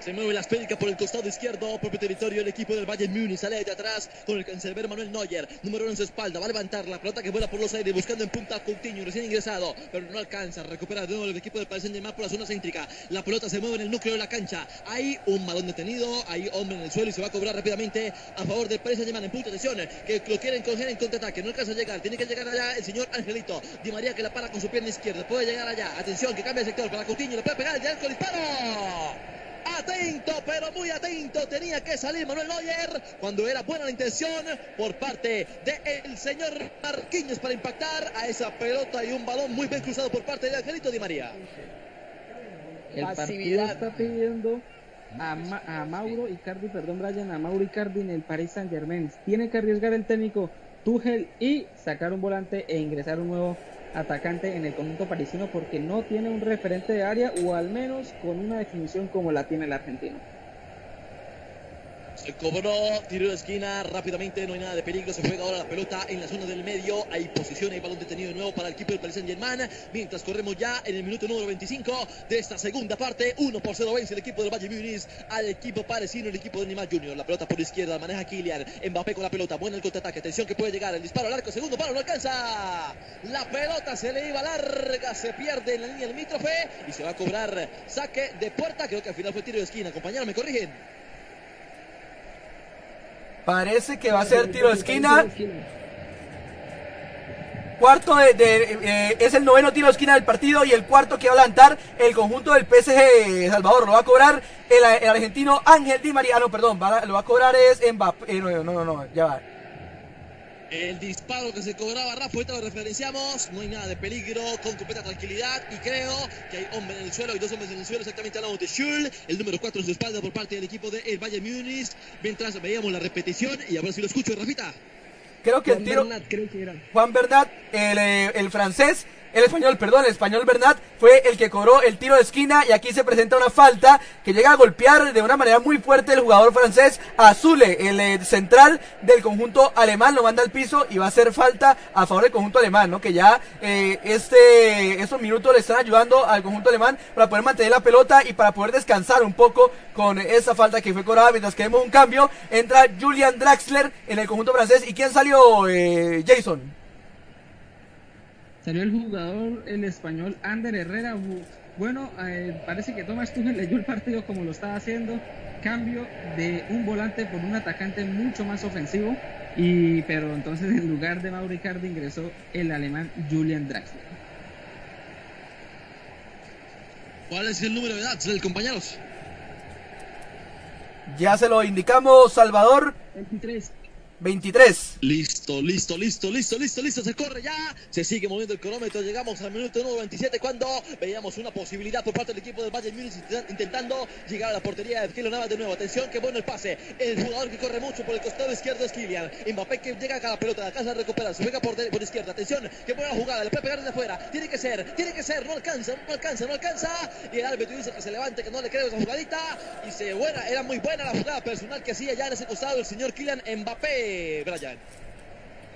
Se mueve la esférica por el costado izquierdo, propio territorio el equipo del Bayern Múnich. Sale de atrás con el cancerbero Manuel Neuer. Número uno en su espalda. Va a levantar la pelota que vuela por los aires buscando en punta a Coutinho, recién ingresado. Pero no alcanza. Recupera de nuevo el equipo del Paris Saint-Germain por la zona céntrica. La pelota se mueve en el núcleo de la cancha. Hay un balón detenido. Hay hombre en el suelo y se va a cobrar rápidamente a favor del Paris Saint-Germain. En punto de atención que lo quieren coger en contraataque. No alcanza a llegar. Tiene que llegar allá el señor Angelito. Di María que la para con su pierna izquierda. Puede llegar allá. Atención que cambia de sector para Coutinho. Le puede pegar el. Disparo. Atento, pero muy atento. Tenía que salir Manuel Neuer cuando era buena la intención por parte del señor Marquinhos para impactar a esa pelota y un balón muy bien cruzado por parte de Angelito Di María. El partido está pidiendo a, Ma- a Mauro Icardi, perdón Brian, a Mauro Icardi en el Paris Saint Germain. Tiene que arriesgar el técnico Tuchel y sacar un volante e ingresar un nuevo atacante en el conjunto parisino porque no tiene un referente de área o al menos con una definición como la tiene el argentino. Cobró, tiro de esquina, rápidamente, no hay nada de peligro, se juega ahora la pelota en la zona del medio, hay posición, hay balón detenido de nuevo para el equipo del Paris Saint Germain, mientras corremos ya en el minuto número 25 de esta segunda parte, 1 por 0 vence el equipo del Valle Munich al equipo parisino, el equipo de Neymar Junior, la pelota por izquierda, maneja Kylian, Mbappé con la pelota, buena el contraataque, atención que puede llegar, el disparo al arco, segundo palo, no alcanza, la pelota se le iba larga, se pierde en la línea limítrofe y se va a cobrar saque de puerta, creo que al final fue tiro de esquina, compañeros, me corrigen. Parece que va a ser tiro de esquina. Cuarto de, eh, es el noveno tiro de esquina del partido y el cuarto que va a levantar el conjunto del PSG Salvador. Lo va a cobrar el, argentino Ángel Di María. Ah, no, perdón, lo va a cobrar es Mbappé. eh, no, no, no, ya va. El disparo que se cobraba Rafa, ahorita lo referenciamos. No hay nada de peligro, con completa tranquilidad. Y creo que hay hombre en el suelo, hay dos hombres en el suelo. Exactamente hablamos de Schul, el número 4 en su espalda por parte del equipo del Bayern Múnich. Mientras veíamos la repetición, y a ver si lo escucho, Rafita. Creo que el Juan tiro. Bernat, creo que era. Juan Bernat, el, eh, el francés, el español, perdón, el español Bernat fue el que cobró el tiro de esquina y aquí se presenta una falta que llega a golpear de una manera muy fuerte el jugador francés Azule, el eh, central del conjunto alemán, lo manda al piso y va a ser falta a favor del conjunto alemán, ¿no? Que ya eh, este, estos minutos le están ayudando al conjunto alemán para poder mantener la pelota y para poder descansar un poco con esa falta que fue cobrada mientras que vemos un cambio. Entra Julian Draxler en el conjunto francés y ¿quién salió, eh, Jason? Salió el jugador, el español Ander Herrera. Bueno, eh, parece que Thomas Tuchel leyó el partido como lo estaba haciendo. Cambio de un volante por un atacante mucho más ofensivo. Y, pero entonces en lugar de Mauro Icardi ingresó el alemán Julian Draxler. ¿Cuál es el número de Draxler, compañeros? Ya se lo indicamos, Salvador. 23. 23. Listo, listo, listo, listo, listo, listo. Se corre ya. Se sigue moviendo el cronómetro. Llegamos al minuto número 27 cuando veíamos una posibilidad por parte del equipo del Bayern Múnich intentando llegar a la portería de Kylian de nuevo. Atención, qué bueno el pase. El jugador que corre mucho por el costado izquierdo es Kylian. Mbappé que llega a la pelota, la casa a recuperar. Se juega por, izquierda. Atención, qué buena jugada. Le puede pegar desde afuera. Tiene que ser, tiene que ser. No alcanza, no alcanza, no alcanza. Y el árbitro dice que se levante, que no le creo esa jugadita. Y se buena, era muy buena la jugada personal que hacía ya en ese costado el señor Kylian Mbappé, Brian.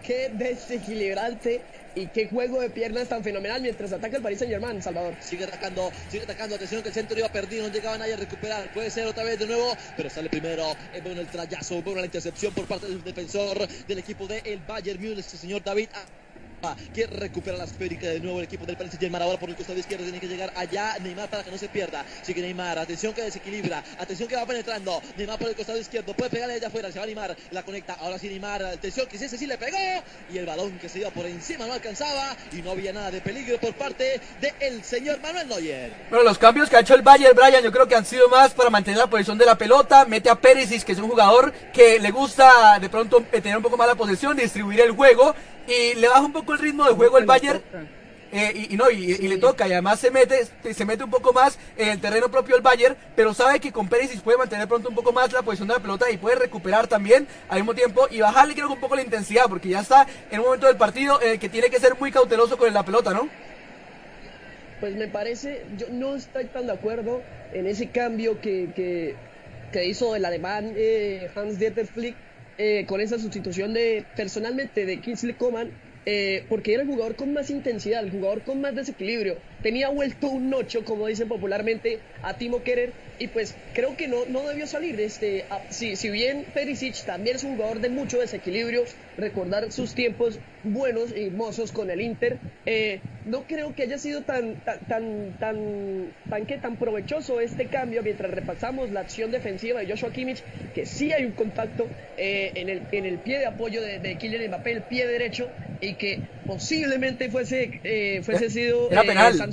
Qué desequilibrante y qué juego de piernas tan fenomenal mientras ataca el Paris Saint Germain, Salvador. Sigue atacando, sigue atacando, atención que el centro iba perdido, no llegaba nadie a recuperar, puede ser otra vez de nuevo, pero sale primero, es bueno el trayazo, bueno la intercepción por parte del defensor del equipo del el Bayern Múnich, el señor David que recupera la esférica de nuevo el equipo del Paris Saint-Germain. Ahora por el costado izquierdo tiene que llegar allá Neymar para que no se pierda. Sigue Neymar atención que desequilibra atención que va penetrando. Neymar por el costado izquierdo puede pegarle allá afuera se va Neymar la conecta. Ahora sí Neymar atención que ese sí le pegó. Y el balón que se iba por encima no alcanzaba y no había nada de peligro por parte del señor Manuel Neuer. Bueno los cambios que ha hecho el Bayern Brian yo creo que han sido más para mantener la posición de la pelota. Mete a Perisic que es un jugador que le gusta de pronto tener un poco más la posesión distribuir el juego y le baja un poco el ritmo de juego el Bayern. Eh, y, no y, le toca y además se mete se mete un poco más en el terreno propio el Bayern pero sabe que con Perisic puede mantener pronto un poco más la posición de la pelota y puede recuperar también al mismo tiempo y bajarle creo que un poco la intensidad porque ya está en un momento del partido en el que tiene que ser muy cauteloso con la pelota ¿no? Pues me parece yo no estoy tan de acuerdo en ese cambio que, que, que hizo el alemán eh, Hans Dieter Flick eh, con esa sustitución de personalmente de Kingsley Coman, eh, porque era el jugador con más intensidad, el jugador con más desequilibrio. Tenía vuelto un ocho, como dicen popularmente, a Timo Kerer, y pues creo que no, no debió salir. Este, si, si bien Perisic también es un jugador de mucho desequilibrio, recordar sus tiempos buenos y mozos con el Inter, eh, no creo que haya sido tan, tan, tan, tan, tan, que tan provechoso este cambio mientras repasamos la acción defensiva de Joshua Kimmich, que sí hay un contacto eh, en, el, en el pie de apoyo de, de Kylian Mbappé, el pie derecho, y que posiblemente fuese, eh, fuese sido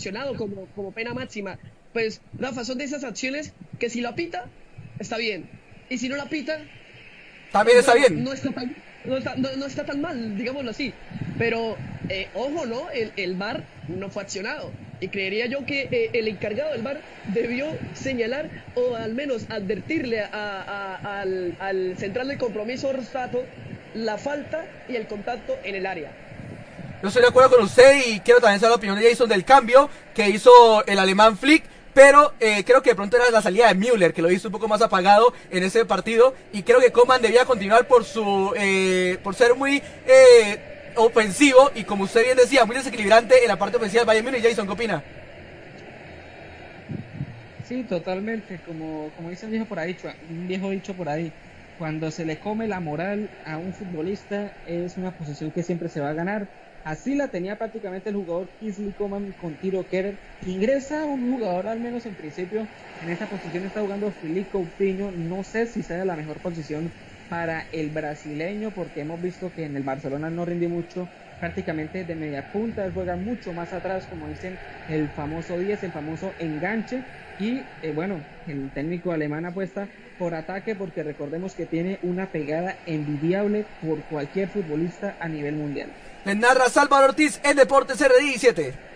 sancionado como, como pena máxima. Pues, Rafa, son de esas acciones que si la pita, está bien. Y si no la pita, también está bien. No está tan, no está, no, está tan mal, digámoslo así. Pero, eh, ojo, ¿no? El, el VAR no fue accionado. Y creería yo que eh, el encargado del VAR debió señalar o al menos advertirle a, al, al, central de compromiso Rosato la falta y el contacto en el área. Yo estoy de acuerdo con usted y quiero también saber la opinión de Jason del cambio que hizo el alemán Flick pero eh, creo que de pronto era la salida de Müller, que lo hizo un poco más apagado en ese partido, y creo que Coman debía continuar por su, eh, por ser muy eh, ofensivo y como usted bien decía, muy desequilibrante en la parte ofensiva del Bayern Múnich. Jason, ¿qué opina? Sí, totalmente, como, como dice un viejo por ahí, un viejo dicho por ahí, cuando se le come la moral a un futbolista es una posición que siempre se va a ganar Así la tenía prácticamente el jugador Kingsley Coman con Tiro Kerer. Ingresa un jugador, al menos en principio, en esa posición está jugando Filipe Coutinho. No sé si sea la mejor posición para el brasileño, porque hemos visto que en el Barcelona no rindió mucho prácticamente de media punta, juega mucho más atrás, como dicen el famoso 10, el famoso enganche. Y eh, bueno, el técnico alemán apuesta por ataque porque recordemos que tiene una pegada envidiable por cualquier futbolista a nivel mundial. Le narra Salvador Ortiz en Deportes RD17.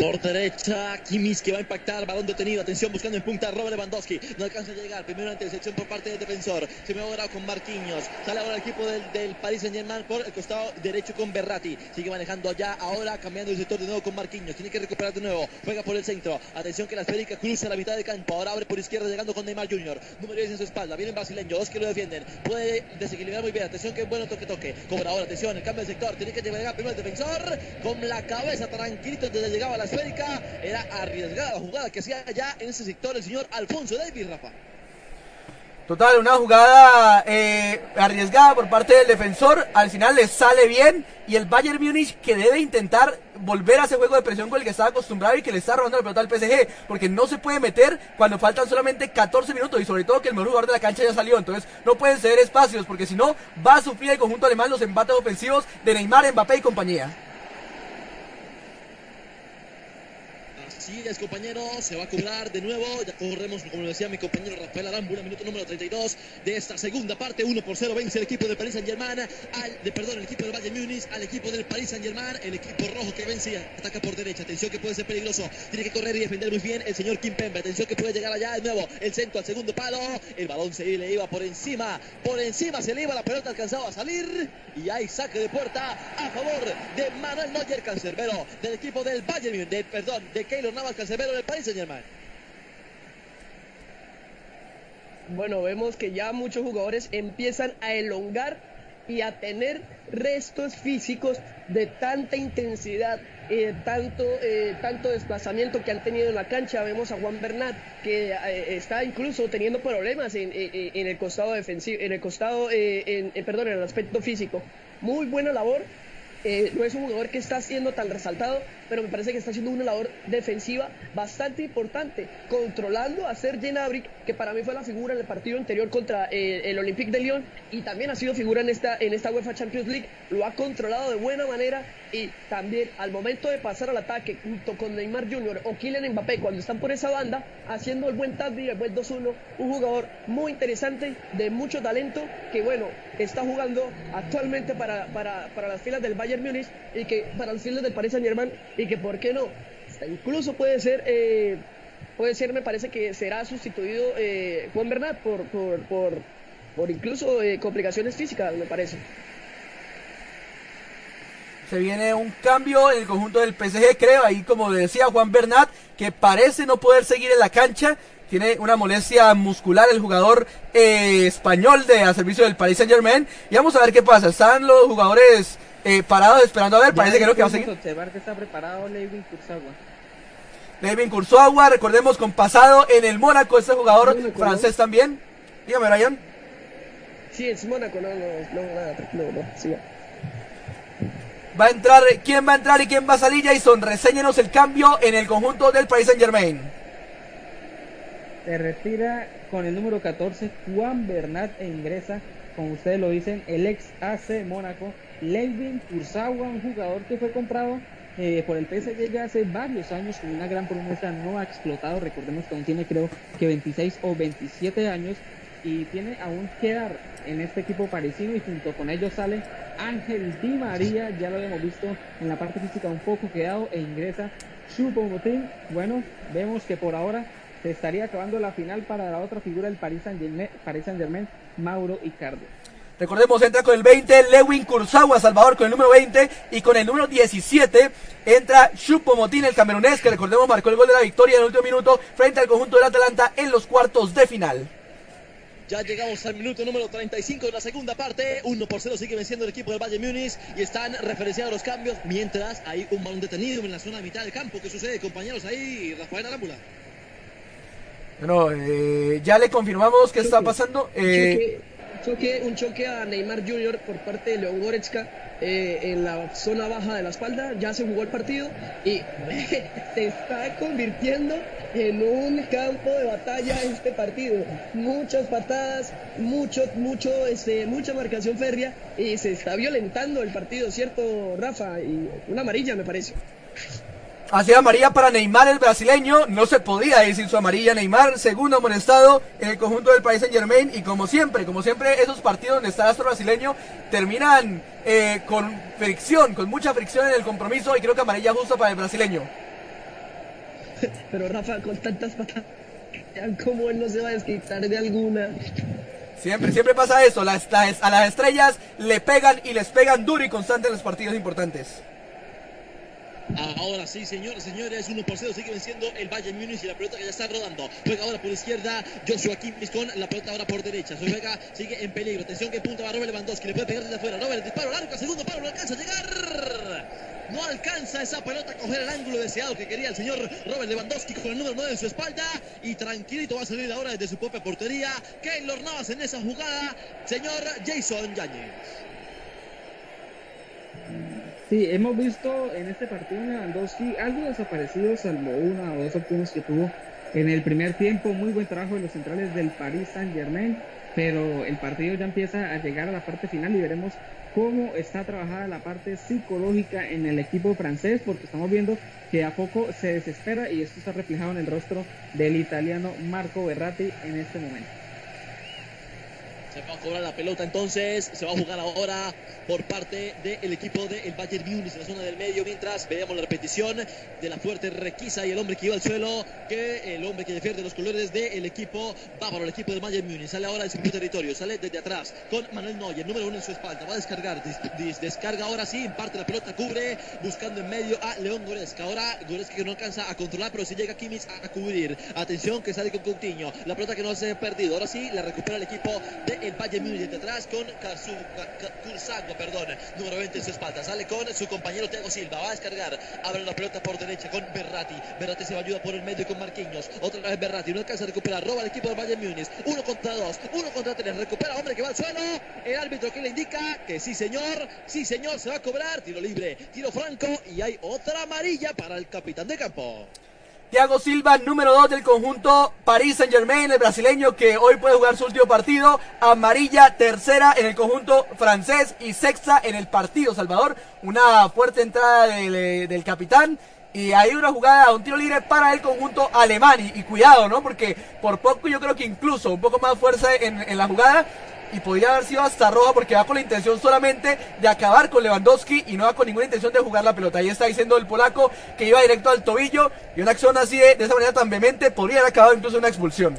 Por derecha, Kimis que va a impactar, balón detenido, atención buscando en punta Robert Lewandowski, no alcanza a llegar, primero intercepción por parte del defensor, se me ahora con Marquinhos, sale ahora el equipo del, del Paris Saint Germain por el costado derecho con Berratti, sigue manejando allá, ahora cambiando el sector de nuevo con Marquinhos, tiene que recuperar de nuevo, juega por el centro, atención que la esférica cruza la mitad de campo, ahora abre por izquierda llegando con Neymar Jr., número 10 en su espalda, viene el brasileño, dos que lo defienden, puede desequilibrar muy bien, atención que bueno toque toque, cobra ahora, atención, el cambio de sector, tiene que llegar primero el defensor, con la cabeza tranquilito desde llegaba la era arriesgada jugada que hacía allá en ese sector el señor Alfonso Rafa. Total, una jugada eh, arriesgada por parte del defensor. Al final le sale bien. Y el Bayern Múnich que debe intentar volver a ese juego de presión con el que estaba acostumbrado y que le está robando la pelota al PSG. Porque no se puede meter cuando faltan solamente 14 minutos. Y sobre todo que el mejor jugador de la cancha ya salió. Entonces no pueden ceder espacios. Porque si no, va a sufrir el conjunto alemán los embates ofensivos de Neymar, Mbappé y compañía. Así es, compañero, se va a cobrar de nuevo. Ya corremos, como decía mi compañero Rafael Arámbula, minuto número 32 de esta segunda parte. 1 por 0 vence el equipo de Paris Saint-Germain, al, de, perdón, el equipo del Bayern Múnich, al equipo del Paris Saint-Germain, el equipo rojo que vence ataca por derecha. Atención que puede ser peligroso, tiene que correr y defender muy bien el señor Kim Pembe. Atención que puede llegar allá de nuevo, el centro al segundo palo. El balón se le iba por encima, por encima se le iba la pelota, alcanzaba a salir. Y hay saque de puerta a favor de Manuel Neuer, cancerbero del equipo del Bayern Múnich, de, perdón, de Keylor Navas, cancerbero del Saint Germain. Bueno, vemos que ya muchos jugadores empiezan a elongar y a tener restos físicos de tanta intensidad, eh, tanto, eh, tanto desplazamiento que han tenido en la cancha. Vemos a Juan Bernat que eh, está incluso teniendo problemas en, el costado defensivo, en el costado, en, perdón, en el aspecto físico. Muy buena labor eh, no es un jugador que está siendo tan resaltado, pero me parece que está haciendo una labor defensiva bastante importante, controlando a Serge Gnabry, que para mí fue la figura en el partido anterior contra eh, el Olympique de Lyon y también ha sido figura en esta, en esta UEFA Champions League, lo ha controlado de buena manera y también al momento de pasar al ataque junto con Neymar Jr. o Kylian Mbappé cuando están por esa banda, haciendo el buen tap y el buen 2-1, un jugador muy interesante, de mucho talento, que bueno, está jugando actualmente para, para, para las filas del Bayern Múnich y que para las filas del Paris Saint Germain y que por qué no, incluso puede ser, eh, puede ser, me parece que será sustituido eh, Juan Bernat por, por, por, por incluso eh, complicaciones físicas, me parece. Se viene un cambio en el conjunto del PSG, creo, ahí como decía Juan Bernat, que parece no poder seguir en la cancha, tiene una molestia muscular el jugador español de a servicio del Paris Saint Germain. Y vamos a ver qué pasa. Están los jugadores eh, parados esperando a ver. Parece que no que va a seguir. observar que está preparado Levin Kurzawa. Levin Kurzawa, recordemos con pasado en el Mónaco, este jugador francés también. Dígame, Ryan. Sí, es Mónaco, no, no, no, nada, no, no, sí. Va a entrar, ¿quién va a entrar y quién va a salir? Jason, reséñenos el cambio en el conjunto del Paris Saint Germain. Se retira con el número 14 Juan Bernat e ingresa, ustedes lo dicen, el ex AC Mónaco, Levin Kurzawa, un jugador que fue comprado eh, por el PSG ya hace varios años con una gran promesa, no ha explotado, recordemos que aún tiene creo que 26 o 27 años y tiene aún que dar en este equipo parisino y junto con ellos sale Ángel Di María, ya lo habíamos visto en la parte física un poco quedado e ingresa Choupo-Moting. Bueno, vemos que por ahora se estaría acabando la final para la otra figura del Paris Saint-Germain, Mauro Icardi. Recordemos, entra con el 20 Lewin Kurzawa, Salvador con el número 20 y con el número 17 entra Choupo-Moting, el camerunés, que recordemos marcó el gol de la victoria en el último minuto frente al conjunto del Atalanta en los cuartos de final. Ya llegamos al minuto número 35 de la segunda parte. 1 por 0 sigue venciendo el equipo del Bayern Múnich y están referenciados los cambios mientras hay un balón detenido en la zona de mitad del campo. ¿Qué sucede, compañeros? Ahí, Rafael Arámbula. Bueno, eh, ya le confirmamos qué está pasando. Eh, choque, un choque a Neymar Jr. por parte de León Goretzka eh, en la zona baja de la espalda. Ya se jugó el partido y se está convirtiendo en un campo de batalla este partido. Muchas patadas, mucho, mucho, este, mucha marcación férrea y se está violentando el partido, ¿cierto, Rafa? Y una amarilla, me parece. Hacía amarilla para Neymar, el brasileño. No se podía decir su amarilla Neymar. Segundo amonestado en el conjunto del país Saint Germain. Y como siempre, como siempre, esos partidos donde está el astro brasileño terminan eh, con fricción, con mucha fricción en el compromiso. Y creo que amarilla justo para el brasileño. pero Rafa con tantas patadas, ¿cómo él no se va a desquitar de alguna? Siempre, siempre pasa eso. Las, las- a las estrellas le pegan y les pegan duro y constante en los partidos importantes. Ahora sí, señores, señores, 1 por 0 sigue venciendo el Bayern Múnich y la pelota que ya está rodando. Juega ahora por izquierda Joshua Kimmich con la pelota ahora por derecha. Su juega sigue en peligro. Atención que punta va Robert Lewandowski. Le puede pegar desde afuera. Robert, disparo largo, segundo palo, no alcanza a llegar. No alcanza esa pelota a coger el ángulo deseado que quería el señor Robert Lewandowski con el número 9 en su espalda. Y tranquilito va a salir ahora desde su propia portería. Keylor Navas en esa jugada. Señor Jason Yáñez. Sí, hemos visto en este partido Lewandowski algo desaparecido, salvo una o dos opciones que tuvo en el primer tiempo. Muy buen trabajo de los centrales del Paris Saint Germain, pero el partido ya empieza a llegar a la parte final y veremos cómo está trabajada la parte psicológica en el equipo francés, porque estamos viendo que a poco se desespera y esto está reflejado en el rostro del italiano Marco Berratti en este momento. Se va a cobrar la pelota entonces, se va a jugar ahora por parte del equipo del Bayern Múnich en la zona del medio, mientras veamos la repetición de la fuerte requisa y el hombre que iba al suelo, que el hombre que defiende los colores del equipo. Bávaro, el equipo del Bayern Múnich, sale ahora del segundo territorio, sale desde atrás con Manuel Neuer, número uno en su espalda, va a descargar, des- des- descarga ahora sí, parte la pelota, cubre, buscando en medio a León Goretzka, ahora Goretzka que no alcanza a controlar, pero si llega Kimmich a cubrir, atención que sale con Coutinho, la pelota que no se ha perdido, ahora sí, la recupera el equipo del Bayern Múnich desde atrás con Kurzago, perdón, número 20 en su espalda, sale con su compañero Thiago Silva, va a descargar, abre la pelota por derecha con Berratti, Berratti se va a ayudar por el medio con Marquinhos, otra vez Berratti, no alcanza a recuperar, roba el equipo del Bayern Múnich, uno contra dos, uno contra tres, recupera hombre que va al suelo, el árbitro que le indica que sí señor, sí señor, se va a cobrar, tiro libre, tiro franco y hay otra amarilla para el capitán de campo. Thiago Silva, número 2 del conjunto Paris Saint Germain, el brasileño que hoy puede jugar su último partido. Amarilla, tercera en el conjunto francés y sexta en el partido Salvador. Una fuerte entrada del, eh, del capitán. Y hay una jugada, un tiro libre para el conjunto alemán. Y, y cuidado, ¿no? Porque por poco yo creo que incluso un poco más fuerza en, en la jugada. Y podría haber sido hasta roja porque va con la intención solamente de acabar con Lewandowski y no va con ninguna intención de jugar la pelota. Ahí está diciendo el polaco que iba directo al tobillo y una acción así de, esa manera tan vehemente podría haber acabado incluso una expulsión.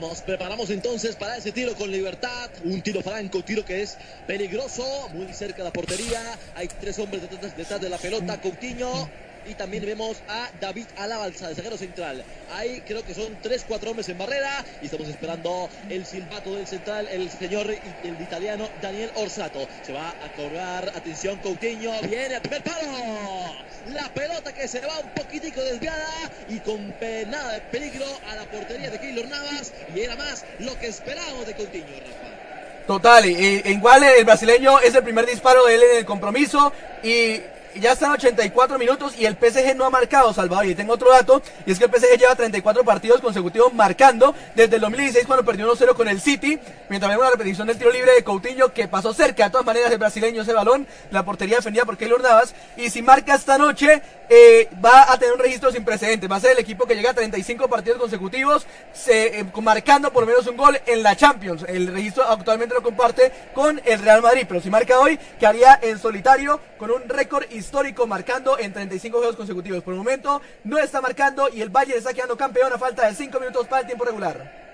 Nos preparamos entonces para ese tiro con libertad. Un tiro franco, tiro que es peligroso, muy cerca de la portería. Hay tres hombres detrás de la pelota. Coutinho. Y también vemos a David Alaba, el zaguero central. Ahí creo que son tres, cuatro hombres en barrera. Y estamos esperando el silbato del central, el señor, el italiano Daniel Orsato. Se va a cobrar, atención, Coutinho. Viene al primer palo. La pelota que se va un poquitico desviada y con pe- nada de peligro a la portería de Keylor Navas. Y era más lo que esperábamos de Coutinho, Rafa. Total, igual el brasileño es el primer disparo de él en el compromiso y ya están 84 minutos y el PSG no ha marcado, Salvador. Y tengo otro dato, y es que el PSG lleva 34 partidos consecutivos marcando desde el 2016 cuando perdió 1-0 con el City, mientras vemos la repetición del tiro libre de Coutinho que pasó cerca, de todas maneras el brasileño ese balón, la portería defendida por Keylor Navas, y si marca esta noche eh, va a tener un registro sin precedentes, va a ser el equipo que llega a 35 partidos consecutivos se, eh, marcando por lo menos un gol en la Champions. El registro actualmente lo comparte con el Real Madrid, pero si marca hoy, quedaría en solitario con un récord histórico marcando en 35 juegos consecutivos. Por el momento no está marcando y el Bayern está quedando campeón a falta de 5 minutos para el tiempo regular.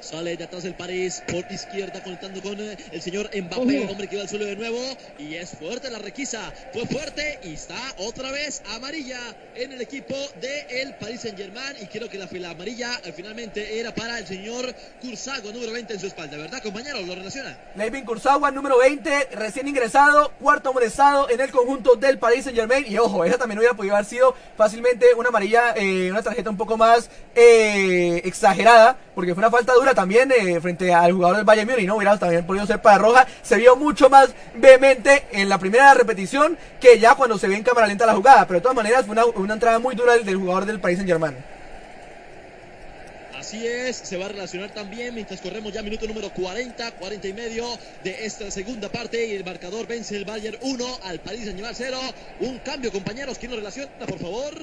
Sale de atrás el París por izquierda conectando con eh, el señor Mbappé, Ujú. hombre que va al suelo de nuevo. Y es fuerte la requisa, fue fuerte y está otra vez amarilla en el equipo del Paris Saint Germain. Y creo que la, la amarilla eh, finalmente era para el señor Cursago, número 20 en su espalda, ¿verdad, compañero? ¿Lo relaciona? Levin Kurzawa, número 20, recién ingresado, cuarto amonestado en el conjunto del Paris Saint Germain. Y ojo, esa también hubiera podido haber sido fácilmente una amarilla, eh, una tarjeta un poco más eh, exagerada, porque fue una falta dura también eh, frente al jugador del Bayern Múnich, ¿no? Hubiera también podido ser para roja. Se vio mucho más vehemente en la primera repetición que ya cuando se ve en cámara lenta la jugada. Pero de todas maneras fue una, una entrada muy dura del, del jugador del Paris Saint Germain. Así es, se va a relacionar también mientras corremos ya minuto número 40, 40 y medio de esta segunda parte y el marcador vence el Bayern 1 al París Saint Germain 0. Un cambio, compañeros, ¿quién lo relaciona, por favor?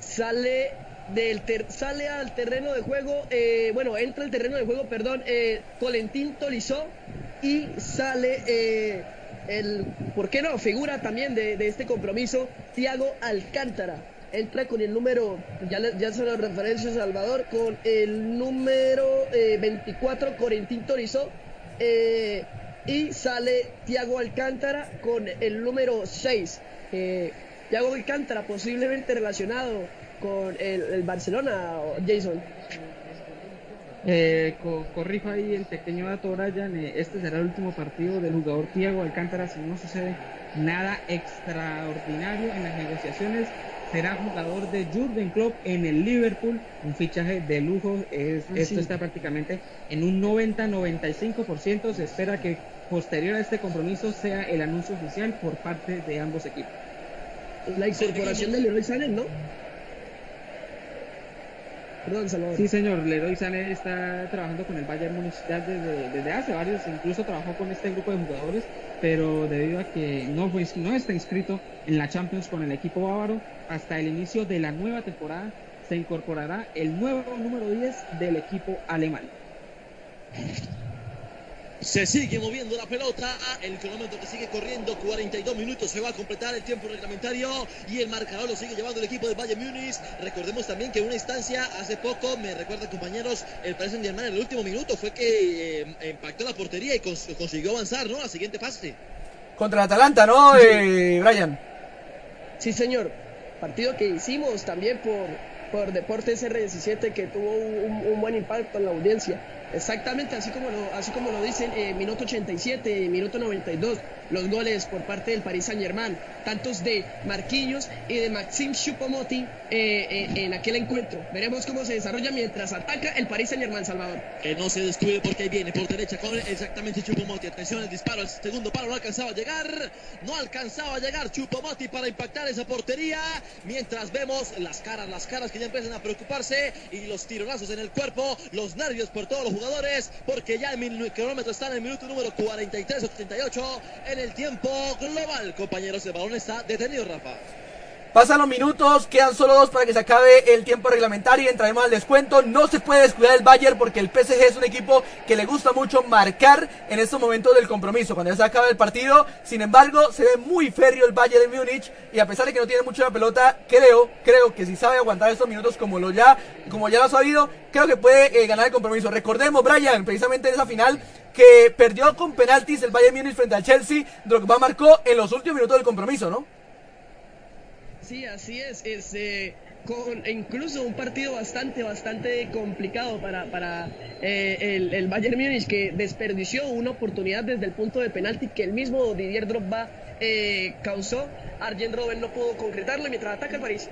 sale del ter- sale al terreno de juego, eh, bueno, entra al terreno de juego, perdón, eh, Colentín Tolizó y sale eh, el, ¿por qué no? Figura también de, de este compromiso, Thiago Alcántara. entra con el número, ya, le- ya se lo referencia Salvador, con el número eh, 24 Corentín Torizó eh, y sale Tiago Alcántara con el número 6. Eh, Tiago Alcántara posiblemente relacionado con el, el Barcelona, o Jason. Eh, co- corrijo ahí el pequeño dato, Brian. eh, este será el último partido del jugador Tiago Alcántara. Si no sucede nada extraordinario en las negociaciones, será jugador de Jurgen Klopp en el Liverpool. Un fichaje de lujo. Es, Ah, esto sí. está prácticamente en un 90-95%. Se espera que posterior a este compromiso sea el anuncio oficial por parte de ambos equipos. La incorporación de Leroy Sané, ¿no? Sí, señor. Leroy Sané está trabajando con el Bayern Múnich desde, hace varios, incluso trabajó con este grupo de jugadores, pero debido a que no está inscrito en la Champions con el equipo bávaro, hasta el inicio de la nueva temporada se incorporará el nuevo número 10 del equipo alemán. Se sigue moviendo la pelota, el cronómetro que sigue corriendo, 42 minutos, se va a completar el tiempo reglamentario y el marcador lo sigue llevando el equipo del Bayern Múnich. Recordemos también que en una instancia hace poco, me recuerdan compañeros, el Paris Saint Germain en el último minuto fue que eh, impactó la portería y cons- consiguió avanzar, ¿no? A la siguiente fase. Contra el Atalanta, ¿no, eh, Brian? Sí, señor. Partido que hicimos también por, por Deportes R17 que tuvo un, un buen impacto en la audiencia. Exactamente, así como lo, así como lo dicen, eh, minuto 87, minuto 92, los goles por parte del Paris Saint Germain, tantos de Marquinhos y de Maxime Choupo-Moting eh, eh, en aquel encuentro. Veremos cómo se desarrolla mientras ataca el Paris Saint Germain, Salvador. Que no se descuide porque ahí viene por derecha con exactamente Chupomotti. Atención, el disparo, el segundo palo no alcanzaba a llegar. No alcanzaba a llegar Chupomotti para impactar esa portería. Mientras vemos las caras, las caras que ya empiezan a preocuparse y los tironazos en el cuerpo, los nervios por todos los jugadores, porque ya el cronómetro está en el minuto número 43-88 en el tiempo global. Compañeros, el balón está detenido, Rafa. Pasan los minutos, quedan solo dos para que se acabe el tiempo reglamentario y entraremos al descuento. No se puede descuidar el Bayern porque el PSG es un equipo que le gusta mucho marcar en estos momentos del compromiso, cuando ya se acaba el partido. Sin embargo, se ve muy férreo el Bayern de Múnich y a pesar de que no tiene mucho la pelota, creo, creo que si sabe aguantar estos minutos como lo ya, como ya lo ha sabido, creo que puede eh, ganar el compromiso. Recordemos, Brian, precisamente en esa final que perdió con penaltis el Bayern Múnich frente al Chelsea, Drogba marcó en los últimos minutos del compromiso, ¿no? Sí, así es. es eh, con incluso un partido bastante, bastante complicado para, para eh, el, el Bayern Múnich que desperdició una oportunidad desde el punto de penalti que el mismo Didier Drogba eh, causó. Arjen Robben no pudo concretarlo mientras ataca el París.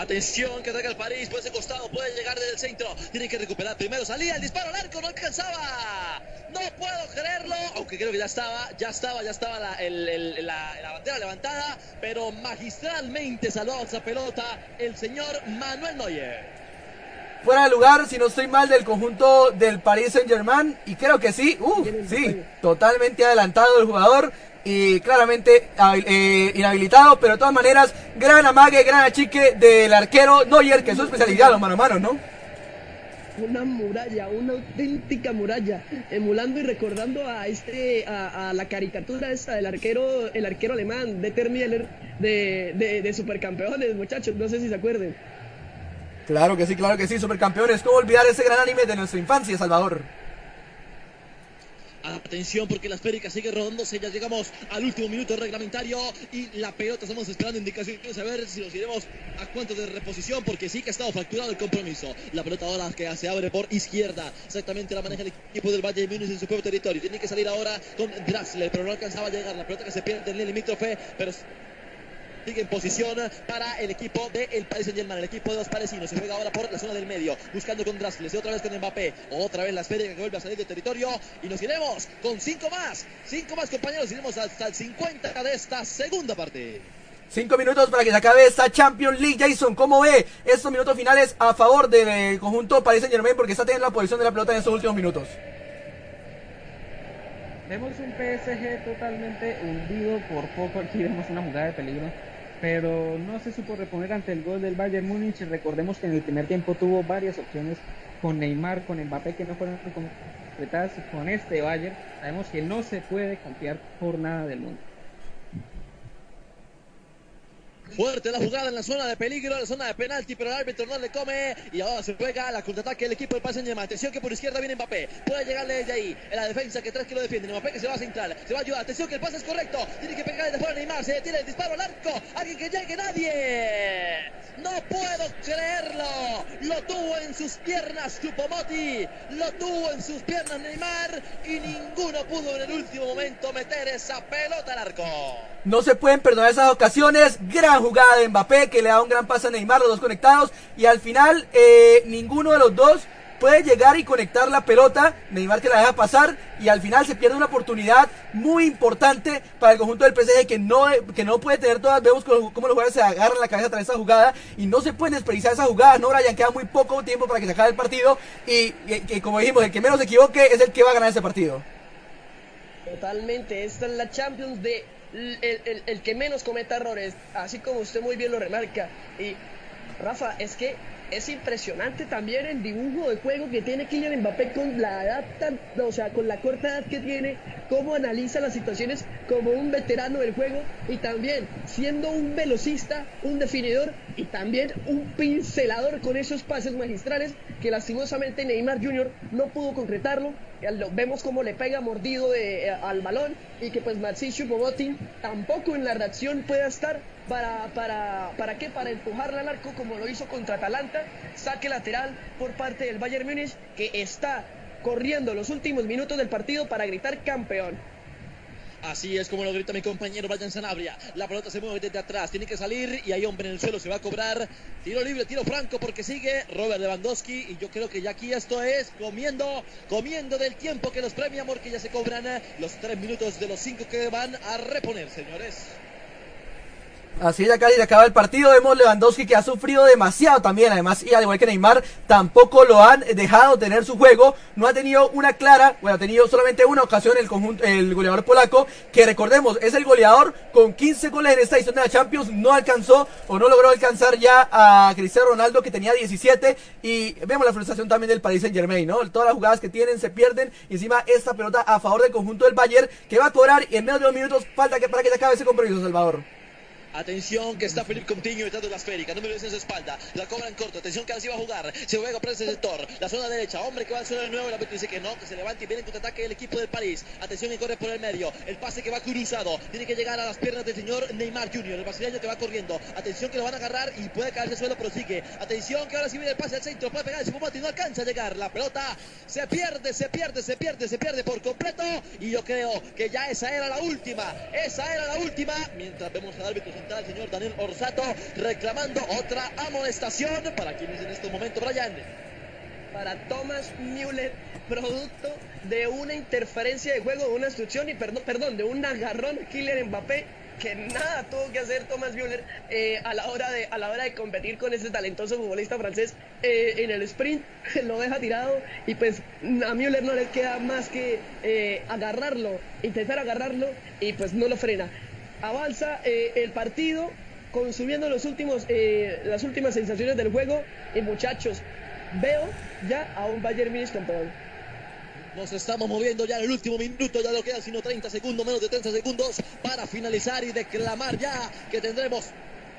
Atención que ataca el París por ese costado, puede llegar desde el centro, tiene que recuperar primero, salía el disparo al arco, no alcanzaba, no puedo creerlo, aunque creo que ya estaba, ya estaba, ya estaba la, el- el- la- la bandera levantada, pero magistralmente salvó esa pelota el señor Manuel Neuer. fuera de lugar, si no estoy mal, del conjunto del Paris Saint Germain. Y creo que sí, uh, sí, totalmente adelantado el jugador y claramente eh, inhabilitado, pero de todas maneras, gran amague, gran achique del arquero Neuer, que es su especialidad, los mano a mano, ¿no? Una muralla, una auténtica muralla, emulando y recordando a este, a, a la caricatura esta del arquero, el arquero alemán, de Mieler, de, de, de Supercampeones, muchachos, no sé si se acuerden. Claro que sí, claro que sí, supercampeones. ¿Cómo olvidar ese gran anime de nuestra infancia, Salvador? Atención porque la esférica sigue rodándose, ya llegamos al último minuto reglamentario y la pelota estamos esperando indicaciones a ver si nos iremos a cuánto de reposición porque sí que ha estado fracturado el compromiso. La pelota ahora que se abre por izquierda, exactamente la maneja el equipo del Valle de Múnich en su propio territorio. Tiene que salir ahora con Draxler, pero no alcanzaba a llegar. La pelota que se pierde en el limítrofe, pero Sigue en posición para el equipo del Paris Saint Germain, el equipo de los parisinos. Se juega ahora por la zona del medio, buscando con Draxler, y otra vez con Mbappé, otra vez la esférica que vuelve a salir del territorio. Y nos iremos con cinco más, cinco más compañeros. Iremos hasta el 50 de esta segunda parte. Cinco minutos para que se acabe esta Champions League. Jason, ¿cómo ve estos minutos finales a favor del eh, conjunto Paris Saint Germain? Porque está teniendo la posición de la pelota en estos últimos minutos. Vemos un PSG totalmente hundido por poco. Aquí vemos una jugada de peligro. Pero no se supo reponer ante el gol del Bayern Múnich. Recordemos que en el primer tiempo tuvo varias opciones con Neymar, con Mbappé que no fueron completadas. Con este Bayern sabemos que no se puede confiar por nada del mundo. Fuerte la jugada en la zona de peligro, en la zona de penalti, pero el árbitro no le come. Y ahora se juega la contraataque del equipo del Paris Saint-Germain. Atención que por izquierda viene Mbappé. Puede llegarle desde ahí. En la defensa que tres que lo defiende. Mbappé que se va a central. Se va a ayudar. Atención que el pase es correcto. Tiene que pegar desde fuera Neymar. Se detiene el disparo al arco. Alguien que llegue. Nadie. No puedo creerlo. Lo tuvo en sus piernas Chupomoti. Lo tuvo en sus piernas Neymar. Y ninguno pudo en el último momento meter esa pelota al arco. No se pueden perdonar esas ocasiones. Gran jugada de Mbappé que le da un gran pase a Neymar, los dos conectados. Y al final, eh, ninguno de los dos puede llegar y conectar la pelota. Neymar que la deja pasar. Y al final se pierde una oportunidad muy importante para el conjunto del PSG que no, que no puede tener todas. Vemos cómo los jugadores se agarran la cabeza tras esa jugada. Y no se pueden desperdiciar esa jugada. No, Brian, queda muy poco tiempo para que se acabe el partido. Y, y- y como dijimos, el que menos se equivoque es el que va a ganar ese partido. Totalmente, esta es la Champions de el, el- el que menos cometa errores, así como usted muy bien lo remarca. Y Rafa, es que es impresionante también el dibujo de juego que tiene Kylian Mbappé con la edad tan, o sea, con la corta edad que tiene, cómo analiza las situaciones como un veterano del juego y también siendo un velocista, un definidor y también un pincelador con esos pases magistrales que lastimosamente Neymar Jr. no pudo concretarlo. Vemos cómo le pega mordido de- eh, al balón y que pues Marcisio Bobotin tampoco en la reacción pueda estar para, para, ¿para qué? Para empujarla al arco como lo hizo contra Atalanta, saque lateral por parte del Bayern Múnich que está corriendo los últimos minutos del partido para gritar campeón. Así es como lo grita mi compañero Brian Sanabria. La pelota se mueve desde atrás, tiene que salir y hay hombre en el suelo, se va a cobrar. Tiro libre, tiro franco porque sigue Robert Lewandowski y yo creo que ya aquí esto es comiendo, comiendo del tiempo que nos premia porque ya se cobran los tres minutos de los cinco que van a reponer, señores. Así ya casi se acaba el partido. Vemos Lewandowski que ha sufrido demasiado también. Además, y al igual que Neymar, tampoco lo han dejado tener su juego. No ha tenido una clara, bueno, ha tenido solamente una ocasión el conjunto, el goleador polaco, que recordemos, es el goleador con 15 goles en esta edición de la Champions. No alcanzó o no logró alcanzar ya a Cristiano Ronaldo, que tenía 17. Y vemos la frustración también del Paris Saint Germain, ¿no? Todas las jugadas que tienen se pierden. Y encima esta pelota a favor del conjunto del Bayern, que va a cobrar y en menos de dos minutos falta que para que se acabe ese compromiso, Salvador. Atención que está Felipe Coutinho detrás de la esférica, número 10 en su espalda, la cobra en corto, atención que ahora sí va a jugar, se juega por ese sector, la zona derecha, hombre que va al suelo de nuevo, el árbitro dice que no, que se levante y viene en contraataque el equipo del París, atención y corre por el medio, el pase que va cruzado, tiene que llegar a las piernas del señor Neymar Jr., el brasileño que va corriendo, atención que lo van a agarrar y puede caerse al suelo, pero sigue, atención que ahora sí viene el pase al centro, puede pegar el y no alcanza a llegar, la pelota se pierde, se pierde, se pierde, se pierde por completo. Y yo creo que ya esa era la última, esa era la última, mientras vemos al árbitro el señor Daniel Orsato, reclamando otra amonestación para quienes en este momento, Brian. para Thomas Müller, producto de una interferencia de juego, de una obstrucción y perdón, perdón, de un agarrón Kylian Mbappé que nada tuvo que hacer Thomas Müller eh, a la hora de a la hora de competir con ese talentoso futbolista francés eh, en el sprint lo deja tirado y pues a Müller no le queda más que eh, agarrarlo intentar agarrarlo y pues no lo frena avanza eh, el partido consumiendo los últimos eh, las últimas sensaciones del juego. Y muchachos veo ya a un Bayern Munich campeón. Nos estamos moviendo ya en el último minuto, ya no quedan sino 30 segundos, menos de 30 segundos para finalizar y declamar ya que tendremos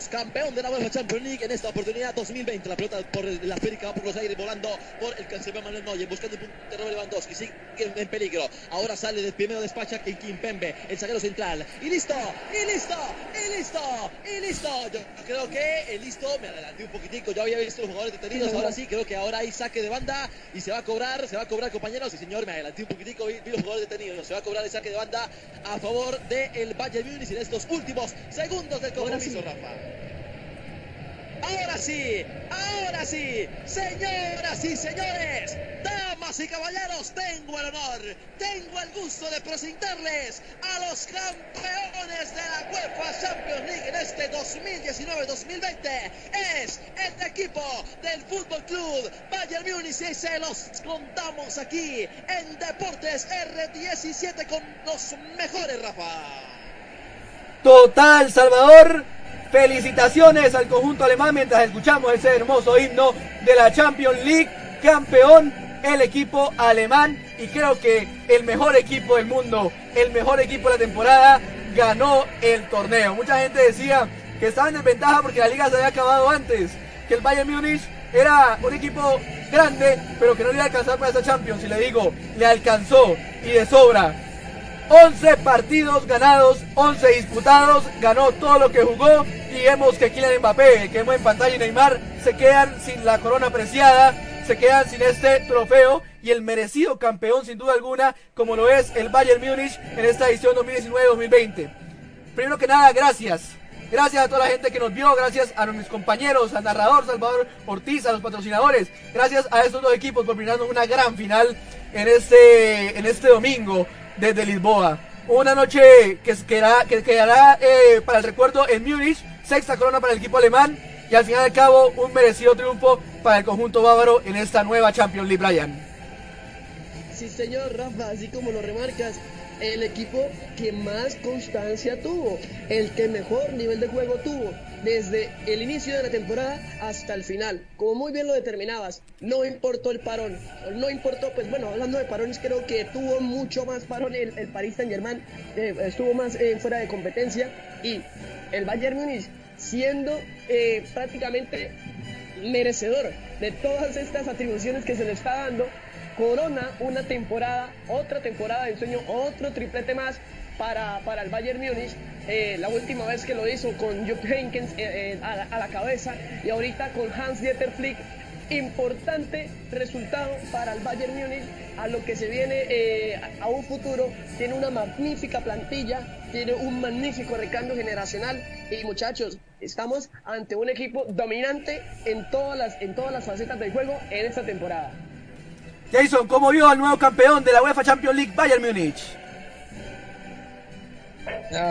campeón de la UEFA Champions League en esta oportunidad 2020. La pelota por la esférica va por los aires volando por el cancelero Manuel Neuer, buscando el punto de Lewandowski, sigue en peligro. Ahora sale del primero despacha Kim Kimpembe, el zaguero central. Y listo, y listo, y listo, y listo. Yo creo que el listo, me adelanté un poquitico, yo había visto los jugadores detenidos, ahora sí, creo que ahora hay saque de banda y se va a cobrar, se va a cobrar compañeros. Y señor, me adelanté un poquitico, vi, vi los jugadores detenidos, se va a cobrar el saque de banda a favor del Bayern Múnich en estos últimos segundos del compromiso, Rafa. Ahora sí, ahora sí, señoras y señores, damas y caballeros, tengo el honor, tengo el gusto de presentarles a los campeones de la UEFA Champions League en este 2019-2020. Es el equipo del Fútbol Club Bayern Múnich y se los contamos aquí en Deportes R17 con los mejores, Rafa. Total, Salvador. Felicitaciones al conjunto alemán mientras escuchamos ese hermoso himno de la Champions League. Campeón el equipo alemán y creo que el mejor equipo del mundo, el mejor equipo de la temporada, ganó el torneo. Mucha gente decía que estaba en desventaja porque la liga se había acabado antes, que el Bayern Múnich era un equipo grande, pero que no le iba a alcanzar para esta Champions. Y le digo, le alcanzó y de sobra. 11 partidos ganados, 11 disputados, ganó todo lo que jugó y vemos que Kylian Mbappé, que vemos en pantalla y Neymar se quedan sin la corona preciada, se quedan sin este trofeo y el merecido campeón sin duda alguna, como lo es el Bayern Múnich en esta edición 2019-2020. Primero que nada, gracias. Gracias a toda la gente que nos vio, gracias a mis compañeros, al narrador Salvador Ortiz, a los patrocinadores, gracias a estos dos equipos por brindarnos una gran final en este, en este domingo desde Lisboa. Una noche que quedará, que quedará eh, para el recuerdo en Múnich, sexta corona para el equipo alemán y al final y al cabo un merecido triunfo para el conjunto bávaro en esta nueva Champions League, Brian. Sí, señor Rafa, así como lo remarcas, el equipo que más constancia tuvo, el que mejor nivel de juego tuvo, desde el inicio de la temporada hasta el final. Como muy bien lo determinabas, no importó el parón, no importó, pues bueno, hablando de parones, creo que tuvo mucho más parón el, el Paris Saint Germain, eh, estuvo más eh, fuera de competencia y el Bayern Múnich siendo eh, prácticamente merecedor de todas estas atribuciones que se le está dando, corona una temporada, otra temporada de sueño, otro triplete más para, para el Bayern Múnich. Eh, la última vez que lo hizo con Jupp Heynckes eh, eh, a, la, a, cabeza y ahorita con Hans Dieter Flick. Importante resultado para el Bayern Múnich a lo que se viene eh, a un futuro. Tiene una magnífica plantilla, tiene un magnífico recambio generacional y muchachos, estamos ante un equipo dominante en todas las, en todas las facetas del juego en esta temporada. Jason, ¿cómo vio al nuevo campeón de la UEFA Champions League, Bayern Múnich?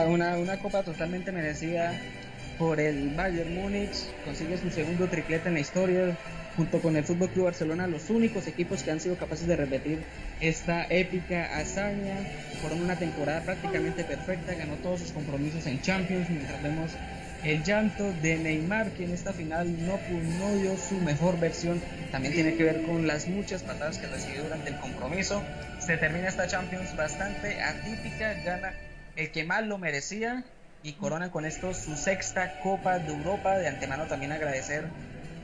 Una, una copa totalmente merecida por el Bayern Múnich, consigue su segundo triplete en la historia, junto con el Fútbol Club Barcelona, los únicos equipos que han sido capaces de repetir esta épica hazaña. Fueron una temporada prácticamente perfecta, ganó todos sus compromisos en Champions, mientras vemos el llanto de Neymar, que en esta final no, no dio su mejor versión, también tiene que ver con las muchas patadas que recibió durante el compromiso. Se termina esta Champions bastante atípica, gana el que más lo merecía y corona con esto su sexta Copa de Europa. De antemano también agradecer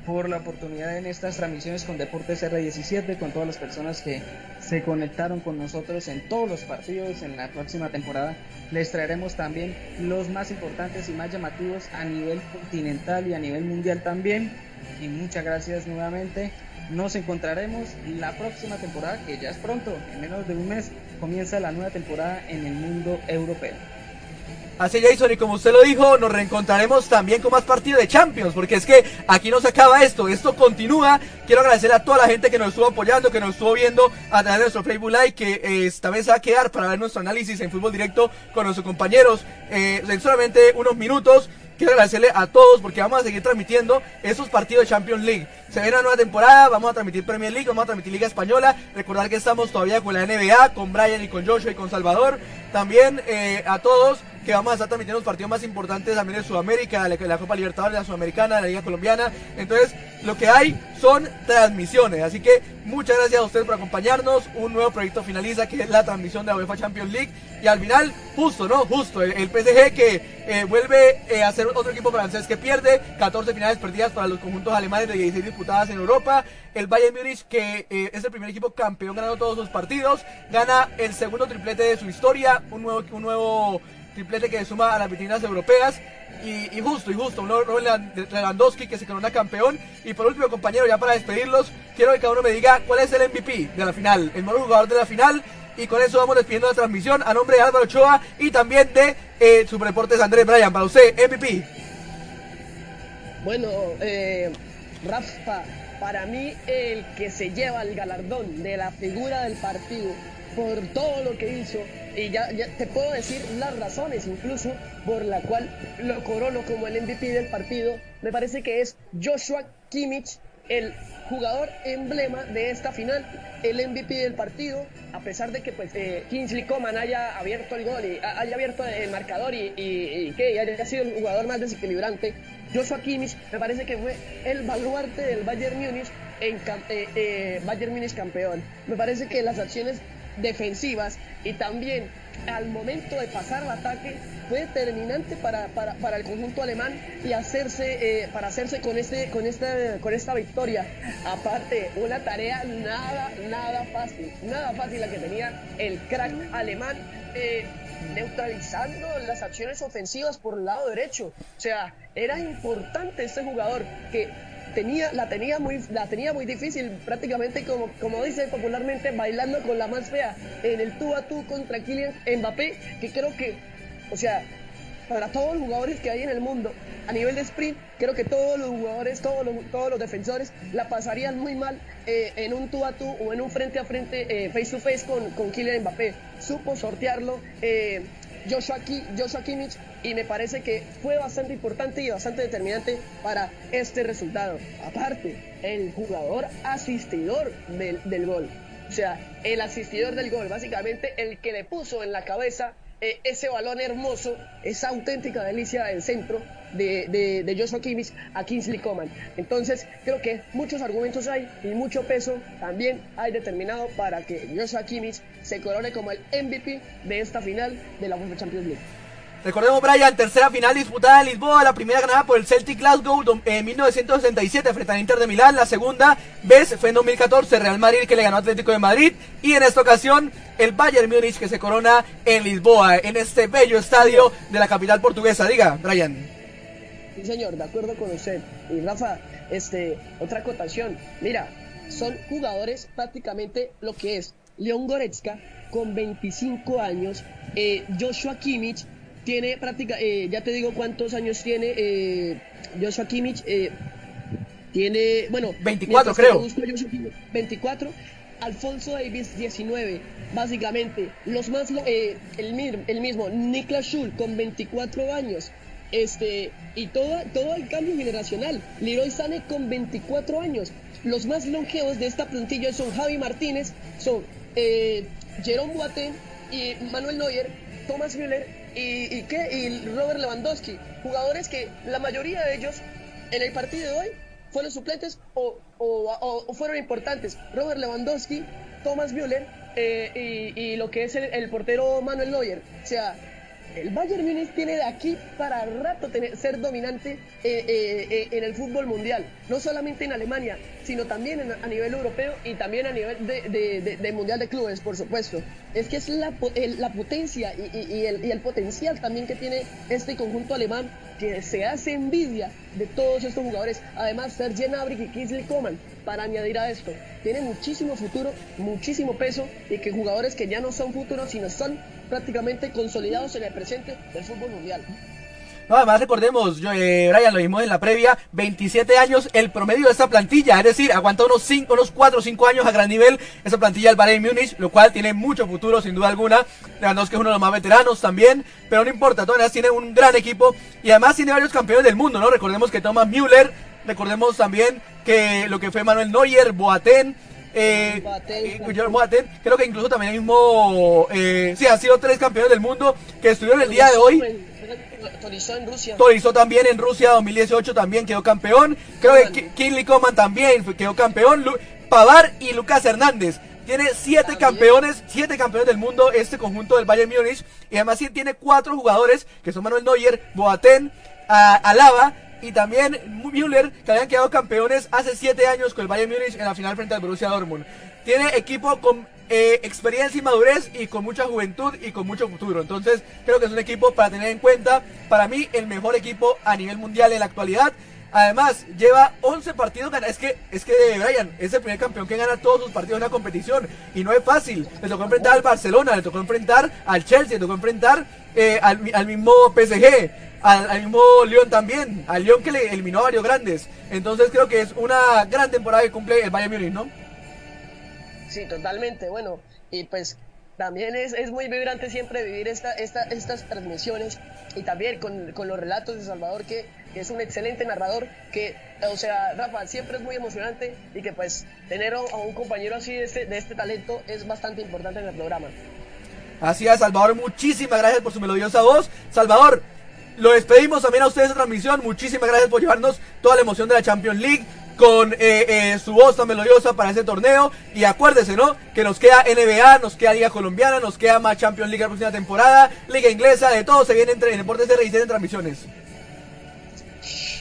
por la oportunidad en estas transmisiones con Deportes R17, con todas las personas que se conectaron con nosotros en todos los partidos en la próxima temporada. Les traeremos también los más importantes y más llamativos a nivel continental y a nivel mundial también. Y muchas gracias nuevamente. Nos encontraremos la próxima temporada, que ya es pronto, en menos de un mes comienza la nueva temporada en el mundo europeo. Así Jason, y como usted lo dijo, nos reencontraremos también con más partidos de Champions, porque es que aquí no se acaba esto, esto continúa. Quiero agradecer a toda la gente que nos estuvo apoyando, que nos estuvo viendo a través de nuestro Facebook Live, que eh, esta vez va a quedar para ver nuestro análisis en fútbol directo con nuestros compañeros eh, en solamente unos minutos. Quiero agradecerle a todos porque vamos a seguir transmitiendo esos partidos de Champions League. Se viene una nueva temporada, vamos a transmitir Premier League, vamos a transmitir Liga Española. Recordar que estamos todavía con la NBA, con Brian y con Joshua y con Salvador. También eh, a todos que vamos a estar transmitiendo los partidos más importantes también de Sudamérica, la, la Copa Libertadores, la Sudamericana, la Liga Colombiana. Entonces, lo que hay son transmisiones. Así que muchas gracias a ustedes por acompañarnos. Un nuevo proyecto finaliza que es la transmisión de la UEFA Champions League. Y al final, justo, ¿no? Justo, el, el PSG que eh, vuelve eh, a ser otro equipo francés que pierde. 14 finales perdidas para los conjuntos alemanes de 16 disputadas en Europa. El Bayern Múnich que eh, es el primer equipo campeón ganando todos sus partidos. Gana el segundo triplete de su historia. Un nuevo, un nuevo triplete que suma a las vitrinas europeas. Y, y, justo, y justo, un Lewandowski que se corona campeón. Y por último, compañero, ya para despedirlos, quiero que cada uno me diga cuál es el MVP de la final, el mejor jugador de la final. Y con eso vamos despidiendo la transmisión a nombre de Álvaro Ochoa y también de eh, Superdeportes Andrés Bryan. Para usted, MVP. Bueno, eh, Rafa, para mí el que se lleva el galardón de la figura del partido por todo lo que hizo y ya, ya, te puedo decir las razones incluso por la cual lo corono como el MVP del partido. Me parece que es Joshua Kimmich, el jugador emblema de esta final, el MVP del partido, a pesar de que pues eh, Kingsley Coman haya abierto el gol y haya abierto el marcador y, y, y que haya sido el jugador más desequilibrante. Joshua Kimmich me parece que fue el baluarte del Bayern Múnich en eh, eh, Bayern Múnich campeón. Me parece que las acciones defensivas y también al momento de pasar al ataque fue determinante para, para, para el conjunto alemán y hacerse eh, para hacerse con este con este con esta victoria. Aparte una tarea nada nada fácil nada fácil la que tenía el crack alemán eh, neutralizando las acciones ofensivas por el lado derecho. O sea era importante este jugador que tenía, la, tenía muy, la tenía muy difícil, prácticamente como, como dice popularmente, bailando con la más fea en el tú a tú contra Kylian Mbappé, que creo que, o sea, para todos los jugadores que hay en el mundo, a nivel de sprint, creo que todos los jugadores, todos los, todos los defensores la pasarían muy mal eh, en un tú a tú o en un frente a frente, eh, face to face con, con Kylian Mbappé. Supo sortearlo. Eh, Joshua, Joshua Kimmich y me parece que fue bastante importante y bastante determinante para este resultado. Aparte, el jugador asistidor del, gol. O sea, el asistidor del gol, básicamente el que le puso en la cabeza eh, ese balón hermoso, esa auténtica delicia del centro de, de, de, Joshua Kimmich a Kingsley Coman. Entonces, creo que muchos argumentos hay y mucho peso también hay determinado para que Joshua Kimmich se corone como el MVP de esta final de la UEFA Champions League. Recordemos, Brian, tercera final disputada en Lisboa, la primera ganada por el Celtic Glasgow en 1967 frente al Inter de Milán, la segunda vez fue en 2014 Real Madrid que le ganó Atlético de Madrid y en esta ocasión el Bayern Múnich que se corona en Lisboa, en este bello estadio de la capital portuguesa. Diga, Brian. Sí, señor, de acuerdo con usted. Y Rafa, este, otra acotación. Mira, son jugadores prácticamente lo que es León Goretzka con 25 años, eh, Joshua Kimmich tiene práctica, eh, ya te digo cuántos años tiene eh, Joshua Kimmich, eh, tiene, bueno, 24 creo. Busco, 24, Alfonso Davis 19, básicamente, los más, eh, el, el mismo, Niklas Schul con 24 años, este, y todo, todo el cambio generacional, Leroy Sané con 24 años, los más longevos de esta plantilla son Javi Martínez, son eh, Jerome Boateng y Manuel Neuer, Thomas Müller y, y, ¿qué? y Robert Lewandowski, jugadores que la mayoría de ellos en el partido de hoy fueron suplentes o, o, fueron importantes. Robert Lewandowski, Thomas Müller eh, y, y, lo que es el, el, portero Manuel Neuer. O sea, el Bayern Múnich tiene de aquí para rato ser dominante eh, eh, en el fútbol mundial. No solamente en Alemania, sino también a nivel europeo y también a nivel de, mundial de clubes, por supuesto. Es que es la, potencia y, el, potencial también que tiene este conjunto alemán que se hace envidia de todos estos jugadores. Además, Serge Gnabry y Kingsley Coman, para añadir a esto, tiene muchísimo futuro, muchísimo peso y que jugadores que ya no son futuros, sino son prácticamente consolidados en el presente del fútbol mundial. No, además recordemos, yo, eh, Brian, lo vimos en la previa, 27 años el promedio de esta plantilla, es decir, aguanta unos 5, unos 4 o 5 años a gran nivel esa plantilla del Bayern Múnich, lo cual tiene mucho futuro sin duda alguna. Lewandowski es uno de los más veteranos también, pero no importa, todas tiene un gran equipo y además tiene varios campeones del mundo, ¿no? Recordemos que Thomas Müller, recordemos también que lo que fue Manuel Neuer, Boateng, eh, Boateng, creo que incluso también el mismo, eh, sí, han sido tres campeones del mundo que estuvieron el día de hoy. Torizó en Rusia. Torizó también en Rusia 2018 también quedó campeón. Creo que Kinley Coman también quedó campeón. Lu Pavar y Lucas Hernández. Tiene siete también. campeones, siete campeones del mundo este conjunto del Bayern Múnich. Y además sí tiene cuatro jugadores que son Manuel Neuer, Boateng, Alaba y también Müller, que habían quedado campeones hace 7 años con el Bayern Múnich en la final frente al Borussia Dortmund. Tiene equipo con eh, experiencia y madurez y con mucha juventud y con mucho futuro. Entonces, creo que es un equipo para tener en cuenta. Para mí, el mejor equipo a nivel mundial en la actualidad. Además, lleva 11 partidos ganados. Es que, es que Brian es el primer campeón que gana todos sus partidos en una competición. Y no es fácil. Le tocó enfrentar al Barcelona, le tocó enfrentar al Chelsea, le tocó enfrentar eh, al, al mismo PSG al, al, mismo León también, al León que le eliminó a varios grandes. Entonces creo que es una gran temporada que cumple el Bayern Múnich, ¿no? Sí, totalmente. Bueno, y pues también es, es muy vibrante siempre vivir esta, esta, estas transmisiones y también con, con los relatos de Salvador, que, es un excelente narrador, que, o sea, Rafa, siempre es muy emocionante y que pues tener a un compañero así de este, de este talento es bastante importante en el programa. Así es, Salvador, muchísimas gracias por su melodiosa voz. Salvador, lo despedimos también a ustedes de transmisión. Muchísimas gracias por llevarnos toda la emoción de la Champions League. Con eh, eh, su voz tan melodiosa para ese torneo. Y acuérdese, ¿no? Que nos queda NBA, nos queda Liga Colombiana, nos queda más Champions League la próxima temporada, Liga Inglesa, de todo se viene entre, en Deportes RIC en transmisiones.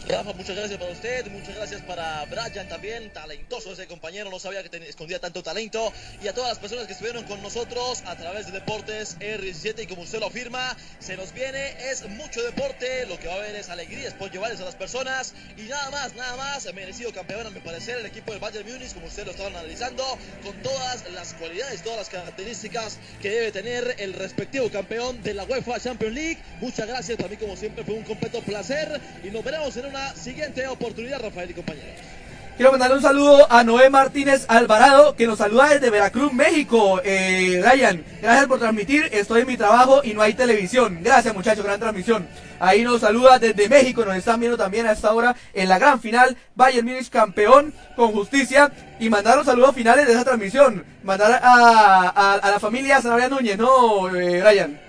Rafa, muchas gracias para usted, muchas gracias para Brian también, talentoso ese compañero, no sabía que escondía tanto talento, y a todas las personas que estuvieron con nosotros a través de Deportes R17 y como usted lo afirma, se nos viene, es mucho deporte, lo que va a haber es alegría, es por llevarles a las personas, y nada más, nada más, merecido campeón a mi parecer el equipo del Bayern Múnich, como usted lo estaba analizando, con todas las cualidades, todas las características que debe tener el respectivo campeón de la UEFA Champions League, muchas gracias, para mí como siempre fue un completo placer, y nos veremos en una siguiente oportunidad, Rafael y compañeros. Quiero mandarle un saludo a Noé Martínez Alvarado, que nos saluda desde Veracruz, México. Eh, Ryan, gracias por transmitir. Estoy en mi trabajo y no hay televisión. Gracias, muchachos, gran transmisión. Ahí nos saluda desde México. Nos están viendo también a esta hora en la gran final. Bayern Munich campeón con justicia. Y mandar los saludos finales de esa transmisión. Mandar a, a, a la familia Sanabria Núñez, ¿no, eh, Ryan?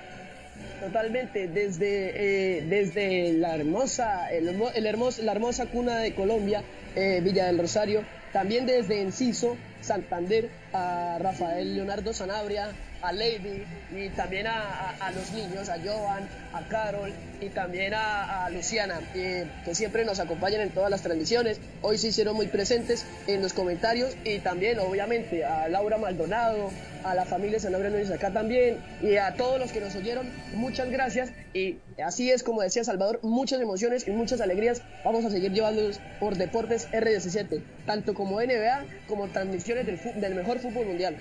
Totalmente, desde, eh, desde la hermosa, el, el hermoso, la hermosa cuna de Colombia, eh, Villa del Rosario, también desde Enciso, Santander, a Rafael Leonardo Sanabria, a Lady y también a, los niños, a Jovan, a Carol y también a, Luciana, eh, que siempre nos acompañan en todas las transmisiones. Hoy se hicieron muy presentes en los comentarios y también, obviamente, a Laura Maldonado, a la familia Sanabria Núñez acá también y a todos los que nos oyeron, muchas gracias. Y así es, como decía Salvador, muchas emociones y muchas alegrías. Vamos a seguir llevándolos por Deportes R17, tanto como NBA como transmisiones del mejor fútbol mundial.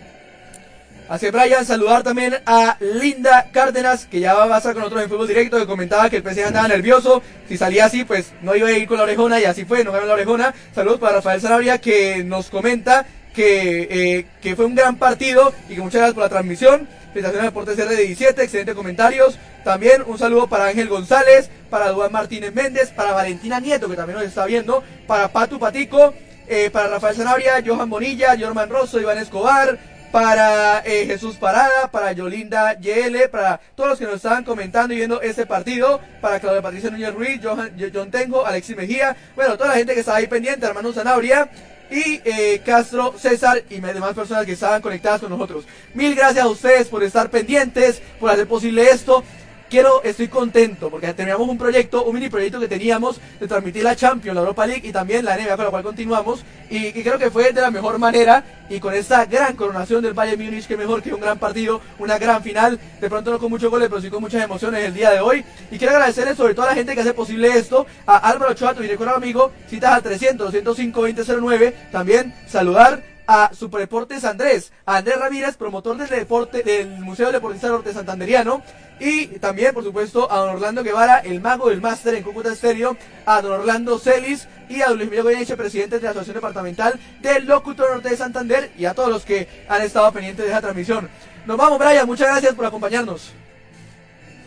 Así es, Brian, saludar también a Linda Cárdenas, que ya va a estar con nosotros en Fútbol Directo, que comentaba que el PSG andaba nervioso. Si salía así, pues no iba a ir con la orejona, y así fue, no ganó la orejona. Saludos para Rafael Sanabria, que nos comenta que, eh, que fue un gran partido y que muchas gracias por la transmisión. Felicitaciones Deportes R17, excelentes comentarios. También un saludo para Ángel González, para Duan Martínez Méndez, para Valentina Nieto, que también nos está viendo, para Patu Patico, eh, para Rafael Sanabria, Johan Bonilla, Jorman Rosso, Iván Escobar, para eh, Jesús Parada, para Yolinda YL, para todos los que nos estaban comentando y viendo este partido, para Claudia Patricia Núñez Ruiz, Johan, John Tengo, Alexis Mejía, bueno, toda la gente que estaba ahí pendiente, hermano Sanabria y eh, Castro, César y demás personas que estaban conectadas con nosotros. Mil gracias a ustedes por estar pendientes, por hacer posible esto. Quiero, estoy contento porque terminamos un proyecto, un mini proyecto que teníamos de transmitir la Champions, la Europa League y también la NBA con la cual continuamos y, creo que fue de la mejor manera y con esta gran coronación del Bayern Múnich que mejor que un gran partido, una gran final, de pronto no con muchos goles pero sí con muchas emociones el día de hoy y quiero agradecerles sobre todo a la gente que hace posible esto, a Álvaro Ochoa, tu director amigo, citas al 300 205 2009, también saludar a Superdeportes Andrés, a Andrés Ramírez, promotor del deporte del Museo Deportista Norte Santanderiano, y también, por supuesto, a don Orlando Guevara, el mago del máster en Cúcuta Estéreo, a don Orlando Celis y a don Luis Miguel Goyeneche, presidente de la Asociación Departamental del Locutor Norte de Santander, y a todos los que han estado pendientes de esa transmisión. Nos vamos, Brian, muchas gracias por acompañarnos.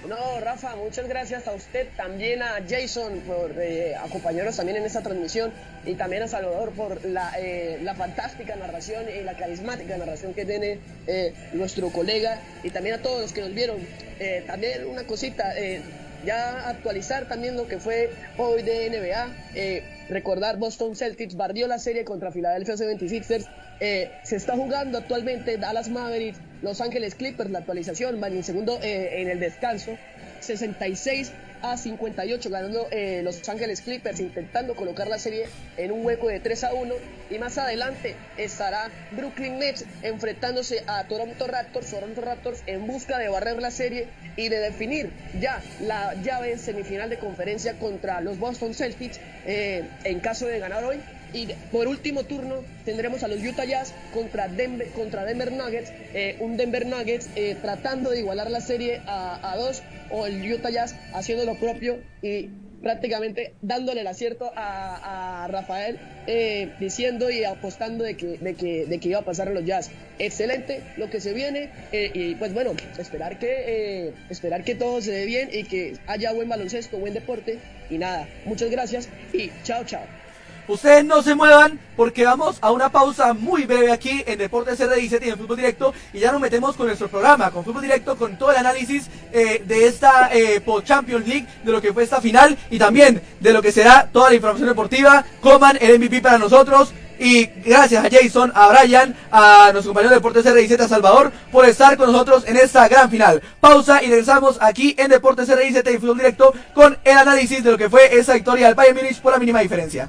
No, Rafa, muchas gracias a usted, también a Jason por eh, acompañarnos también en esta transmisión y también a Salvador por la, eh, fantástica narración y la carismática narración que tiene eh, nuestro colega y también a todos los que nos vieron. También una cosita, ya actualizar también lo que fue hoy de NBA, recordar Boston Celtics barrió la serie contra Philadelphia 76ers, eh, se está jugando actualmente Dallas Mavericks, Los Ángeles Clippers, la actualización, van en segundo eh, en el descanso, 66 a 58 ganando eh, Los Ángeles Clippers intentando colocar la serie en un hueco de 3 a 1 y más adelante estará Brooklyn Nets enfrentándose a Toronto Raptors, Toronto Raptors en busca de barrer la serie y de definir ya la llave en semifinal de conferencia contra los Boston Celtics eh, en caso de ganar hoy y por último turno tendremos a los Utah Jazz contra Denver, contra Denver Nuggets, eh, un Denver Nuggets eh, tratando de igualar la serie a, dos o el Utah Jazz haciendo lo propio y prácticamente dándole el acierto a, a Rafael eh, diciendo y apostando de que, de, que, de que iba a pasar a los Jazz. Excelente lo que se viene eh, y pues bueno, esperar que, eh, esperar que todo se dé bien y que haya buen baloncesto, buen deporte y nada, muchas gracias y chao chao. Ustedes no se muevan porque vamos a una pausa muy breve aquí en Deportes R17 y en Fútbol Directo y ya nos metemos con nuestro programa, con Fútbol Directo, con todo el análisis eh, de esta eh, Champions League, de lo que fue esta final y también de lo que será toda la información deportiva. Coman el MVP para nosotros. Y gracias a Jason, a Brian, a nuestro compañero de Deportes R17, a Salvador, por estar con nosotros en esta gran final. Pausa y regresamos aquí en Deportes R17 y Fútbol Directo con el análisis de lo que fue esa victoria del Bayern Munich por la mínima diferencia.